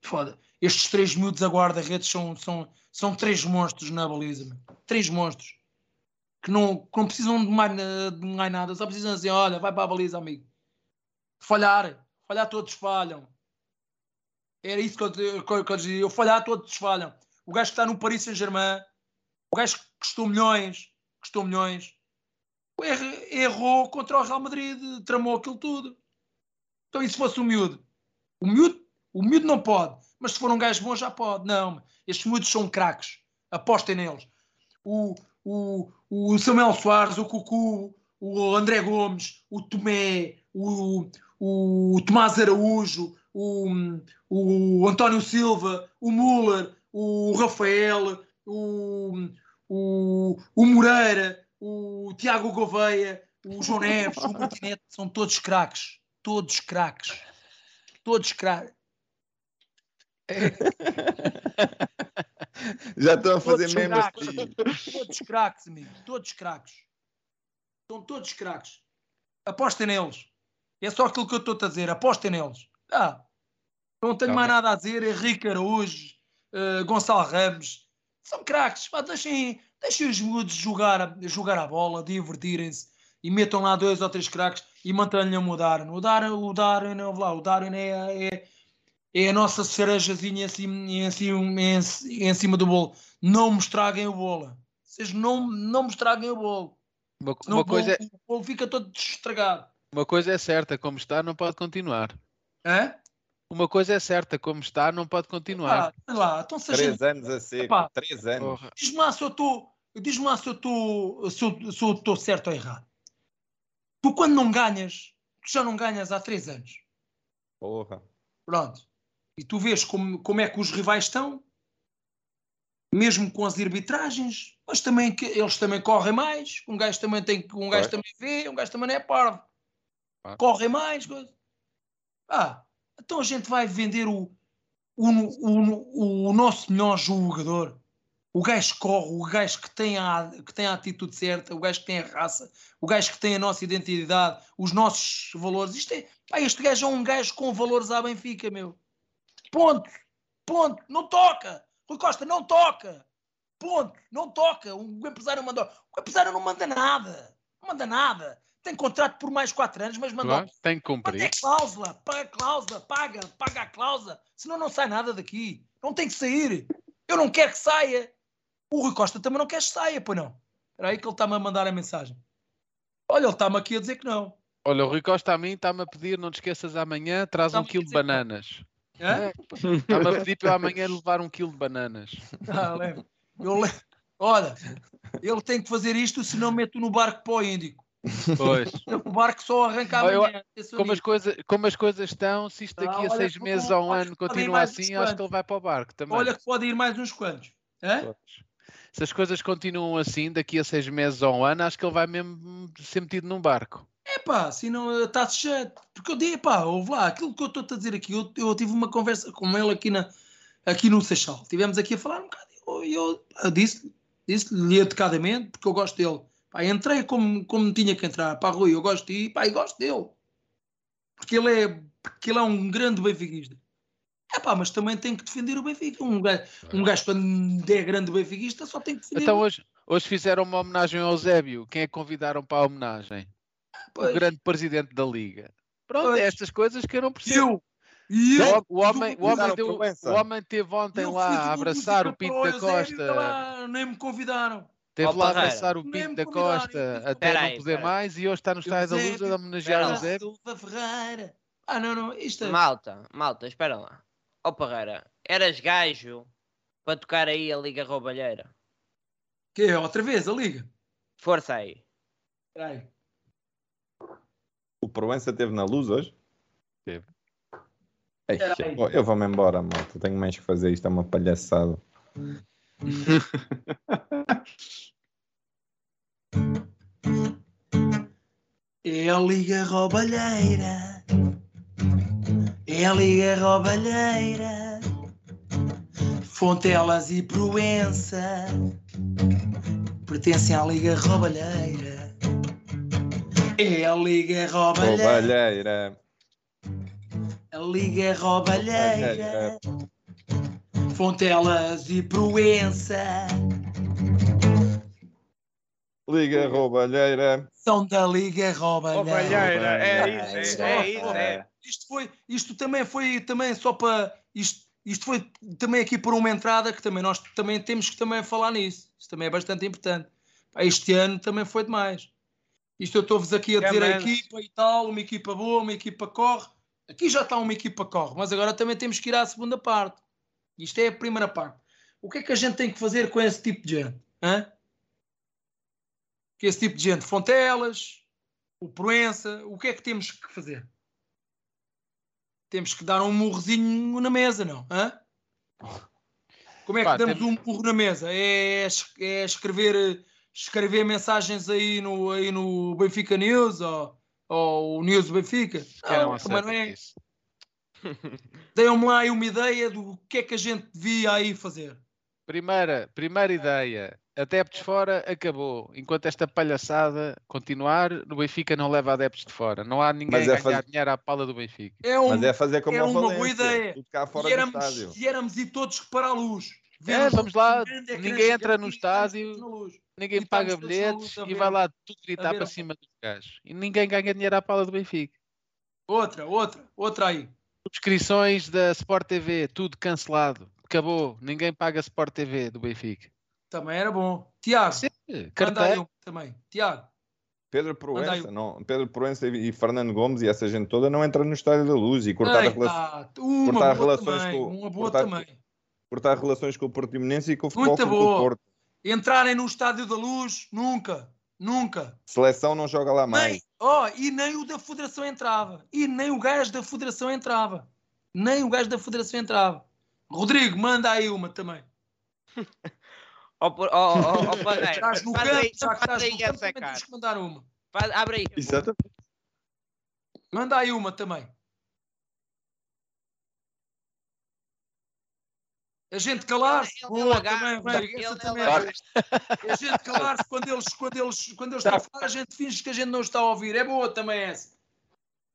foda. Estes três miúdos a guarda-redes são, são, são três monstros na baliza. Três monstros. Que não, que não precisam de mais, de mais nada, só precisam dizer: olha, vai para a baliza, amigo. Falhar, falhar todos falham. Era isso que eu, que eu, que eu dizia. Eu falhar todos falham. O gajo que está no Paris Saint-Germain, o gajo que custou milhões, custou milhões, errou contra o Real Madrid, tramou aquilo tudo. Então, e se fosse o miúdo? O miúdo, o miúdo não pode, mas se for um gajo bom já pode. Não, estes miúdos são craques. Apostem neles. O, o, o Samuel Soares, o Cucu, o André Gomes, o Tomé, o, o Tomás Araújo, o, o António Silva, o Müller, o Rafael, o, o, o Moreira, o Tiago Gouveia, o João Neves, o Martinete, são todos craques. Todos craques. Todos craques. *laughs* Já estão a fazer memes. Todos craques, amigo. Todos craques. São todos craques. Apostem neles. É só aquilo que eu estou a dizer. Apostem neles. Ah, não tenho Tá mais bem. nada a dizer. Henrique Araújo, eh, Gonçalo Ramos. São craques. Deixem, deixem os miúdos jogar, a- jogar a bola, divertirem-se e metam lá dois ou três craques e mantenham o Darwin. O Darwin, o Darwin, lá, o Darwin é, é, é a nossa cerejazinha em cima, em cima, em, cima do bolo. Não me estraguem o bolo. Vocês não, não me estraguem o bolo. Uma, uma o, bolo coisa, o bolo fica todo estragado. uma coisa é certa, como está, não pode continuar. Hã? Uma coisa é certa, como está, não pode continuar. Ah, lá, então se Três gente- anos a seco. Epá. Três anos. Diz-me lá se eu estou. Diz-me lá se eu estou. Se eu se eu estou certo ou errado. Tu quando não ganhas, tu já não ganhas há três anos. Porra. Pronto. E tu vês como, como é que os rivais estão, mesmo com as arbitragens, mas também que eles também correm mais. Um gajo também tem que- um gajo Pois. também vê, um gajo também não é parvo. Claro. Correm mais. coisa. Ah, então a gente vai vender o, o, o, o nosso melhor jogador. O gajo que corre, o gajo que tem, a, que tem a atitude certa, o gajo que tem a raça, o gajo que tem a nossa identidade, os nossos valores. Isto é, pá, este gajo é um gajo com valores à Benfica, meu. Ponto. Ponto. Não toca. Rui Costa, não toca. Ponto. Não toca. O empresário mandou. O empresário não manda nada. Não manda nada. Tem contrato por mais quatro anos, mas mandou. Claro, tem que Quanto é cumprir. cláusula? Paga a cláusula, paga, paga a cláusula. Senão não sai nada daqui. Não tem que sair. Eu não quero que saia. O Rui Costa também não quer que saia, pois não. Espera aí que ele está-me a mandar a mensagem. Olha, ele está-me aqui a dizer que não. Olha, o Rui Costa a mim está-me a pedir, não te esqueças amanhã, traz um a quilo de bananas. Hã? Está-me a pedir para eu amanhã levar um quilo de bananas. Ah, lembro. Eu Olha, ele tem que fazer isto, senão meto no barco para o Índico. Pois. *laughs* O barco só arranca eu- amanhã. atenção Como as, coisas, como as coisas estão, se isto Ah, daqui a olha seis meses ou um ano continua assim, acho que ele vai para o barco também. Olha que pode ir mais uns quantos. Hã? Se as coisas continuam assim, daqui a seis meses ou um ano, acho que ele vai mesmo ser metido num barco. Epá, se não está sujeito. Porque eu dei, pá, ouve lá, aquilo que eu estou a dizer aqui, eu, eu tive uma conversa com ele aqui, na, aqui no Seixal. Tivemos aqui a falar um bocado. Eu, eu, eu disse, disse-lhe educadamente, porque eu gosto dele. Pá, entrei como, como tinha que entrar. Pá, Rui, eu gosto de ir, pá, e gosto dele. Porque ele é, porque ele é um grande benfiquista. É pá, mas também tem que defender o Benfica. Um gajo, um gajo quando é grande benfiquista, só tem que defender Então o hoje, hoje fizeram uma homenagem ao Eusébio. Quem é que convidaram para a homenagem? Pois. O grande presidente da Liga. Pronto, Pois. é estas coisas que eu não percebo. Eu, O, eu, o homem, o, homem deu, o homem teve ontem eu lá a abraçar o Pinto da Costa. lá, nem me convidaram. Teve lá a abraçar o Pinto da Costa até não poder mais e hoje está no Estádio da Luz a homenagear o. Silva Ferreira. Ah, não, não, isto é. Malta, malta, espera lá. Ó Parreira, eras gajo para tocar aí a Liga Roubalheira. Que é outra vez a liga. Força aí. Espera aí. O Proença esteve na luz hoje? Teve. Oh, eu vou-me embora, malta. Tenho mais que fazer. Isto é uma palhaçada. É a liga roubalheira. É a liga roubalheira. Fontelas e Proença pertencem à liga roubalheira. É a liga roubalheira. Roubalheira. A liga roubalheira. Fontelas e Proença Liga Roubalheira. são da liga roubalheira. é isso, é isso, é. Isto foi, isto também foi também só para isto, isto foi também aqui por uma entrada que também nós também temos que também falar nisso. Isso também é bastante importante. Este ano também foi demais. Isto eu estou-vos aqui a É dizer a manso. equipa e tal, uma equipa boa, uma equipa corre. Aqui já está uma equipa corre, mas agora também temos que ir à segunda parte. Isto é a primeira parte. O que é que a gente tem que fazer com esse tipo de gente? Hã? Que esse tipo de gente, Fontelas, o Proença, o que é que temos que fazer? Temos que dar um murrozinho na mesa, não? Hã? Como é que Pá, damos um murro na mesa? É, es- é escrever, escrever mensagens aí no, aí no Benfica News ou, ou o News do Benfica? Não Não, não é. isso. *laughs* Deem-me lá aí uma ideia do que é que a gente devia aí fazer. Primeira, primeira ideia. Adeptos fora, acabou. Enquanto esta palhaçada continuar, o Benfica não leva adeptos de fora. Não há ninguém Mas a é ganhar faz- dinheiro à pala do Benfica. É, um, Mas é fazer como é uma boa ideia. E, do éramos, estádio. e éramos ir todos para a luz. É, os vamos lá, ninguém entra no estádio. Ninguém paga bilhetes e vai lá tudo gritar para a- cima dos gajos. E ninguém ganha dinheiro à pala do Benfica. Outra, outra, outra aí. Subscrições da Sport TV, tudo cancelado. Acabou. Ninguém paga Sport TV do Benfica. Também era bom. Tiago, carteira. um também. Tiago, Pedro. Proença, não, Pedro Proença e Fernando Gomes e essa gente toda não entra no Estádio da Luz e cortar, Ei, tá, uma cortar boa relações também, com- uma boa cortar- também. cortar relações com o Portimonense e com o Futebol Muito Clube do boa. Porto. Entrarem no Estádio da Luz, nunca, nunca. Seleção não joga lá mais. Nem, oh, e nem o da Federação entrava. E nem o gajo da Federação entrava. Nem o gajo da Federação entrava. Rodrigo, manda aí uma também. Ó, *laughs* por- ó, ó, ó, ó, Parreira, Estás no faz aí- já que faz estás aí essa, cara. tens que mandar uma. Faz- Abre aí. Exatamente. Manda aí uma também. A gente calar-se. Boa, agarra, também, é boa. A gente calar-se quando eles, quando, eles, quando eles estão a falar, a gente finge que a gente não está a ouvir. É boa também essa.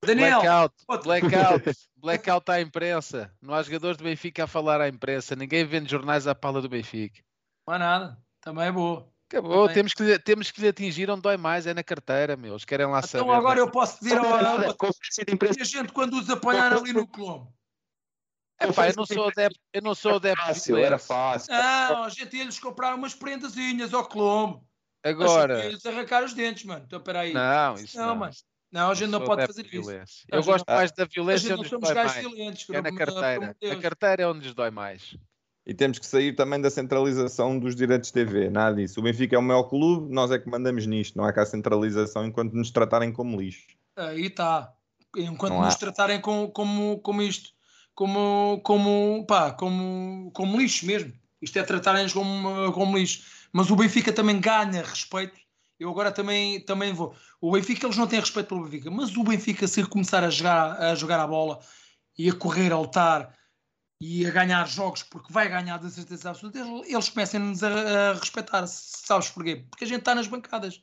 Daniel, Blackout, blackout, blackout à imprensa. Não há jogadores do Benfica a falar à imprensa. Ninguém vende jornais à pala do Benfica. não há nada. Também é boa. Acabou, Também. temos que, lhe- temos que lhe atingir onde dói mais, é na carteira, meus. Querem lá saber. Então agora eu posso pedir ao. E a gente quando os apanhar ali no Colombo. Epá, eu não sou adepto, eu não sou adepto Fácil, do era fácil. Não, a gente ia-lhes comprar umas prendazinhas ao Colombo. Agora, Ia-lhes arrancar os dentes, mano. Então peraí. não, isso Não, não. mano. Não, a gente não pode fazer isso. Eu gosto não- mais da A violência gente não onde dói gajos mais. violentos. É na amor carteira. de A Deus. carteira é onde lhes dói mais. E temos que sair também da centralização dos direitos de TV. Nada disso. O Benfica é o maior clube, nós é que mandamos nisto. Não há cá centralização enquanto nos tratarem como lixo. Aí está. Enquanto Não há. nos tratarem com, como, como isto, como, como, pá, como, como lixo mesmo. Isto é tratarem-nos como, como lixo. Mas o Benfica também ganha respeito. Eu agora também, também vou. O Benfica, eles não têm respeito pelo Benfica, mas o Benfica, se começar a jogar, a jogar a bola e a correr, a lutar e a ganhar jogos, porque vai ganhar de certeza absoluta, eles, eles começam-nos a, a respeitar. Sabes porquê? Porque a gente está nas bancadas.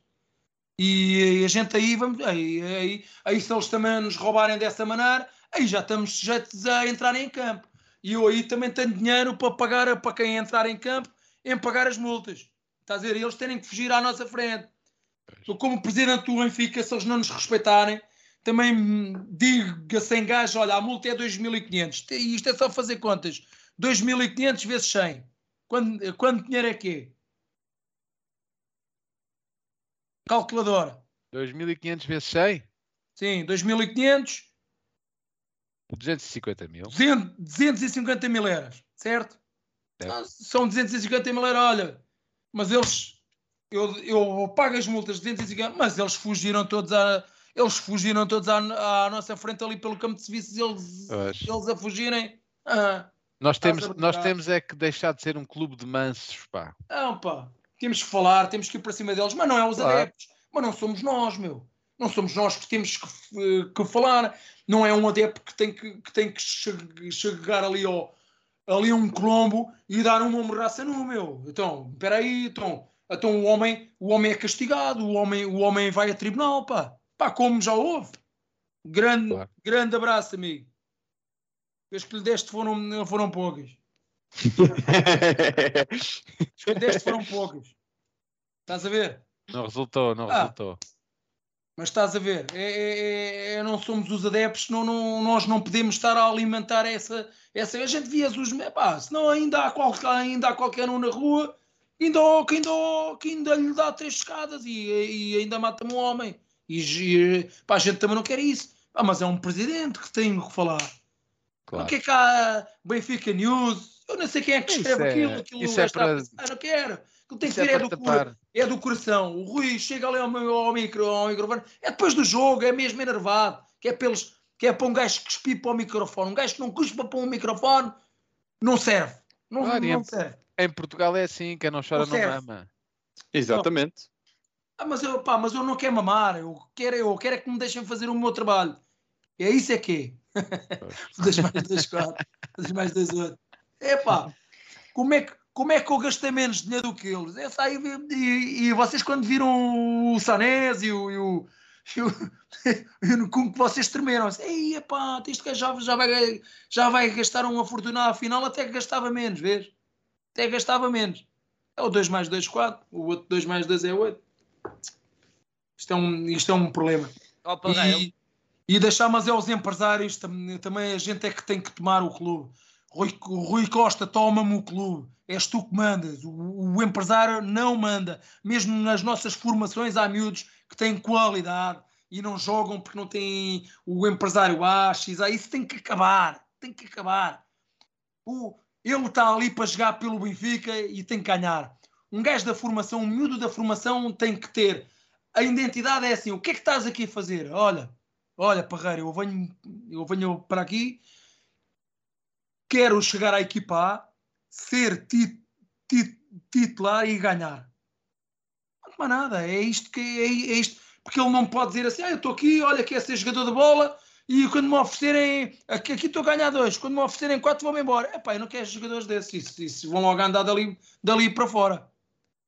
E, a gente aí, vamos, aí, aí, aí se eles também nos roubarem dessa maneira, aí já estamos sujeitos a entrar em campo. E eu aí também tenho dinheiro para pagar para quem entrar em campo, em pagar as multas. Estás a ver? Eles terem que fugir à nossa frente. Eu, como presidente do Benfica, se eles não nos respeitarem, também digo a 100 gajos, olha, a multa é 2.500. E isto é só fazer contas. 2.500 vezes 100. Quando, quanto dinheiro é que é? Calculadora. 2.500 vezes 100? Sim, 2.500, 250 mil. 200, 250 mil euros, certo? Ah, São 250 mil euros, olha. Mas eles, eu, eu pago as multas de 250, mas eles fugiram todos a, eles fugiram todos à, à nossa frente ali pelo campo de serviços, eles, Pois. eles a fugirem. Ah, Nós temos, nós temos é que deixar de ser um clube de mansos, pá. não, pá, temos que falar, temos que ir para cima deles, mas não é os Claro. adeptos, mas não somos nós, meu. Não somos nós que temos que, eh, que falar. Não é um adepto que tem que, que, tem que che- chegar ali ao, ali a um colombo e dar uma morraça no meu. Então, espera aí, então, então o homem, o homem é castigado, o homem, o homem vai a tribunal, pá. Pá, como já houve. Grande, Claro. grande abraço, amigo. As que lhe deste foram, foram poucas. *laughs* As que lhe deste foram poucas. Estás a ver? Não resultou, não Ah. resultou. Mas estás a ver, é, é- é- é- não somos os adeptos, não, não- nós não podemos estar a alimentar essa. essa a gente via os. Pá, senão ainda há, qualquer, ainda há qualquer um na rua ainda, que, ainda, que ainda lhe dá três escadas e, e ainda mata um homem. E, e pá, a gente também não quer isso. Ah, mas é um presidente que tem que falar. Claro. O que é que há Benfica News? Eu não sei quem é que escreve é- aquilo. aquilo isso é para- pensar, não quero. Aquilo tem que é vir é para do. É do coração. O Rui chega ali ao, meu- ao, micro, ao microfone. É depois do jogo, é mesmo enervado. Que é, pelos, que é para um gajo que cuspir para o microfone. Um gajo que não cuspa para um microfone não serve. Não, Claro, não é- serve. Em Portugal é assim, quem não chora Não não mama. Exatamente. Ah, mas, eu, pá, mas eu não quero mamar. Eu quero, eu quero é que me deixem fazer o meu trabalho. É isso é que é. dois *laughs* mais dois, quatro. dois mais dois, oito. É pá, como é que. Como é que eu gastei menos dinheiro do que eles? Essa aí, e, e vocês quando viram o Sanés e o, e o, e o- *laughs* como que vocês tremeram? Assim, Ei, epá, isto que já, já, vai, já vai gastar uma fortuna afinal até que gastava menos, vês? Até gastava menos. É o 2 mais 2, 4. O outro 2 mais 2 é 8. Isto é um, isto é um problema. Parreira, E, E deixar, mas é os empresários, tam- também a gente é que tem que tomar o clube. Rui, Rui Costa toma-me o clube. És tu que mandas. O, o empresário não manda. Mesmo nas nossas formações há miúdos que têm qualidade e não jogam porque não têm o empresário A, X, A. Isso tem que acabar. Tem que acabar. O, ele está ali para jogar pelo Benfica e tem que ganhar. Um gajo da formação, um miúdo da formação tem que ter. A identidade é assim: o que é que estás aqui a fazer? Olha, olha, Parreira, eu venho, eu venho para aqui, quero chegar à equipa A, ser ti- ti- titular e ganhar. Não mais nada, é isto que é, é isto. Porque ele não pode dizer assim: ah, eu estou aqui, olha, quer ser jogador de bola e quando me oferecerem, aqui aqui estou a ganhar dois, quando me oferecerem quatro, vou-me embora. Epá, eu não quero jogadores desses, isso, isso vão logo andar dali, dali para fora.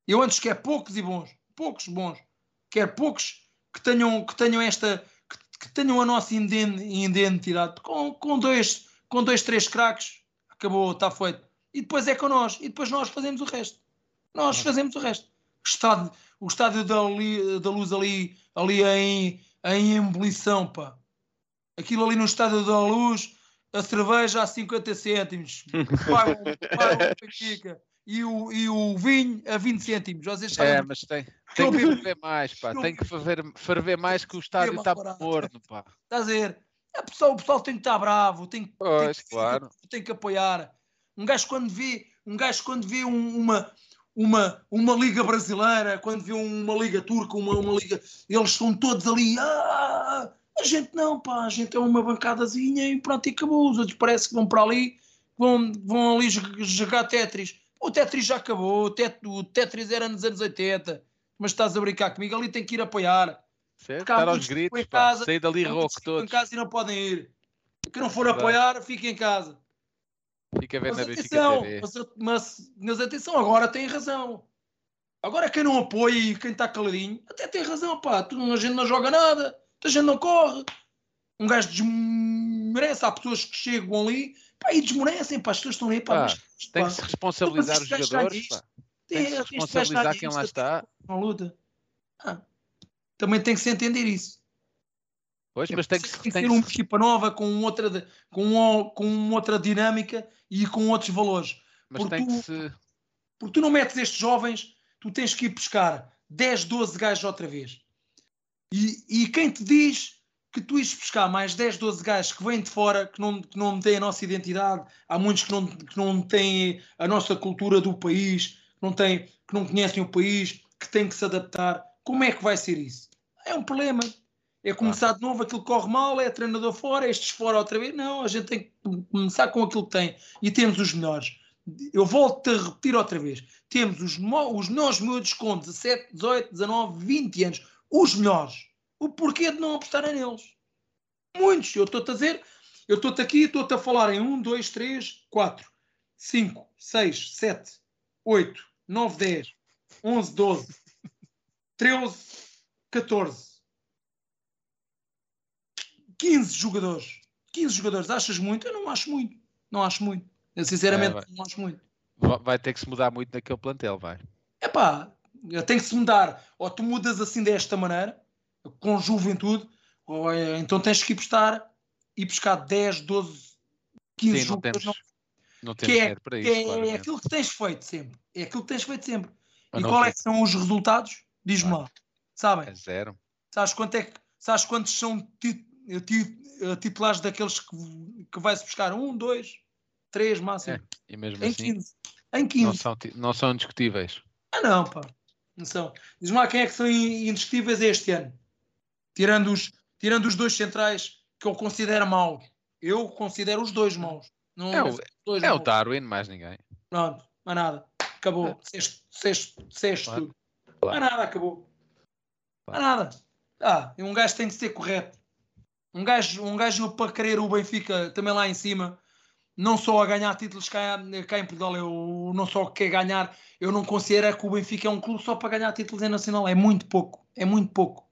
Eu antes quero poucos e bons, poucos bons, quero poucos que tenham, que tenham esta, que, que tenham a nossa iden- identidade. Com, com, dois, com dois, três craques, acabou, está feito. E depois é com nós, e depois nós fazemos o resto. Nós fazemos o resto. O estádio, o estádio da, da luz ali, ali em, em ebulição, pá. Aquilo ali no estádio da luz, a cerveja a 50 cêntimos. *laughs* E o, e o vinho a 20 cêntimos. Vocês sabem É, mas tem, tem que ferver mais, pá. Tem que ferver, ferver mais que o estádio está morno, pá. Estás a ver? É, pessoal, o pessoal tem que estar bravo, tem, que- Pois, tem, que, claro. tem que apoiar. Um gajo quando vê, um gajo quando vê um- uma, uma, uma liga brasileira, quando vê uma liga turca, uma, uma liga, eles estão todos ali. "Ah!" a gente não, pá, a gente é uma bancadazinha e pronto, e acabou. Os outros parece que vão para ali, vão, vão ali jog- jogar Tetris. O Tetris já acabou, o Tetris era nos anos 80, mas estás a brincar comigo, ali tem que ir apoiar. Certo? Estar aos gritos, em pá. Sair dali rouco ficam em todos. casa e não podem ir. Que não for apoiar, fiquem em casa. Fica vendo Mas a Benfica atenção, TV. mas, mas, mas atenção, agora tem razão. Agora quem não apoia e quem está caladinho, até tem razão, pá. Tu, a gente não joga nada, a gente não corre. Um gajo desmerece. Há pessoas que chegam ali pá, e desmerecem, pá. As pessoas estão ali, pá. Pá, mas, Tem pá, que se responsabilizar Mas os jogadores, pá. Tem que se responsabilizar quem lá está. Não luta. Ah, também tem que se entender isso. Pois, mas tem que tem que Tem ser que uma equipa nova com outra, com, um- com outra dinâmica e com outros valores. mas porque tem que tu- se. Porque tu não metes estes jovens, tu tens que ir buscar 10, 12 gajos outra vez. E, e quem te diz que tu ires buscar mais 10, 12 gajos que vêm de fora, que não, que não têm a nossa identidade, há muitos que não, que não têm a nossa cultura do país, que não, têm, que não conhecem o país, que têm que se adaptar. Como é que vai ser isso? É um problema. É começar de novo, aquilo corre mal, é treinador fora, estes fora outra vez. Não, a gente tem que começar com aquilo que tem. E temos os melhores. Eu volto a repetir outra vez. Temos os, os melhores miúdos com 17, 18, 19, 20 anos. Os melhores. O porquê de não apostarem neles? Muitos. Eu estou-te a dizer, eu estou-te aqui, estou-te a falar em 1, 2, 3, 4, 5, 6, 7, 8, 9, 10, 11, 12, 13, 14, 15 jogadores. 15 jogadores. Achas muito? Eu não acho muito. Não acho muito. Eu sinceramente É, não acho muito. Va- Vai ter que se mudar muito naquele plantel, vai. Epá, tem que se mudar. Ou tu mudas assim desta maneira, com juventude, ou é- então tens que ir buscar e buscar 10, 12, 15 Sim, não jogadores. temos, não- não que temos é, dinheiro para que isso. é claramente. aquilo que tens feito sempre. É aquilo que tens feito sempre. Mas e não qual é que são os resultados? Diz-me lá. Sabem? É zero. Sabes, quanto é que, sabes quantos são ti- ti- eh, titulares daqueles que, que vai-se buscar? Um, dois, três máximo. É, E mesmo em assim, 15. Em 15. não são, não são indiscutíveis. Ah, não, pá. Não são. Diz-me lá quem é que são in- indiscutíveis este ano. Tirando os, tirando os dois centrais que eu considero maus. Eu considero os dois maus. Não, É o- dois É o maus. Darwin, mais ninguém. Pronto, mais nada. Acabou. É. Disseste disseste- disseste Claro. Claro. Nada, acabou. Mais nada. Ah, um gajo tem de ser correto. Um gajo, um gajo para querer o Benfica também lá em cima, não só a ganhar títulos cá, cá em Portugal, eu não só quer ganhar, eu não considero que o Benfica é um clube só para ganhar títulos em Nacional. É muito pouco. É muito pouco.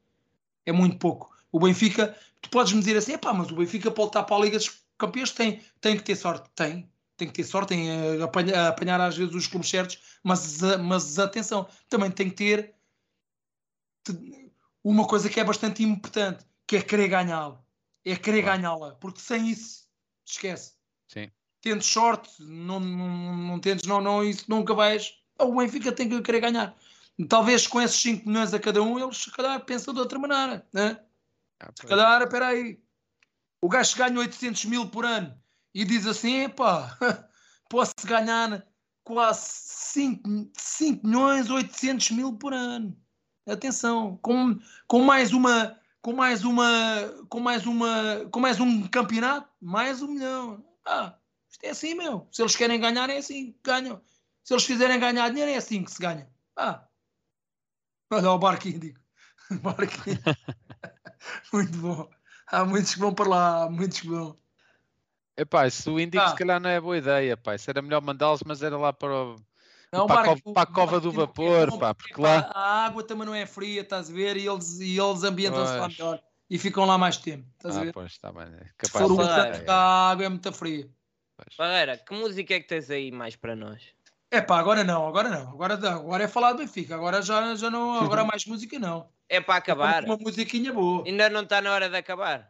É muito pouco. O Benfica, tu podes me dizer assim, pá, mas o Benfica pode estar para a Liga dos Campeões, tem, tem que ter sorte. Tem. Tem que ter sorte em eh, apanhar, apanhar às vezes os clubes certos, mas, eh, mas atenção, também tem que ter te- uma coisa que é bastante importante, que é querer ganhá-lo. é querer Claro. ganhá-la, porque sem isso, esquece. Sim. Tendo sorte, não, não, não tentes, não, não, isso nunca vais. O Benfica tem que querer ganhar. Talvez com esses 5 milhões a cada um, eles se calhar pensam de outra maneira, né? Ah, Se calhar, espera aí. O gajo ganha 800 mil por ano e diz assim: epá, *laughs* posso ganhar quase 5, 5 milhões 800 mil por ano. Atenção, com, com mais uma. Com mais uma. Com mais uma. Com mais um campeonato, mais um milhão. Ah, isto é assim, meu. Se eles querem ganhar, é assim que ganham. Se eles quiserem ganhar dinheiro, é assim que se ganha. Ah. Olha o barquinho, digo. Barquinho. Muito bom. Há muitos que vão para lá, há muitos que vão. Epá, isso o Índico Ah. se calhar não é boa ideia, pá. Isso era melhor mandá-los, mas era lá para o... Não, para a barco- cova- para a cova do é vapor, bom pá, porque lá- A água também não é fria, estás a ver? E eles, e eles ambientam-se lá melhor e ficam lá mais tempo, estás a Ah, ver? pois, está bem. É Se capaz for de ideia. a água é muito fria. Pois. Barreira, que música é que tens aí mais para nós? É pá, agora não, agora não. Agora, agora é falar do Benfica. Agora já, já não. *laughs* Agora mais música não. É para acabar. Uma musiquinha boa. Ainda não está na hora de acabar.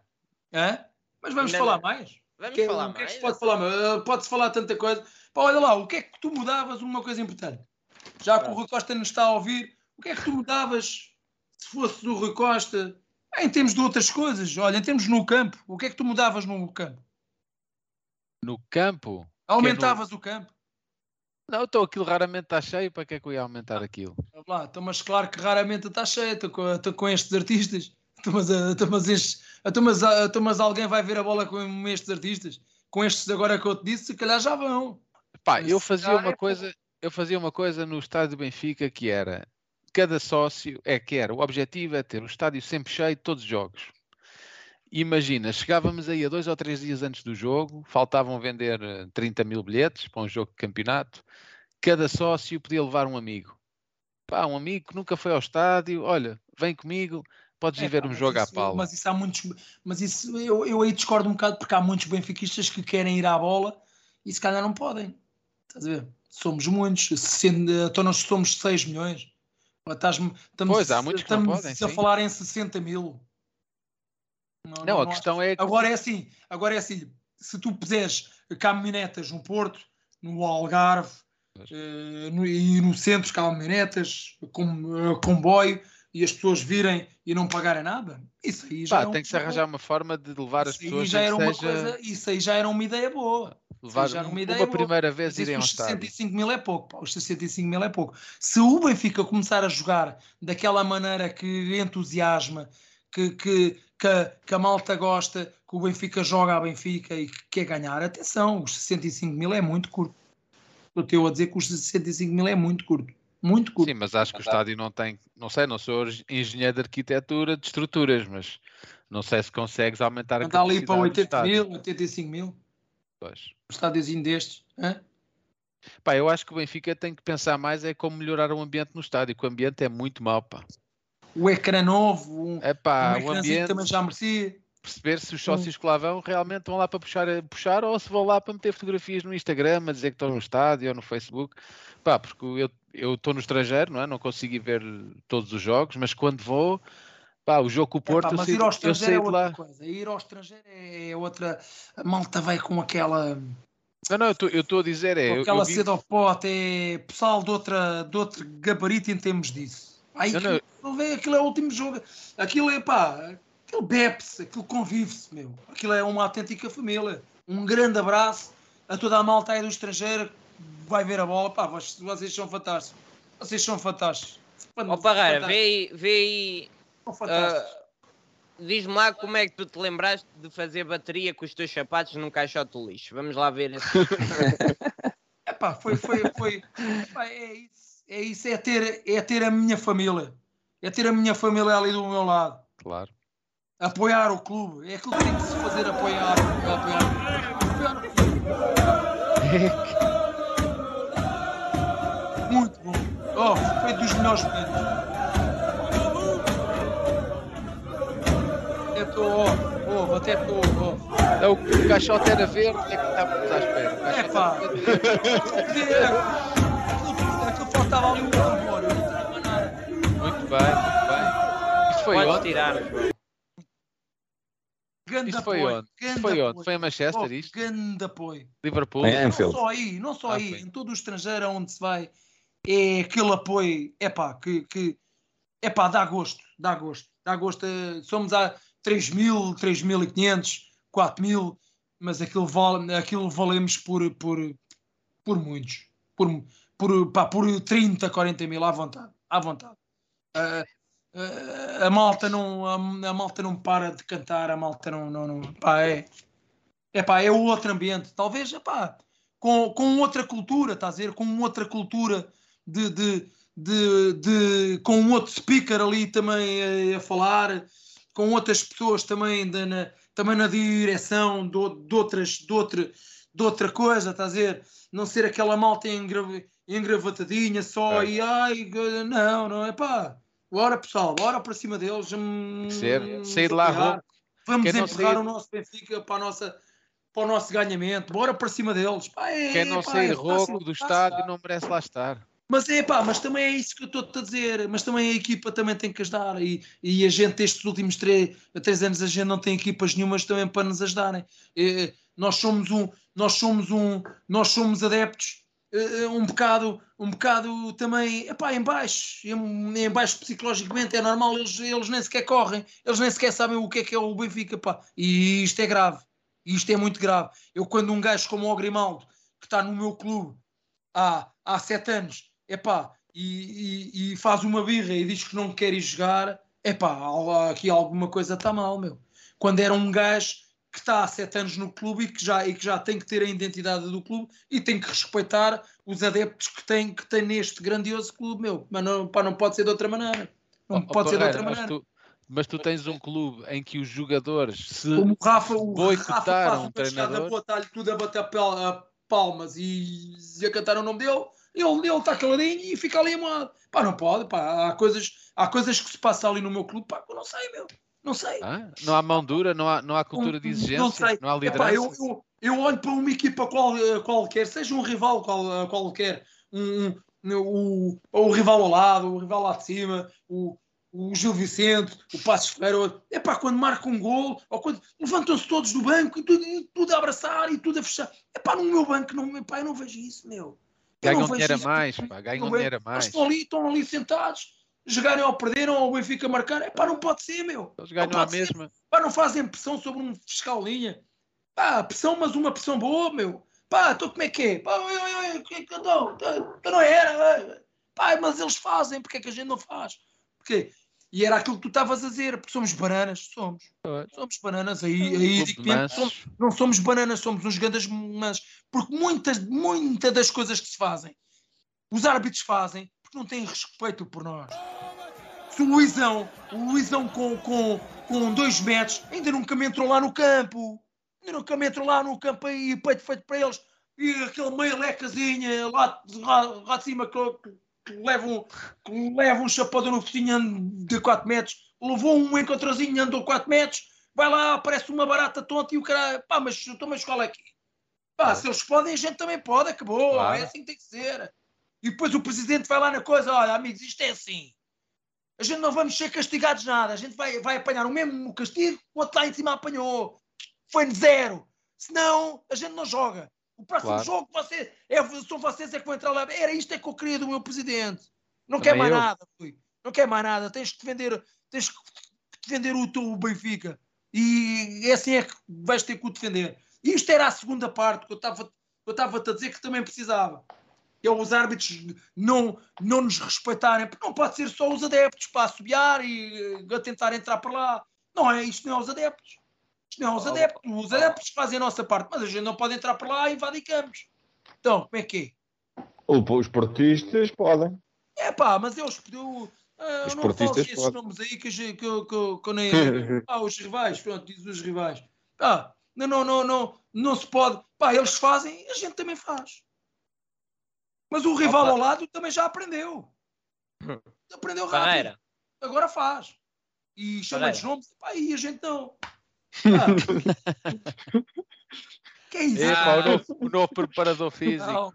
Hã? Mas vamos Ainda falar não. mais. Vamos Que- falar o que é que se pode falar? Uh, Pode-se falar tanta coisa. Pá, olha lá, o que é que tu mudavas? Uma coisa importante. Já que o Rui Costa nos está a ouvir, o que é que tu mudavas se fosse o Rui Costa? Em termos de outras coisas, olha, em termos no campo, o que é que tu mudavas no campo? No campo? Aumentavas o campo? Não, estou aquilo raramente está cheio, para que é que eu ia aumentar aquilo? Vamos Lá, então, mas claro que raramente está cheio, estou com, estou com estes artistas. Então, mas, então, mas, estes, então, mas, ah, então, mas alguém vai ver a bola com estes artistas? Com estes agora que eu te disse, se calhar já vão. Pá, eu fazia uma é coisa, eu fazia uma coisa no estádio do Benfica que era cada sócio, é que era, o objetivo é ter o estádio sempre cheio de todos os jogos. Imagina, chegávamos aí a dois ou três dias antes do jogo, faltavam vender eh, 30 mil bilhetes para um jogo de campeonato, cada sócio podia levar um amigo. Pá, um amigo que nunca foi ao estádio, olha, vem comigo, podes ir É, ver pá, um jogo à isso- pala. Mas isso há muitos. Mas isso eu, eu aí discordo um bocado porque há muitos benfiquistas que querem ir à bola e se calhar não podem. Estás a ver? Somos muitos. Sendo, então nós somos 6 milhões. Ou estás-me- Estamos, Pois, há muitos que não estamos podem, a sim. falar em 60 mil. Não, Não, a há- questão é que Agora é assim, agora é assim, se tu puseres caminhonetas no Porto, no Algarve eh, no- e no centro caminhonetas, com, eh, comboio, e as pessoas virem e não pagarem nada, isso aí já pá, é um- tem que se arranjar uma forma de levar as isso pessoas já era uma seja coisa, isso aí já era uma ideia boa. levar já era um- uma uma, ideia boa. primeira vez irem ao os estádio. 65 mil é pouco, pá, os 65 mil é pouco. Se o Benfica começar a jogar daquela maneira que entusiasma, que, que, que, a, que a malta gosta, que o Benfica joga a Benfica e que quer ganhar, atenção, os 65 mil é muito curto. Estou a dizer que os 65 mil é muito curto. Muito curto. Sim, mas acho que o estádio não tem, não sei, não sou engenheiro de arquitetura de estruturas, mas não sei se consegues aumentar a Anda ali para capacidade do 80 estádio. mil, 85 mil, Pois. um estádiozinho destes. hã? Pá, eu acho que o Benfica tem que pensar mais é como melhorar o ambiente no estádio, que o ambiente é muito mau, pá. O ecrã novo, um, É pá, um o ambiente, também já merecia. perceber se os sócios que lá vão realmente vão lá para puxar, puxar ou se vão lá para meter fotografias no Instagram, a dizer que estão no estádio ou no Facebook. Pá, porque eu eu estou no estrangeiro, não é? Não consigo ir ver todos os jogos, mas quando vou, pá, o jogo com o Porto, Epá, eu mas saí, ir ao eu estrangeiro saí é outra lá. coisa. Ir ao estrangeiro é outra. A malta vai com aquela, Não, não, eu estou- eu a dizer, é. com eu- eu aquela vi- sede ao pote. É pessoal de, outra, de outro gabarito em termos disso. Ai, Não, não. aquilo, vê, aquilo é o último jogo. Aquilo é pá. Aquilo bebe-se, aquilo convive-se, meu. Aquilo é uma autêntica família. Um grande abraço a toda a malta aí do estrangeiro que vai ver a bola. Pá, vocês, vocês são fantásticos. Vocês são fantásticos. Ó Parreira, vê aí, vê aí ah, diz-me lá como é que tu te lembraste de fazer bateria com os teus sapatos num caixote de lixo. Vamos lá ver esse. *laughs* Epá, foi, foi, foi. Epá, é isso, é isso, é ter, é ter a minha família. É ter a minha família ali do meu lado. Claro. Apoiar o clube. É aquilo que tem que se fazer, apoiar. Apoiar, apoiar *laughs* melhores momentos. Até estou, oh, oh, até estou, oh. É, o, caixote era verde, é que estávamos à espera. O era verde. Aquilo, aquilo faltava ali um tambor. Não nada. Muito bem, muito bem. Isto foi ontem. tirar, João. grande Isto foi apoio. onde? Isto foi onde? Foi em Manchester Oh, isto? grande apoio. Liverpool? É. Não só aí, não só Ah, aí, foi. em todo o estrangeiro onde se vai, é aquele apoio, é pá, que, que é pá, dá gosto, dá gosto, dá gosto. eh, Somos a 3 mil, 3.500, 4 mil, mas aquilo, vale, aquilo valemos por, por, por muitos, por, por, pá, por 30, 40 mil, à vontade, à vontade. Ah, ah, a malta não a, a malta não para de cantar a malta não, não, não pá, é, é pá, é outro ambiente talvez é pá, com, com outra cultura estás a ver, com outra cultura de, de, de, de- com um outro speaker ali também a, a falar com outras pessoas também da- na, também na direção de, de outras de outra, de outra coisa estás a ver, não ser aquela malta engra- engravatadinha só É. e ai, não, não é pá Bora pessoal, bora para cima deles. hum, Ser, sair de lá rouco. Vamos Quem empurrar o nosso Benfica para, a nossa, para o nosso ganhamento. Bora para cima deles. Pá, é, Quem não pá, sair é rouco do estádio não merece lá estar. Mas é pá, mas também é isso que eu estou-te a dizer. Mas também a equipa também tem que ajudar. E, e a gente, estes últimos três, três anos, a gente não tem equipas nenhumas também para nos ajudarem. Eh, nós somos um, nós somos um, nós somos adeptos eh, um bocado, um bocado também, epá, em baixo, em, em baixo psicologicamente, é normal, eles, eles nem sequer correm, eles nem sequer sabem o que é que é o Benfica, pá. E isto é grave, isto é muito grave. Eu quando um gajo como o Grimaldo, que está no meu clube há, há sete anos, epá, e, e, e faz uma birra e diz que não quer ir jogar, epá, aqui alguma coisa está mal, meu. Quando era um gajo que está há sete anos no clube e que, já, e que já tem que ter a identidade do clube e tem que respeitar os adeptos que tem, que tem neste grandioso clube, meu. Mas não, pá, não pode ser de outra maneira. Não Ó, pode ser de outra mas maneira. tu, mas tu tens um clube em que os jogadores se Como o Rafa, o boicotaram Rafa faz um treinador. boa, tudo a bater palmas e, e a cantar o nome dele, ele ele está caladinho e fica ali amado. Pá, não pode, pá, há coisas, há coisas que se passam ali no meu clube, pá, que eu não sei, meu, não sei. Ah, não há mão dura, não há, não há cultura de exigência, não sei. não há Epá, liderança. eu, eu, eu olho para uma equipa qual, qualquer, seja um rival qual, qualquer, um, um- o, o rival ao lado, o rival lá de cima, o, o Gil Vicente, o Passos Ferreira, é pá, quando marca um gol, ou quando levantam-se todos do banco e tudo, e tudo a abraçar e tudo a fechar. É pá, no meu banco, não, epá, eu não vejo isso, meu. Eu não Ganham vejo dinheiro a mais, pá, ganham Não dinheiro a Eles mais. estão ali, estão ali sentados, jogarem ou perderam, ou o Benfica marcar, é pá, não pode ser, meu. Eles ganham Não a ser. mesma. Pá, não fazem pressão sobre um fiscal linha. Pá, pressão, mas uma pressão boa, meu. Pá, então como é que é? Pá, eu, eu, eu, que- que- então, então não era. Pá, mas eles fazem, porque é que a gente não faz? Porque, e era aquilo que tu estavas a dizer, porque somos bananas, somos. Somos bananas, aí, aí digo mesmo, somos, não somos bananas, somos uns grandes mas porque muitas, muitas das coisas que se fazem, os árbitros fazem, porque não têm respeito por nós. Se o Luizão, o Luizão com, com, com dois metros, ainda nunca me entrou lá no campo, ainda nunca me entrou lá no campo aí, peito feito para eles, e aquele meio lecazinha lá, lá, lá de cima que, que, que leva um, que leva um chapadão no focinho de 4 metros, levou um encontrozinho, andou 4 metros, vai lá, parece uma barata tonta e o cara, pá, mas estou escola aqui. Pá, se eles podem, a gente também pode, acabou, Claro. é assim que tem que ser. E depois o presidente vai lá na coisa, olha, amigos, isto é assim. A gente não vamos ser castigados nada, a gente vai, vai apanhar o mesmo castigo, o outro lá em cima apanhou. Foi zero. Senão, a gente não joga. O próximo Claro. jogo você, é, são vocês é que vão entrar lá. Era isto é que eu queria do meu presidente. Não quer Também mais eu. nada, Rui. Não quer mais nada. Tens que defender, tens que defender o teu Benfica. E é assim é que vais ter que o defender. E isto era a segunda parte que eu estava eu estava-te a dizer que também precisava. É os árbitros não, não nos respeitarem, porque não pode ser só os adeptos para assobiar e eh, a tentar entrar para lá. Não é, isto não é os adeptos. Não os adeptos. Os adeptos fazem a nossa parte, mas a gente não pode entrar para lá e invadir campos. Então, como é que é? Os portistas podem. É pá, mas eu, eu, ah, Os eu não falo portistas esses podem. nomes aí que, a gente- que, que, que eu nem. *laughs* Ah, os rivais, pronto, diz os rivais. Ah, não, não, não, não, não se pode. Pá, eles fazem, a gente também faz. Mas o rival Opa. ao lado também já aprendeu. *laughs* Aprendeu rápido. Agora faz. E chama-lhes nomes. Pá, e a gente não. Ah. *laughs* que é isso? Epá, o, Ah. novo, o novo preparador físico.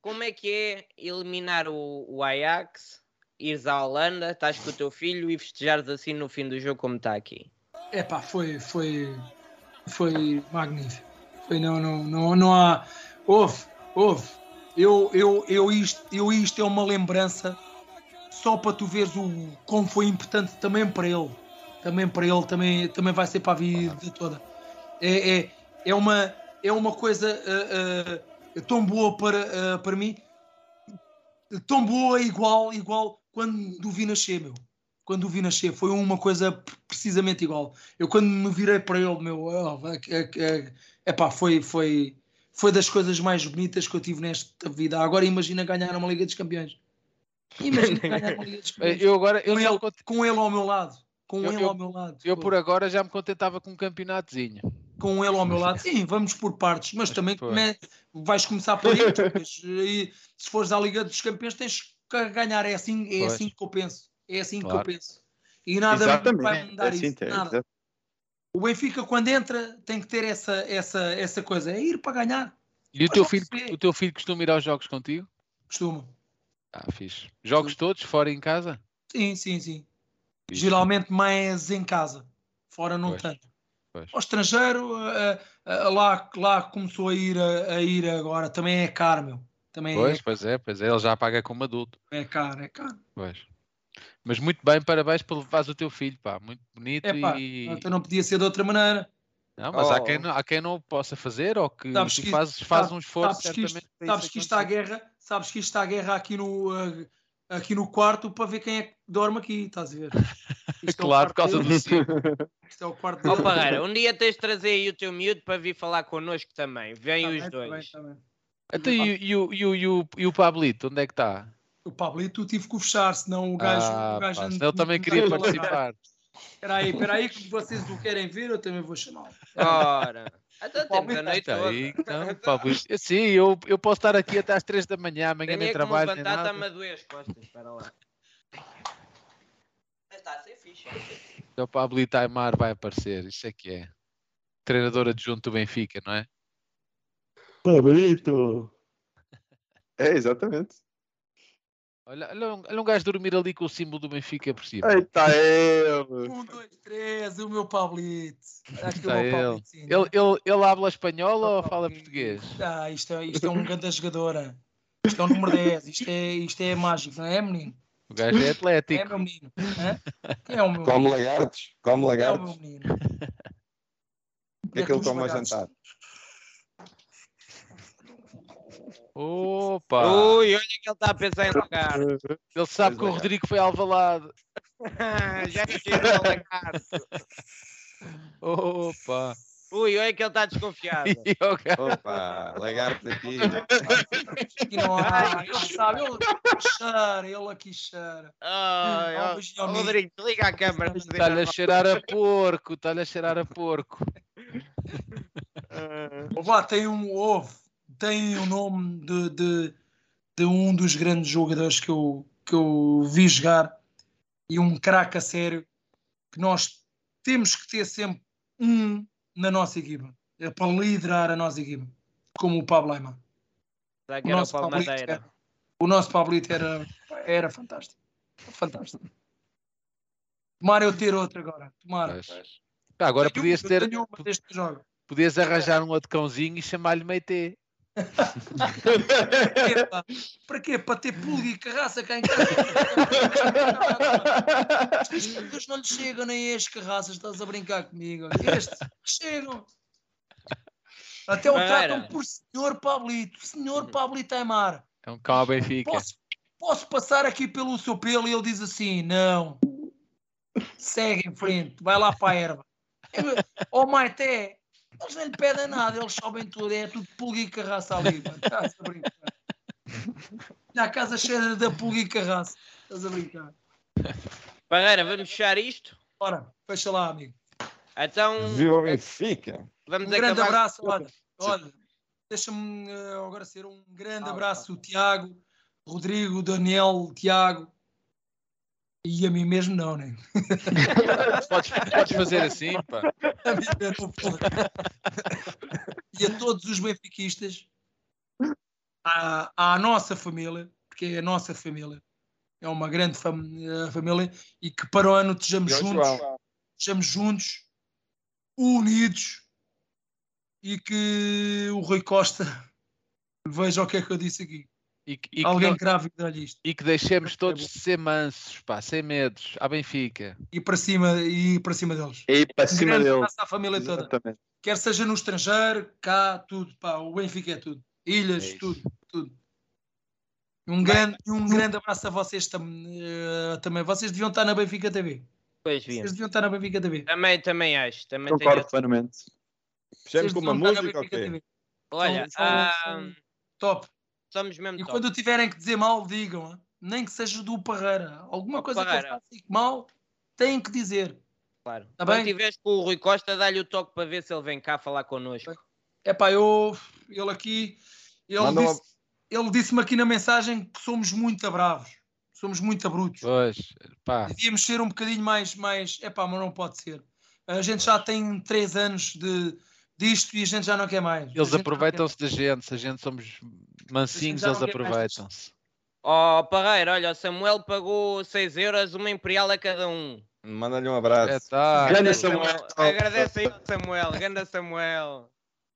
Como é que é eliminar o, o Ajax ires à Holanda, estás com o teu filho e festejares assim no fim do jogo como está aqui? Epá, foi, foi, foi magnífico. Foi, não, não, não, não há. Houve, houve. Eu, eu, eu, isto, eu isto é uma lembrança só para tu veres o, como foi importante também para ele. Também para ele, também, também vai ser para a vida toda. É, é, é, uma, é uma coisa uh, uh, tão boa para, uh, para mim, tão boa, igual, igual quando o vi nascer, meu. Quando o vi nascer, foi uma coisa precisamente igual. Eu quando me virei para ele, meu, oh, é, é, é, pá, foi, foi, foi das coisas mais bonitas que eu tive nesta vida. Agora imagina ganhar uma Liga dos Campeões. Imagina ganhar uma Liga dos Campeões. Eu agora, eu com, ele, cont- com ele ao meu lado. Com Eu- ele eu- ao meu lado. eu Pô. por agora já me contentava com um campeonatozinho. com ele ao meu lado, sim, vamos por partes, mas também Pô. come- vais começar por aí, e se fores à Liga dos Campeões tens que ganhar, é assim, é Pois. assim que eu penso, é assim que Claro. eu penso. E nada Exatamente. vai mudar assim, isso, é, nada. O Benfica quando entra tem que ter essa, essa, essa coisa, é ir para ganhar, E o Mas teu, filho, o teu filho costuma ir aos jogos contigo? costuma. Ah, fixe. Jogos todos, fora em casa? Sim, sim, sim. Fixe. Geralmente mais em casa, fora não Pois, tanto. pois. Ao estrangeiro, eh, eh, lá, lá começou a ir, a, a ir agora, também é caro, meu. Também Pois, pois é, pois é, ele já paga como adulto. é, é caro, é caro. Pois. Mas muito bem, parabéns por levares o teu filho, pá. Muito bonito Epá, e. então não podia ser de outra maneira. Não, mas há, Oh. quem não, há quem não o possa fazer ou que Sabes que- fazes, faz sabe- um esforço sabes que isto, sabes isso que isto está a acontecer. guerra, sabes que isto está a guerra aqui no, eh, aqui no quarto para ver quem é que dorme aqui, estás a ver? *laughs* Isto é Claro, por quarto causa do. Isto é o quarto dele. Parreira, um dia tens de trazer aí o teu miúdo para vir falar connosco também. Vêm Tá os bem, tá dois. bem, tá bem. Então, e, e o- e o- e o- e o Pablito, onde é que está? O Pablito tive que o fechar, senão o gajo. Ah, o gajo pá, anda- senão ele também queria participar. Espera aí, espera aí, que vocês o querem ver, eu também vou chamar. Ora, então temos a noite Está toda. aí, então. Sim, eu, eu posso estar aqui até às 3 da manhã, amanhã Tenho nem que trabalho, nem levantar, nada. está-me a doer as costas. Espera lá. Está a ser fixe. Então, o Pablito Aymar vai aparecer, isso é que é. Treinador adjunto do Benfica, não é? Pablito. É, exatamente. Olha, olha, um, olha um gajo dormir ali com o símbolo do Benfica por cima. Eita, ele. Um, dois, três, o meu Pablito. Aqui Está o meu ele. Pablitozinho. Ele, ele, ele habla espanhol ou fala português? Ah, isto, é, isto é um grande jogadora. Isto é o número 10. Isto é, isto é mágico, não é, menino? O gajo é É atlético. meu menino. hã? Quem é o meu menino? lagartos. Come Quem é o meu lagartos. menino? O que é que ele toma a lagartos? jantar? *laughs* *laughs* Opa! Ui, olha que ele está a pensar em lugar. Ele sabe que o Pois é. Rodrigo foi alvalade. Já cheirou a lagarto. Opa! Ui, olha que ele está desconfiado. O Opa, lagartos aqui. Aqui não há. Ele sabe, ele cheira, ele aqui cheira. Ai, ó, menino. Rodrigo, desliga a câmara. Está-lhe a cheirar a porco, está-lhe a cheirar a porco. Opa, tem um ovo, tem o nome de, de, de um dos grandes jogadores que eu, que eu vi jogar e um craque a sério que nós temos que ter sempre um na nossa equipa é para liderar a nossa equipa, como o Pablo que O era o nosso Pablito era, o nosso Pablito era, era fantástico. Fantástico. Tomara eu ter outro agora. Tomara. Agora podias ter, podias arranjar um outro cãozinho e chamar-lhe Meite. Para *laughs* quê? Para quê? Para ter pulga e carraça cá em casa. Não lhe chegam nem as carraças, estás a brincar comigo. Estes chegam. Até o tratam por senhor Pablito, senhor Pablito Aymar. É um cão ao Benfica. Posso, posso passar aqui pelo seu pelo? E ele diz assim: não. Segue em frente, vai lá para a erva. Ó oh, Maité, eles não lhe pedem nada, eles sabem tudo, é tudo pulga e carraça ali. mano. Estás a brincar. Na casa cheia da pulga e carraça. Estás a brincar. Parreira, vamos fechar isto? Ora, fecha lá, amigo. Então, Viva o Benfica. vamos Um grande acabar. abraço. Olha, olha deixa-me eh, agora ser um grande Fala, abraço, Tiago, Rodrigo, Daniel, Tiago. E a mim mesmo não, né? *laughs* Podes, podes fazer assim, pá. A mim mesmo e a todos os benfiquistas, à, à nossa família, porque é a nossa família, é uma grande fam- eh, família e que para o ano estejamos juntos, João. estejamos juntos, unidos e que o Rui Costa veja o que é que eu disse aqui. E, que- e Alguém grávido olha isto. e que deixemos todos de ser mansos, pá, sem medos, à Benfica. E para cima, e para cima deles. E para Um cima grande dele. abraço à família toda. Exatamente. Quer seja no estrangeiro, cá, tudo. Pá, o Benfica é tudo. Ilhas, É tudo, tudo. Um grande, um grande abraço a vocês tam, eh, também. Vocês deviam estar na Benfica TV. Pois vi. Vocês deviam estar na Benfica TV. Também, também acho. Também Concordo plenamente. Fechamos com uma deviam música? TV. Olha, São- são- ah, são top. Somos mesmo E top. quando tiverem que dizer mal, digam. Nem que seja do Parreira. Alguma Ó, coisa que Parreira. eu faça mal, têm que dizer. Claro. Tá Quando bem? tiveres com o Rui Costa, dá-lhe o toque para ver se ele vem cá falar connosco. É pá, eu. Ele aqui. Ele Manda uma- disse- ele disse-me aqui na mensagem que somos muito bravos. Somos muito brutos. Pois, pá, Devíamos ser um bocadinho mais. mais é pá, mas não pode ser. A gente já tem três anos de, disto e a gente já não quer mais. Eles aproveitam-se da gente, se a gente somos mansinhos, eles aproveitam-se. Ó, Parreira, olha, o Samuel pagou 6 euros, uma imperial a cada um. Manda-lhe um abraço. É, tá. Grande Ganda Samuel. Agradece aí ao Samuel, ganda Samuel.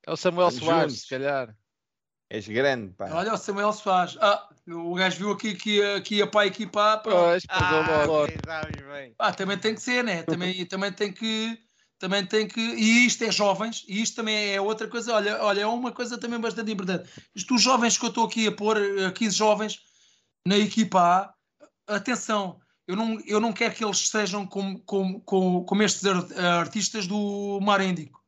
É o Samuel Estamos Soares, juntos. se calhar. És grande, pá. Olha o Samuel Soares. Ah, o gajo viu aqui que ia, que ia para a equipa. Pronto. Pois, Ah, logo. sabes bem. Ah, também tem que ser, né? Também, também tem que. Também tem que. E isto é jovens, e isto também é outra coisa. Olha, olha, é uma coisa também bastante importante. Isto, os jovens que eu estou aqui a pôr, eh, 15 jovens na equipa A, atenção, eu não, eu não quero que eles sejam como, como, como, como estes ar- artistas do Mar Índico.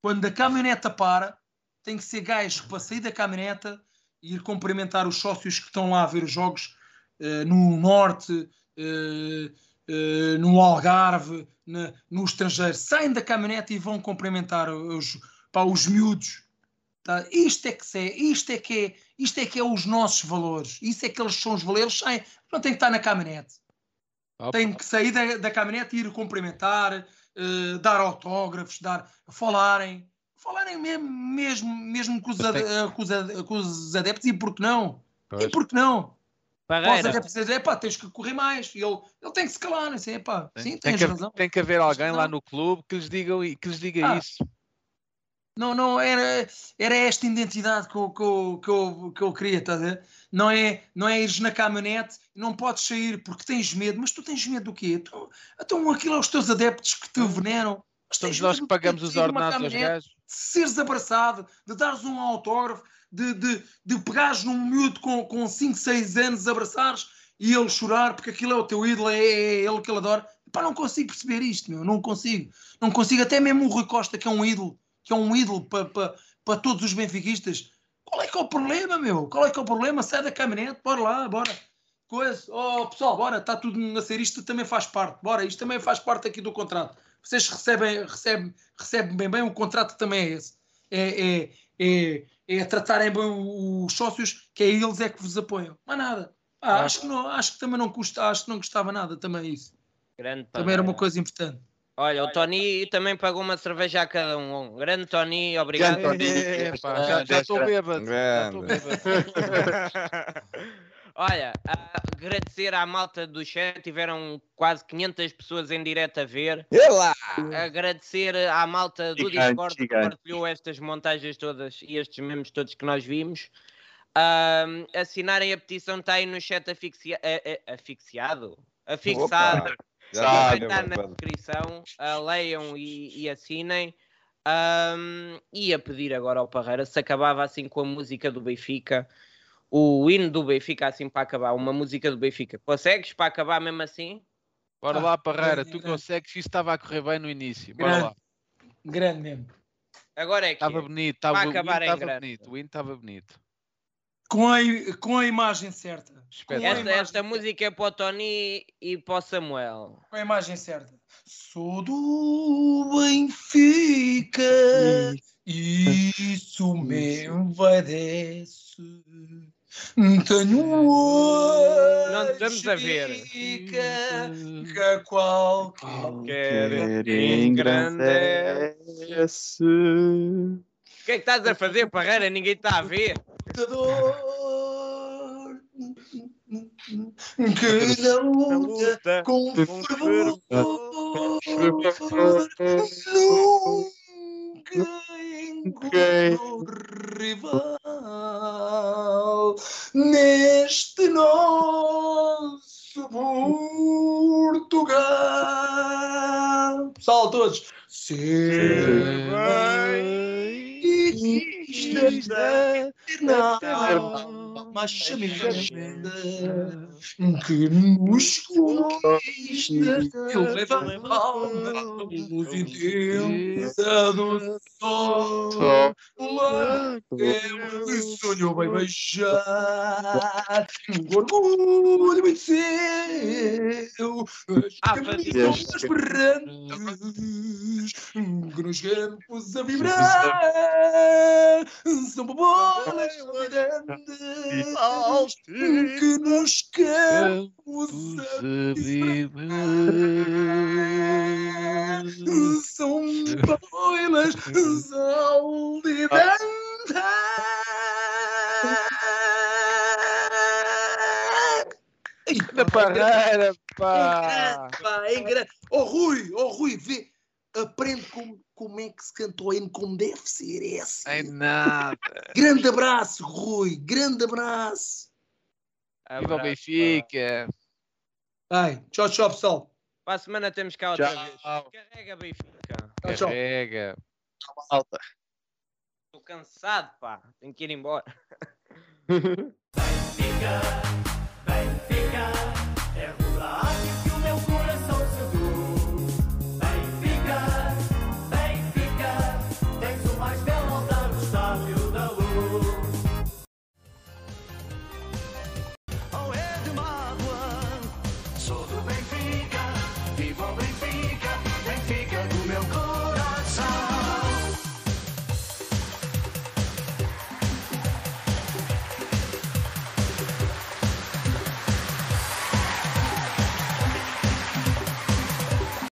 Quando a caminhoneta para, tem que ser gajos para sair da caminhoneta e ir cumprimentar os sócios que estão lá a ver os jogos eh, no Norte, eh, eh, no Algarve, na- no estrangeiro. Saem da caminhonete e vão cumprimentar os, pá, os miúdos. Tá? Isto é que é, isto é que é, isto é que é os nossos valores. Isso é que eles são os valores. Saem, não têm que estar na caminhonete. Opa, Tem que sair da, da caminhonete e ir cumprimentar, eh, dar autógrafos, dar, falarem, falarem mesmo, mesmo, mesmo com, os tem- eh, com os ade- com os adeptos e por que não? E pois. por que não? Parreira, adeptos dizer, pá, tens que correr mais. E ele, ele tem que se calar, não sei, pá, Tem- sim, tem, tens que, razão. tem que haver alguém lá no clube que lhes diga, que lhes diga Ah. isso. Não, não, era, era esta identidade que eu, que, eu, que, eu, que eu queria, estás a ver? Não é, não é ires na caminhonete, não podes sair porque tens medo, mas tu tens medo do quê? Tu, então aquilo é os teus adeptos que te veneram. Somos nós que pagamos os ordenados aos gajos. de seres abraçado, de dares um autógrafo, de, de, de pegares num miúdo com, com 5, 6 anos, abraçares e ele chorar porque aquilo é o teu ídolo, é, é ele que ele adora. Pá, não consigo perceber isto, meu, não consigo. Não consigo, até mesmo o Rui Costa, que é um ídolo, que é um ídolo para pa, pa todos os benfiquistas. Qual é que é o problema, meu? Qual é que é o problema? Sai da caminhonete, bora lá, bora. Coisa. Oh, pessoal, bora, está tudo a ser isto também faz parte. Bora, isto também faz parte aqui do contrato. Vocês recebem, recebem, recebem bem, bem, o contrato também é esse. É, é, é, é tratarem bem os sócios, que é eles é que vos apoiam. Mas nada. Ah, Ah. acho, que não, acho que também não custa, acho que não gostava nada também isso. grande Também era uma coisa importante. Olha, o Tony também pagou uma cerveja a cada um. Grande Tony, obrigado. Grande Tony. *laughs* Epá, Ah, já- já estou bêbado. já estou bêbado. *laughs* Olha, a- agradecer à malta do chat, tiveram quase 500 pessoas em direto a ver. E lá! Agradecer à malta do Gigante, Discord que gigante. partilhou estas montagens todas e estes memes todos que nós vimos. Ahm, assinarem a petição, está aí no chat afixia- a- a- afixiado. Afixado. Já Sabe, Vai deu, estar meu na descrição. ah, leiam e, e assinem. E a pedir agora ao Parreira se acabava assim com a música do Benfica. O hino do Benfica, assim para acabar. Uma música do Benfica. Consegues para acabar mesmo assim? Bora Ah, lá, Parreira, grande, tu grande. consegues, isto estava a correr bem no início. Bora Grande. lá. Grande mesmo. Agora é que. Estava é. bonito, estava, acabar estava bonito, o hino estava bonito. Com a, com a imagem certa. Com a Espetáculo. Esta, imagem esta música é para o Tony e para o Samuel. Com a imagem certa. Sou do Benfica, isso me obedece. Tenho um Não estamos a ver. Benfica, que a qualquer Quer engrandece. O que é que estás a fazer, Parreira? Ninguém está a ver. que na luta com fervor nunca encontrou rival neste nosso Portugal. Pessoal, todos. Ser benquista, não, mas chamada que nos conquista, que leva a alma luz intensa do sol. Eu sonho bem beijar um orgulho muito seu. Ah, As isto. esperantes que nos campos a vibrar. São bolas grandes que nos campos a são bolas solidantes. Na parreira, É pá! grande, pá, é grande. Oh Rui, oh Rui, vê, aprende como, como é que se canta o hino como deve ser. É assim. Em nada. *laughs* Grande abraço, Rui, grande abraço. Viva o Benfica! Ai, tchau, tchau, pessoal. Para a semana temos cá outra Tchau. vez. Carrega Benfica. Tchau, tchau. Carrega! Malta. Estou cansado, pá. Tenho que ir embora. *laughs* Benfica, Benfica,